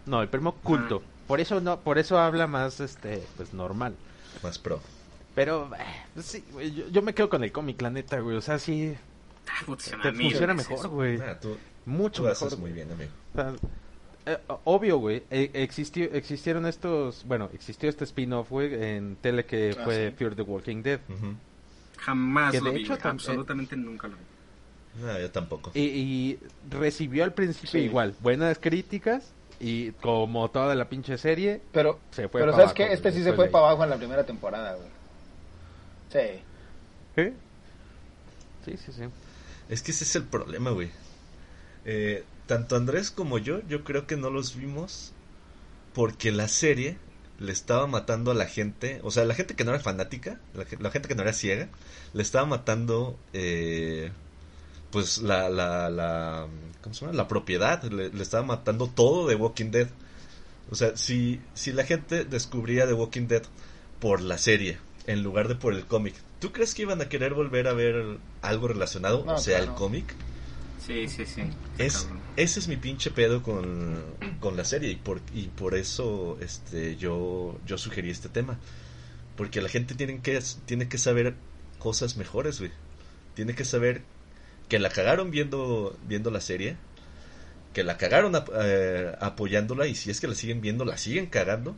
No, el primo culto. Por eso no, por eso habla más, este, pues normal. Más pro. Pero, eh, pues sí, güey, yo, yo me quedo con el cómic, la neta, güey. O sea, sí, Ah, funciona, te amigo, funciona ¿qué es mejor, eso? güey. Ah, tú, Mucho tú mejor. haces muy bien, amigo. O sea, eh, obvio, güey. eh, existió, existieron estos. Bueno, existió este spin-off, güey, en tele que Ah, fue sí. Fear the Walking Dead. Ujú. Jamás Que lo de vi, hecho güey, tam- absolutamente nunca lo vi. No, yo tampoco. Y, y recibió al principio Sí. igual buenas críticas. Y como toda la pinche serie, Pero, Se fue pero ¿sabes güey, Este sí se fue para abajo en la primera temporada, güey. Sí. ¿eh? Sí, sí, sí. Es que ese es el problema, güey. Eh, tanto Andrés como yo, yo creo que no los vimos porque la serie le estaba matando a la gente, o sea, la gente que no era fanática, la, la gente que no era ciega, le estaba matando, eh, pues, la, la, la, ¿cómo se llama? La propiedad, le, le estaba matando todo de Walking Dead. O sea, si, si la gente descubría The Walking Dead por la serie, en lugar de por el cómic, ¿tú crees que iban a querer volver a ver algo relacionado, No, o sea, claro. el cómic? Sí, sí, sí. Es, Cabrón. ese es mi pinche pedo con, con la serie y por, y por eso este yo, yo sugerí este tema. Porque la gente tiene que, tiene que saber cosas mejores, güey. Tiene que saber que la cagaron viendo, viendo la serie, que la cagaron ap- eh, apoyándola y si es que la siguen viendo, la siguen cagando.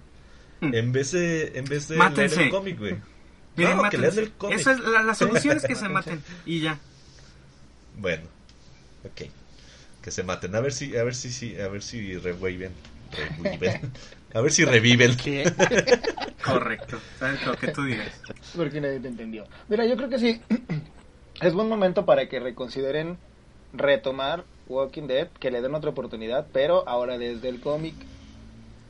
Hmm. En vez de, en vez de Mátense. leer el cómic, güey. Miren, no, que lean el cómic. Esa es la, la solución es que se maten y ya. Bueno, ok. Que se maten. A ver si, a ver si, si a ver si reviven. Reviven. A ver si reviven. Correcto. ¿Sabes lo que tú digas? Porque nadie te entendió. Mira, yo creo que sí. Es buen momento para que reconsideren retomar Walking Dead, que le den otra oportunidad, pero ahora desde el cómic,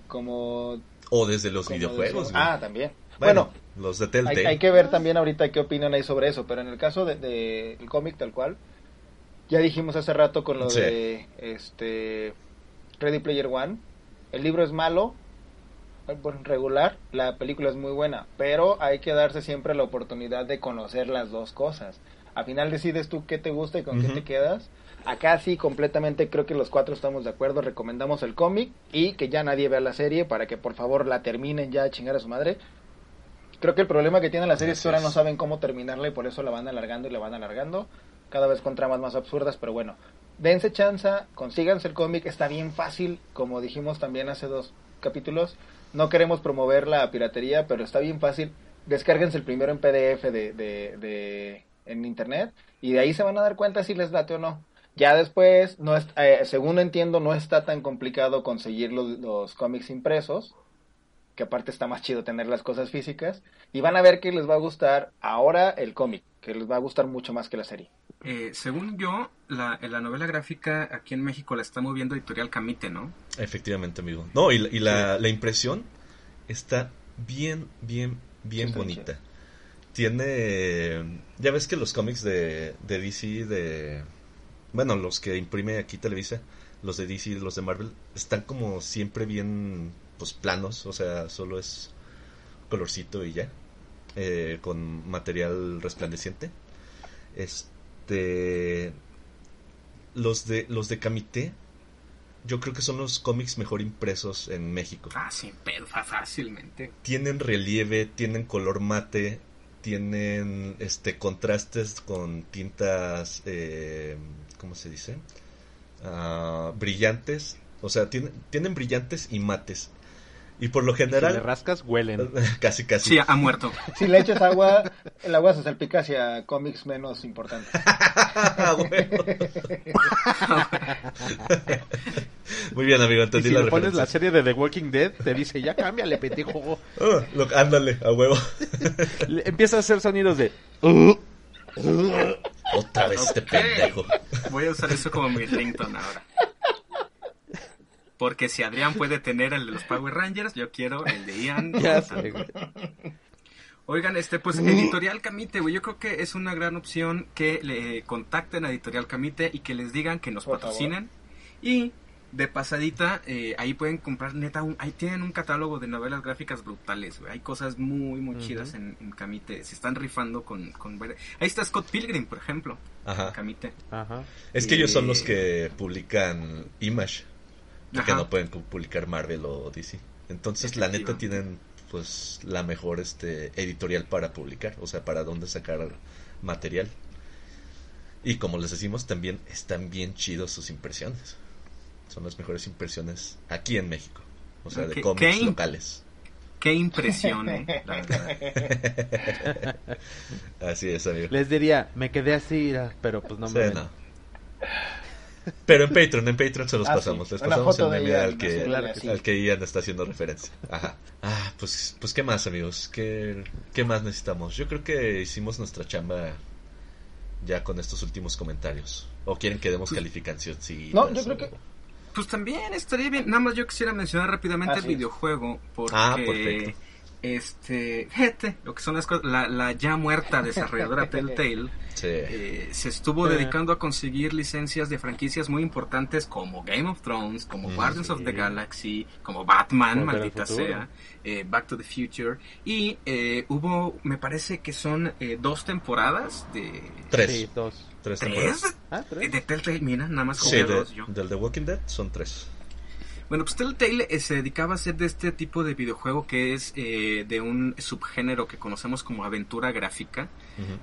como... O desde los videojuegos. Ah, también. bueno, Bueno, los de hay, Telltale. hay que ver también ahorita qué opinan ahí sobre eso, pero en el caso del de, el cómic tal cual, ya dijimos hace rato con lo Sí. de este Ready Player One, el libro es malo, regular, la película es muy buena, pero hay que darse siempre la oportunidad de conocer las dos cosas. Al final decides tú qué te gusta y con qué te quedas. Acá sí, completamente creo que los cuatro estamos de acuerdo. Recomendamos el cómic y que ya nadie vea la serie para que por favor la terminen ya a chingar a su madre. Creo que el problema que tiene la serie es que ahora no saben cómo terminarla y por eso la van alargando y la van alargando. Cada vez con tramas más absurdas, pero bueno. Dense chance, consíganse el cómic, está bien fácil, como dijimos también hace dos capítulos. No queremos promover la piratería, pero está bien fácil. Descárguense el primero en PDF de, de, de- en internet y de ahí se van a dar cuenta si les late o no. Ya después, no es, eh, según entiendo, no está tan complicado conseguir los, los cómics impresos, que aparte está más chido tener las cosas físicas, y van a ver que les va a gustar ahora el cómic, que les va a gustar mucho más que la serie. Eh, según yo, la, la novela gráfica aquí en México la está moviendo Editorial Camite, ¿no? Efectivamente, amigo. No, y, la- y la, la impresión está bien, bien, bien Sí, bonita. Tiene... Ya ves que los cómics de, de DC, de... Bueno, los que imprime aquí Televisa, los de DC y los de Marvel, están como siempre bien, pues, planos. O sea, solo es colorcito y ya. eh, con material resplandeciente. Este... Los de, los de Camité, yo creo que son los cómics mejor impresos en México. Ah, sí, pero fácilmente. Tienen relieve, tienen color mate, tienen este contrastes con tintas, eh, ¿cómo se dice? Ah, brillantes. O sea, tienen, tienen brillantes y mates. Y por lo Si le general, rascas, huelen. casi casi. Sí, ha muerto. Si le echas agua, el agua se salpica hacia cómics menos importantes. Muy bien, amigo, Y entendí si la le pones la serie de The Walking Dead, te dice, ya cámbiale, pendejo. Lo- ándale, a huevo. Le- Empieza a hacer sonidos de... Otra vez este Ok. pendejo. Voy a usar eso como mi ringtone ahora. Porque si Adrián puede tener el de los Power Rangers, yo quiero el de Ian. Ya sé, güey. Oigan, este, pues Editorial Camite, güey, yo creo que es una gran opción que le contacten a Editorial Camite y que les digan que nos Por patrocinen. Y de pasadita, eh, ahí pueden comprar, neta, un- ahí tienen un catálogo de novelas gráficas brutales, güey. Hay cosas muy, muy chidas en, en Camite. Se están rifando con, con... Ahí está Scott Pilgrim, por ejemplo. Ajá. en Camite. Ajá. Es que ellos son los que publican Image. Y que Ajá. no pueden pu- publicar Marvel o DC. Entonces, la neta tienen pues la mejor este editorial para publicar, o sea, para dónde sacar material. Y como les decimos, también están bien chidos sus impresiones. Son las mejores impresiones aquí en México. O sea, de ¿Qué- cómics qué? locales. Qué impresión, eh, la verdad. Así es, amigo. Les diría, me quedé así, ah, pero pues no Sí, me ven. no. Pero en Patreon, en Patreon se los Ah, pasamos. sí. Les Una pasamos el meme al que, al que Ian está haciendo referencia. Ajá. Ah, pues, pues qué más, amigos. ¿Qué, ¿Qué más necesitamos? Yo creo que hicimos nuestra chamba ya con estos últimos comentarios. ¿O quieren que demos calificación? Sí. No, yo creo que Pues también estaría bien. Nada más yo quisiera mencionar rápidamente Ah, el videojuego. Porque, Ah, perfecto. Este, fíjate, lo que son las cosas, la, la ya muerta desarrolladora Telltale Sí. eh, se estuvo Eh. dedicando a conseguir licencias de franquicias muy importantes como Game of Thrones, como Mm, Guardians of the. Galaxy, como Batman, maldita sea, eh, Back to the Future. Y eh, hubo, me parece que son eh, dos temporadas de... Tres. Sí, dos. Tres ¿Tres? temporadas. Ah, tres. De Telltale, mira, nada más Sí, jugué de- dos yo. del The Walking Dead son tres. Bueno, pues Telltale eh, se dedicaba a hacer de este tipo de videojuego que es eh, de un subgénero que conocemos como aventura gráfica,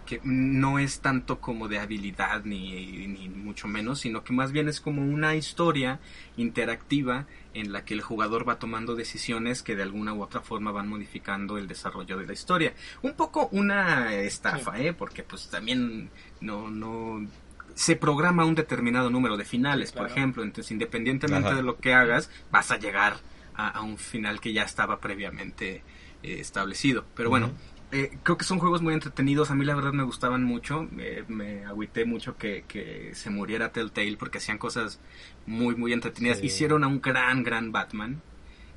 que no es tanto como de habilidad ni, ni mucho menos, sino que más bien es como una historia interactiva en la que el jugador va tomando decisiones que de alguna u otra forma van modificando el desarrollo de la historia. Un poco una estafa, ¿eh? Porque pues también no, no se programa un determinado número de finales, por ejemplo, entonces independientemente Ajá. de lo que hagas, vas a llegar a, a un final que ya estaba previamente eh, establecido. Pero bueno, eh, creo que son juegos muy entretenidos. A mí la verdad me gustaban mucho. eh, me agüité mucho que, que se muriera Telltale porque hacían cosas muy, muy entretenidas. Sí. Hicieron a un gran, gran Batman.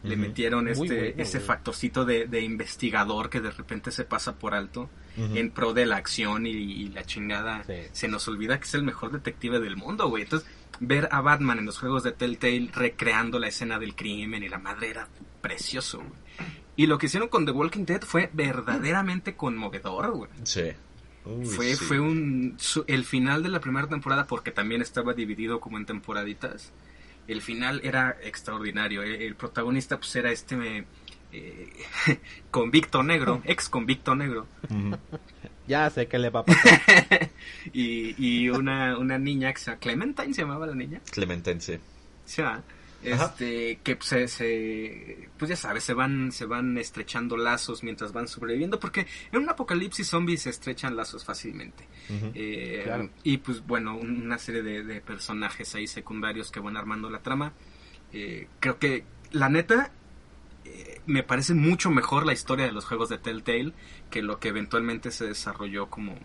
Le metieron este, bueno, ese güey. factorcito de, de investigador que de repente se pasa por alto en pro de la acción y, y la chingada. Sí. Se nos olvida que es el mejor detective del mundo, güey. Entonces, ver a Batman en los juegos de Telltale recreando la escena del crimen y la madre era precioso, güey. Y lo que hicieron con The Walking Dead fue verdaderamente conmovedor, güey. Sí. Uy, fue, sí. fue un su- el final de la primera temporada porque también estaba dividido como en temporaditas. El final era extraordinario. El, el protagonista pues era este eh, convicto negro, ex convicto negro. Ya sé qué le va a pasar. y, y una, una niña que se llama Clementine, se llamaba la niña. Clementine, sí. Sí, este que pues, se, se- pues ya sabes se van se van estrechando lazos mientras van sobreviviendo porque en un apocalipsis zombie se estrechan lazos fácilmente. Eh, Claro. y pues bueno un- una serie de, de personajes ahí secundarios que van armando la trama Eh, creo que la neta eh, me parece mucho mejor la historia de los juegos de Telltale que lo que eventualmente se desarrolló como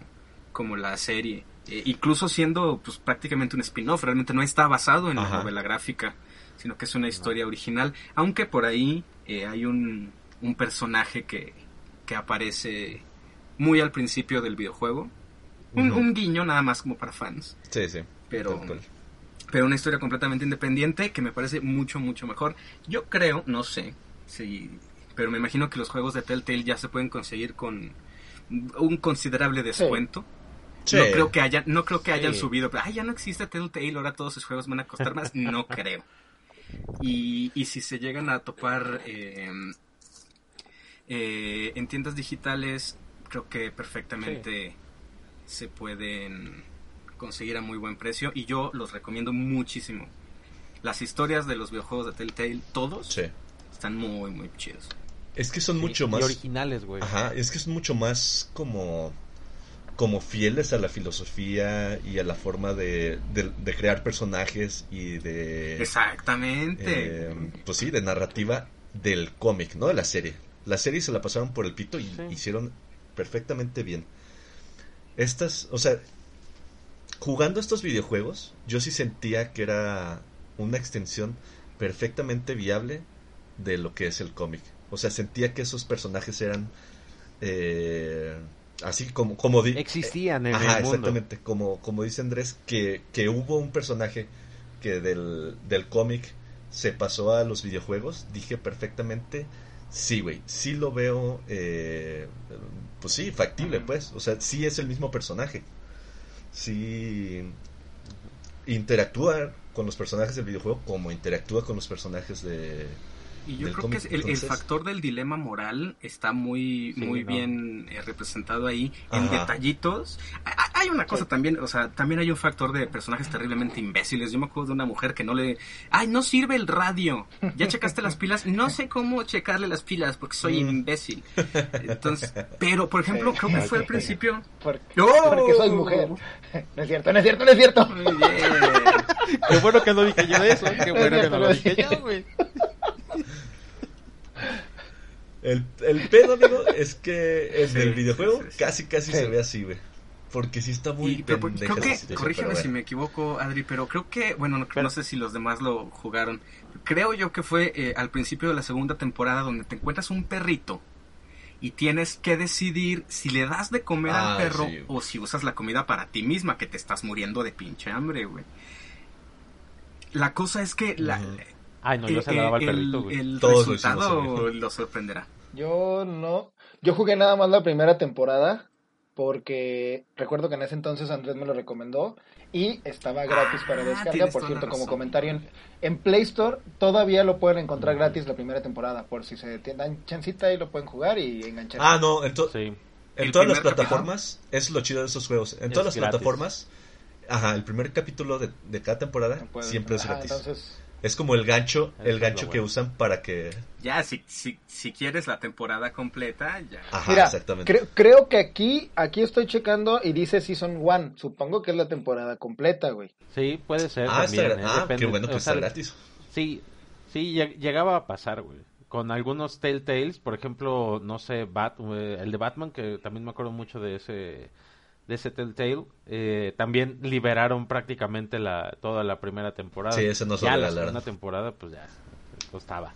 como la serie. Eh, incluso siendo pues prácticamente un spin-off realmente no está basado en la novela gráfica sino que es una historia original aunque por ahí eh, hay un, un personaje que, que aparece muy al principio del videojuego un, guiño nada más como para fans Sí, sí. pero pero una historia completamente independiente que me parece mucho, mucho mejor. Yo creo, no sé, si, pero me imagino que los juegos de Telltale ya se pueden conseguir con un considerable descuento. Sí. No creo que hayan, no creo que hayan Sí. subido, pero, "Ay, ya no existe Telltale, ahora todos sus juegos van a costar más. No creo. Y, y si se llegan a topar eh, eh, en tiendas digitales, creo que perfectamente se pueden conseguir a muy buen precio y yo los recomiendo muchísimo. Las historias de los videojuegos de Telltale, todos, Sí. están muy, muy chidos. Es que son Sí, mucho y más. originales, güey. Ajá, es que es mucho más como como fieles a la filosofía y a la forma de, de, de crear personajes y de Exactamente. eh, pues sí de narrativa del cómic no de la serie la serie se la pasaron por el pito y Sí. hicieron perfectamente bien estas o sea jugando estos videojuegos yo sí sentía que era una extensión perfectamente viable de lo que es el cómic o sea sentía que esos personajes eran eh, así como como di- Existían en Ajá, el mundo. exactamente. Como, como dice Andrés, que, que hubo un personaje que del, del cómic se pasó a los videojuegos, dije perfectamente, sí, güey, sí lo veo, eh, pues sí, factible, pues. O sea, sí es el mismo personaje. Sí interactúa con los personajes del videojuego como interactúa con los personajes de... Y yo creo que cómic, es el, el entonces- factor del dilema moral está muy, Sí, muy no. bien eh, representado ahí en Ajá. detallitos. Ha- ha- Hay una cosa también, o sea, también hay un factor de personajes terriblemente imbéciles. Yo me acuerdo de una mujer que no le... ¡Ay, no sirve el radio! ¿Ya checaste las pilas? No sé cómo checarle las pilas porque soy Mm. imbécil. Entonces, pero, por ejemplo, Sí, creo que fue al principio... Porque, ¡Oh! porque soy mujer. No es cierto, no es cierto, no es cierto. Muy bien. Qué bueno que no dije yo eso. Qué bueno que no lo dije cierto, yo, güey. El, el pedo, amigo, es que Sí, el videojuego sí, sí. casi casi Sí. se ve así, güey. Porque sí está muy Y, pero, pendeja creo que, corrígeme pero si me equivoco, Adri, pero creo que, bueno, no, Pero- no sé si los demás lo jugaron. Creo yo que fue eh, al principio de la segunda temporada donde te encuentras un perrito y tienes que decidir si le das de comer Ah, al perro sí. o si usas la comida para ti misma, que te estás muriendo de pinche hambre, güey. La cosa es que la. Ay, no, yo eh, se la daba al el, perrito, güey. el Todos lo hicimos, resultado lo sorprenderá. Yo no. Yo jugué nada más la primera temporada porque recuerdo que en ese entonces Andrés me lo recomendó y estaba gratis para Ah, descarga. Por cierto, como comentario en, en Play Store todavía lo pueden encontrar gratis la primera temporada. Por si se dan chancita y lo pueden jugar y enganchar. Ah, no, en, to- Sí. en El todas las plataformas es lo chido de esos juegos. En Es todas las gratis. plataformas, ajá, el primer capítulo de, de cada temporada No siempre es Ah, gratis. entonces, Es como el gancho, el es gancho que bueno. usan para que... Ya, si, si, si quieres la temporada completa, ya. Ajá, Mira, exactamente. creo, creo que aquí, aquí estoy checando y dice Season 1. Supongo que es la temporada completa, güey. Sí, puede ser ah, también. está, ¿eh? ah, Depende. qué bueno que O está gratis. Sí, sí, lleg- llegaba a pasar, güey. Con algunos Telltales, por ejemplo, no sé, Bat, eh, el de Batman, que también me acuerdo mucho de ese de ese Telltale, eh, también liberaron prácticamente la toda la primera temporada. Sí, ese no se lo Ya la segunda temporada, pues ya costaba.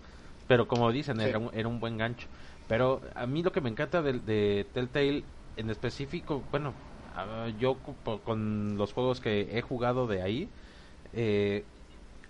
Pero como dicen, Sí. era, un, era un buen gancho. Pero a mí lo que me encanta de, de Telltale en específico, bueno, ah, yo con los juegos que he jugado de ahí, eh,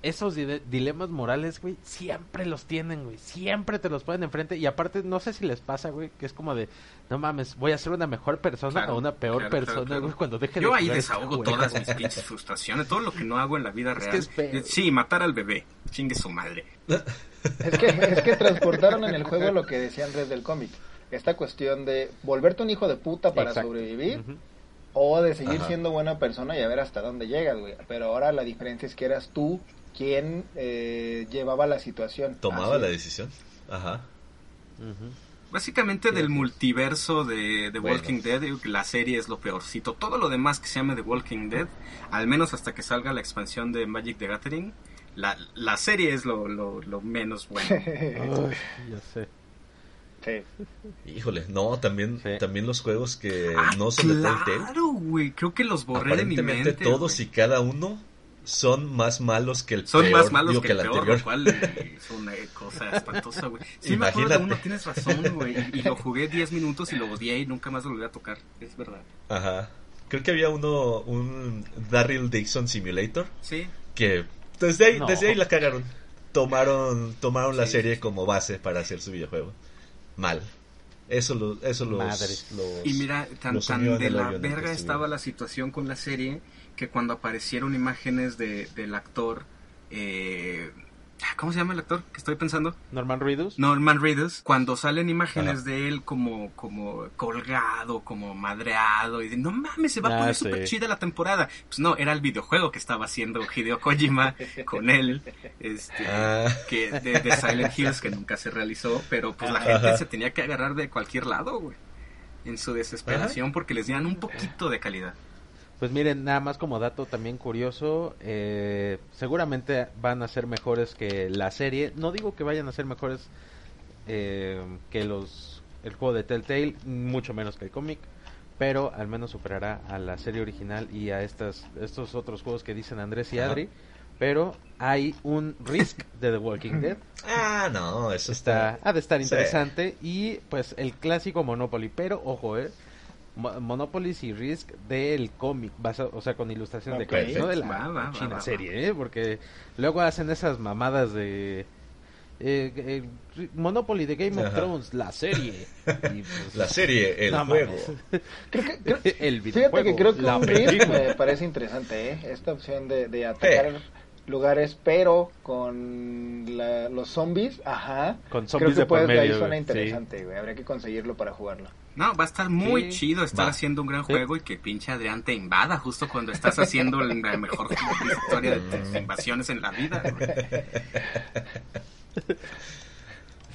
esos dile- dilemas morales, güey, siempre los tienen, güey. Siempre te los ponen enfrente. Y aparte, no sé si les pasa, güey, que es como de, no mames, voy a ser una mejor persona Claro, o una peor claro, persona, claro. güey, cuando deje Yo de ahí este desahogo todas mis pinches frustraciones, todo lo que no hago en la vida Es que real. es feo. Eh, Sí, matar al bebé, chingue su madre. Es que, es que transportaron en el juego lo que decía Andrés del cómic. Esta cuestión de volverte un hijo de puta para Exacto. sobrevivir o de seguir Ajá. siendo buena persona y a ver hasta dónde llegas, güey. Pero ahora la diferencia es que eras tú quien eh, llevaba la situación. Tomaba Así la decisión. Ajá. Básicamente del multiverso de The Bueno. Walking Dead, digo que la serie es lo peorcito. Todo lo demás que se llame The Walking Dead, al menos hasta que salga la expansión de Magic the Gathering, la, la serie es lo, lo, lo menos bueno. Ay, ya sé. Sí. Híjole, no, también, Sí. también los juegos que Ah, no son de Telltale. claro, güey, creo que los borré de mi mente. todos güey. y cada uno son más malos que el Son peor, más malos digo, que, el el peor, anterior. lo cual es una cosa espantosa, güey. Sí, me acuerdo de Imagínate. uno, tienes razón, güey. Y, y lo jugué 10 minutos y lo odié y nunca más lo volví a tocar. Es verdad. Ajá. Creo que había uno, un Daryl Dixon Simulator, Sí. que desde ahí, No. desde ahí la cagaron. Tomaron, tomaron la serie como base para hacer su videojuego. Mal. Eso, lo, eso los, Madres. los- Y mira, tan, los tan de la verga estaba la situación con la serie que cuando aparecieron imágenes de, del actor, eh, ¿cómo se llama el actor que estoy pensando? Norman Reedus. Norman Reedus, cuando salen imágenes Ajá. de él como, como colgado, como madreado, y de, no mames, se va a Ah, poner sí. súper chida la temporada. Pues no, era el videojuego que estaba haciendo Hideo Kojima con él, este, Ah. que de, de Silent Hills, que nunca se realizó, pero pues la Ajá. gente se tenía que agarrar de cualquier lado, güey. En su desesperación porque les dieran un poquito de calidad. Pues miren, nada más como dato también curioso, eh, seguramente van a ser mejores que la serie. No digo que vayan a ser mejores eh, que los el juego de Telltale, mucho menos que el cómic, pero al menos superará a la serie original y a estas estos otros juegos que dicen Andrés y Ajá. Adri. Pero hay un Risk de The Walking Dead. Ah, no, eso Está, está... ha de estar Sí. interesante. Y pues el clásico Monopoly. Pero ojo, eh. Mo- Monopoly y Risk del cómic, o sea, con ilustración de Ok. cómics, no de la Va, va, va, china va, va. serie, ¿eh? Porque luego hacen esas mamadas de eh, eh, Monopoly de Game of. Thrones, la serie. Y, pues, La serie, el no juego. Creo que, creo- el Fíjate videojuego, que creo que la un Risk película. me parece interesante, ¿eh? Esta opción de, de atacar lugares, pero con la- los zombies, ajá. Con Creo que de por puede, de ahí medio, suena güey, sí. interesante, güey. Habría que conseguirlo para jugarlo. No, va a estar muy Sí. chido estar Va. haciendo un gran juego y que pinche Adrián te invada justo cuando estás haciendo la mejor historia de tus invasiones en la vida.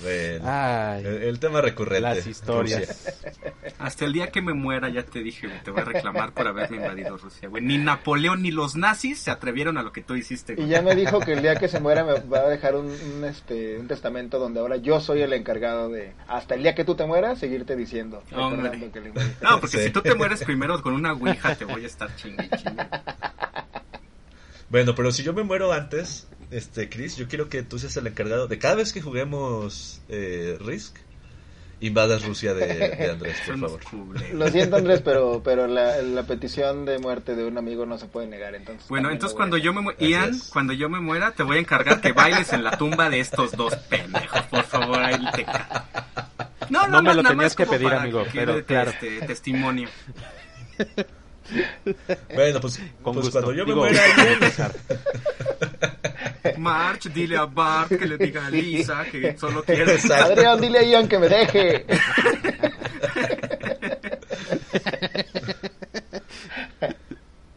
Bueno, Ay, el, el tema recurrente. las historias. Rusia. Hasta el día que me muera, ya te dije, güey, te voy a reclamar por haberme invadido Rusia, güey. Ni Napoleón ni los nazis se atrevieron a lo que tú hiciste, Y ya me dijo que el día que se muera me va a dejar un, un, este, un testamento donde ahora yo soy el encargado de, hasta el día que tú te mueras, seguirte diciendo. Hombre. que le. No, porque Sí. si tú te mueres primero con una ouija, te voy a estar chingue chingue. Bueno, pero si yo me muero antes, este, Chris, yo quiero que tú seas el encargado de cada vez que juguemos eh, Risk, invadas Rusia de, de Andrés, por favor. Lo siento Andrés, pero, pero la, la petición de muerte de un amigo no se puede negar. Entonces Bueno, entonces cuando yo me muera, Así Ian, cuando yo me muera, te voy a encargar que bailes en la tumba de estos dos pendejos. Por favor, ahí te ca- No, No me lo nada tenías más que pedir, amigo, que pero claro. este, testimonio. Bueno, pues, Con pues gusto. cuando yo me Digo, muera. March, dile a Bart que le diga a Lisa que solo quiere. Adrián, dile a Ian que me deje.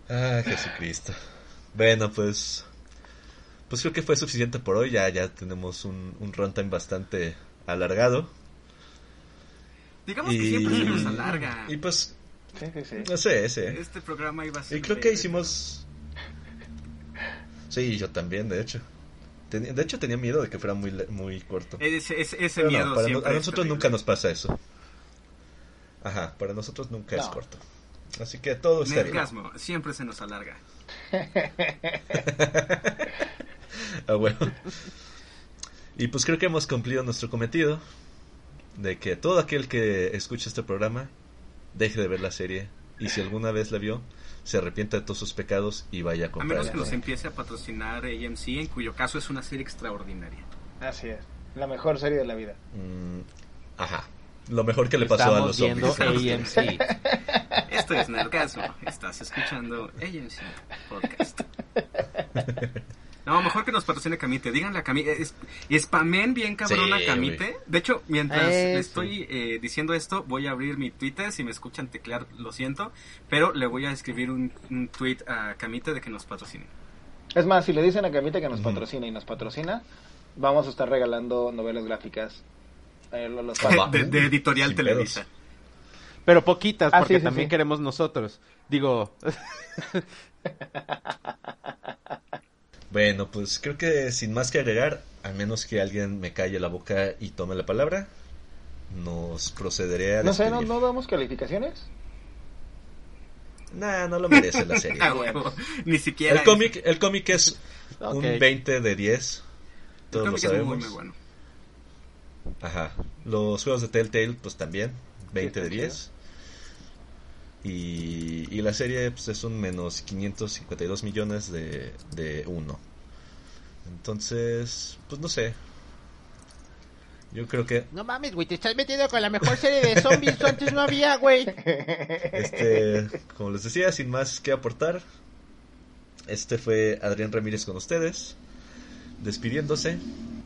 Ah, Jesucristo. Bueno, pues. Pues creo que fue suficiente por hoy. Ya, ya tenemos un, un runtime bastante alargado. Digamos que siempre se nos alarga. y pues, Sí, sí, sí. no sé, sé. Este programa iba a ser. Y creo que hicimos. Sí, yo también, de hecho. Tenía- de hecho, tenía miedo de que fuera muy, muy corto. Ese, ese, ese Pero no, miedo para no- siempre a nosotros terrible. nunca nos pasa eso. Ajá, para nosotros nunca es corto. Así que todo está bien. Nergasmo, siempre se nos alarga. Ah, bueno. Y pues creo que hemos cumplido nuestro cometido de que todo aquel que escuche este programa deje de ver la serie y si alguna vez la vio, se arrepienta de todos sus pecados y vaya a A comprar. menos que nos empiece a patrocinar AMC, en cuyo caso es una serie extraordinaria. Así es. La mejor serie de la vida. Mm, ajá. Lo mejor que le pasó a Estamos los viendo zombies. AMC. Esto es Nerdgasmo. Estás escuchando AMC Podcast. No, mejor que nos patrocine Camite. Díganle a Camite. Es, spamen bien cabrón Sí, a Camite. De hecho, mientras Eh, le sí. estoy eh, diciendo esto, voy a abrir mi Twitter. Si me escuchan teclear, lo siento. Pero le voy a escribir un, un tweet a Camite de que nos patrocine. Es más, si le dicen a Camita que nos patrocina y nos patrocina, vamos a estar regalando novelas gráficas. Eh, los. De, de Editorial Sin Televisa. Pero poquitas, Ah, porque sí, sí, también sí. queremos nosotros. Digo, Bueno, pues creo que sin más que agregar, a menos que alguien me calle la boca y tome la palabra, nos procederé a No sé, ¿no. ¿no damos calificaciones? Nah, no lo merece la serie. Ah, huevo. Ni siquiera. el cómic, el cómic es un Ok. 20 de 10. El Todos lo cómic es muy, sabemos. muy bueno. Ajá. Los juegos de Telltale, pues también, 20 de está 10. Y, y la serie pues, es un menos 552 millones de, de 1. Entonces, pues no sé. Yo creo que No mames, güey, te estás metiendo con la mejor serie de zombies. Antes no había, güey. Este, como les decía, sin más que aportar, este fue Adrián Ramírez con ustedes, despidiéndose.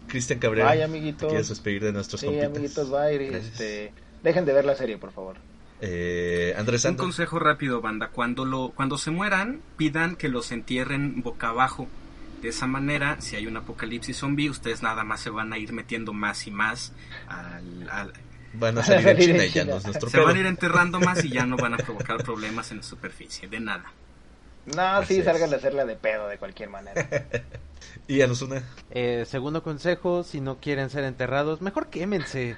Cristian Cabrera, Bye, amiguitos. ¿te quieres despedir de nuestros Sí, compitas? amiguitos, bye. Este, dejen de ver la serie, por favor. Eh, Andrés Un Sando. consejo rápido, banda. Cuando, lo, cuando se mueran, pidan que los entierren boca abajo. De esa manera, si hay un apocalipsis zombie, ustedes nada más se van a ir metiendo más y más al... al- Van a salir en China y ya China. no es nuestro se van a ir enterrando más y ya no van a provocar problemas en la superficie. De nada. No, Así sí, salgan a hacerla de pedo de cualquier manera. Y ya nos una. eh, segundo consejo, si no quieren ser enterrados, mejor quémense.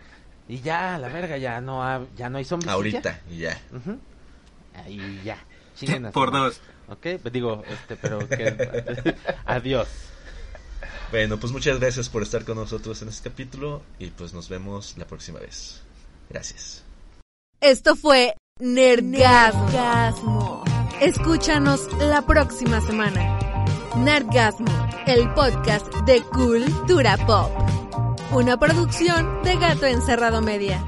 Y ya, la verga, ya no, ha- ya no hay zombies. y ya. Ahorita, y ya. Ujú. Ahí ya. Chinguen Por dos. Ok, pues digo, este, pero que... Adiós. Bueno, pues muchas gracias por estar con nosotros en este capítulo y pues nos vemos la próxima vez. Gracias. Esto fue Nerdgasmo. Escúchanos la próxima semana. Nerdgasmo, el podcast de Cultura Pop. Una producción de Gato Encerrado Media.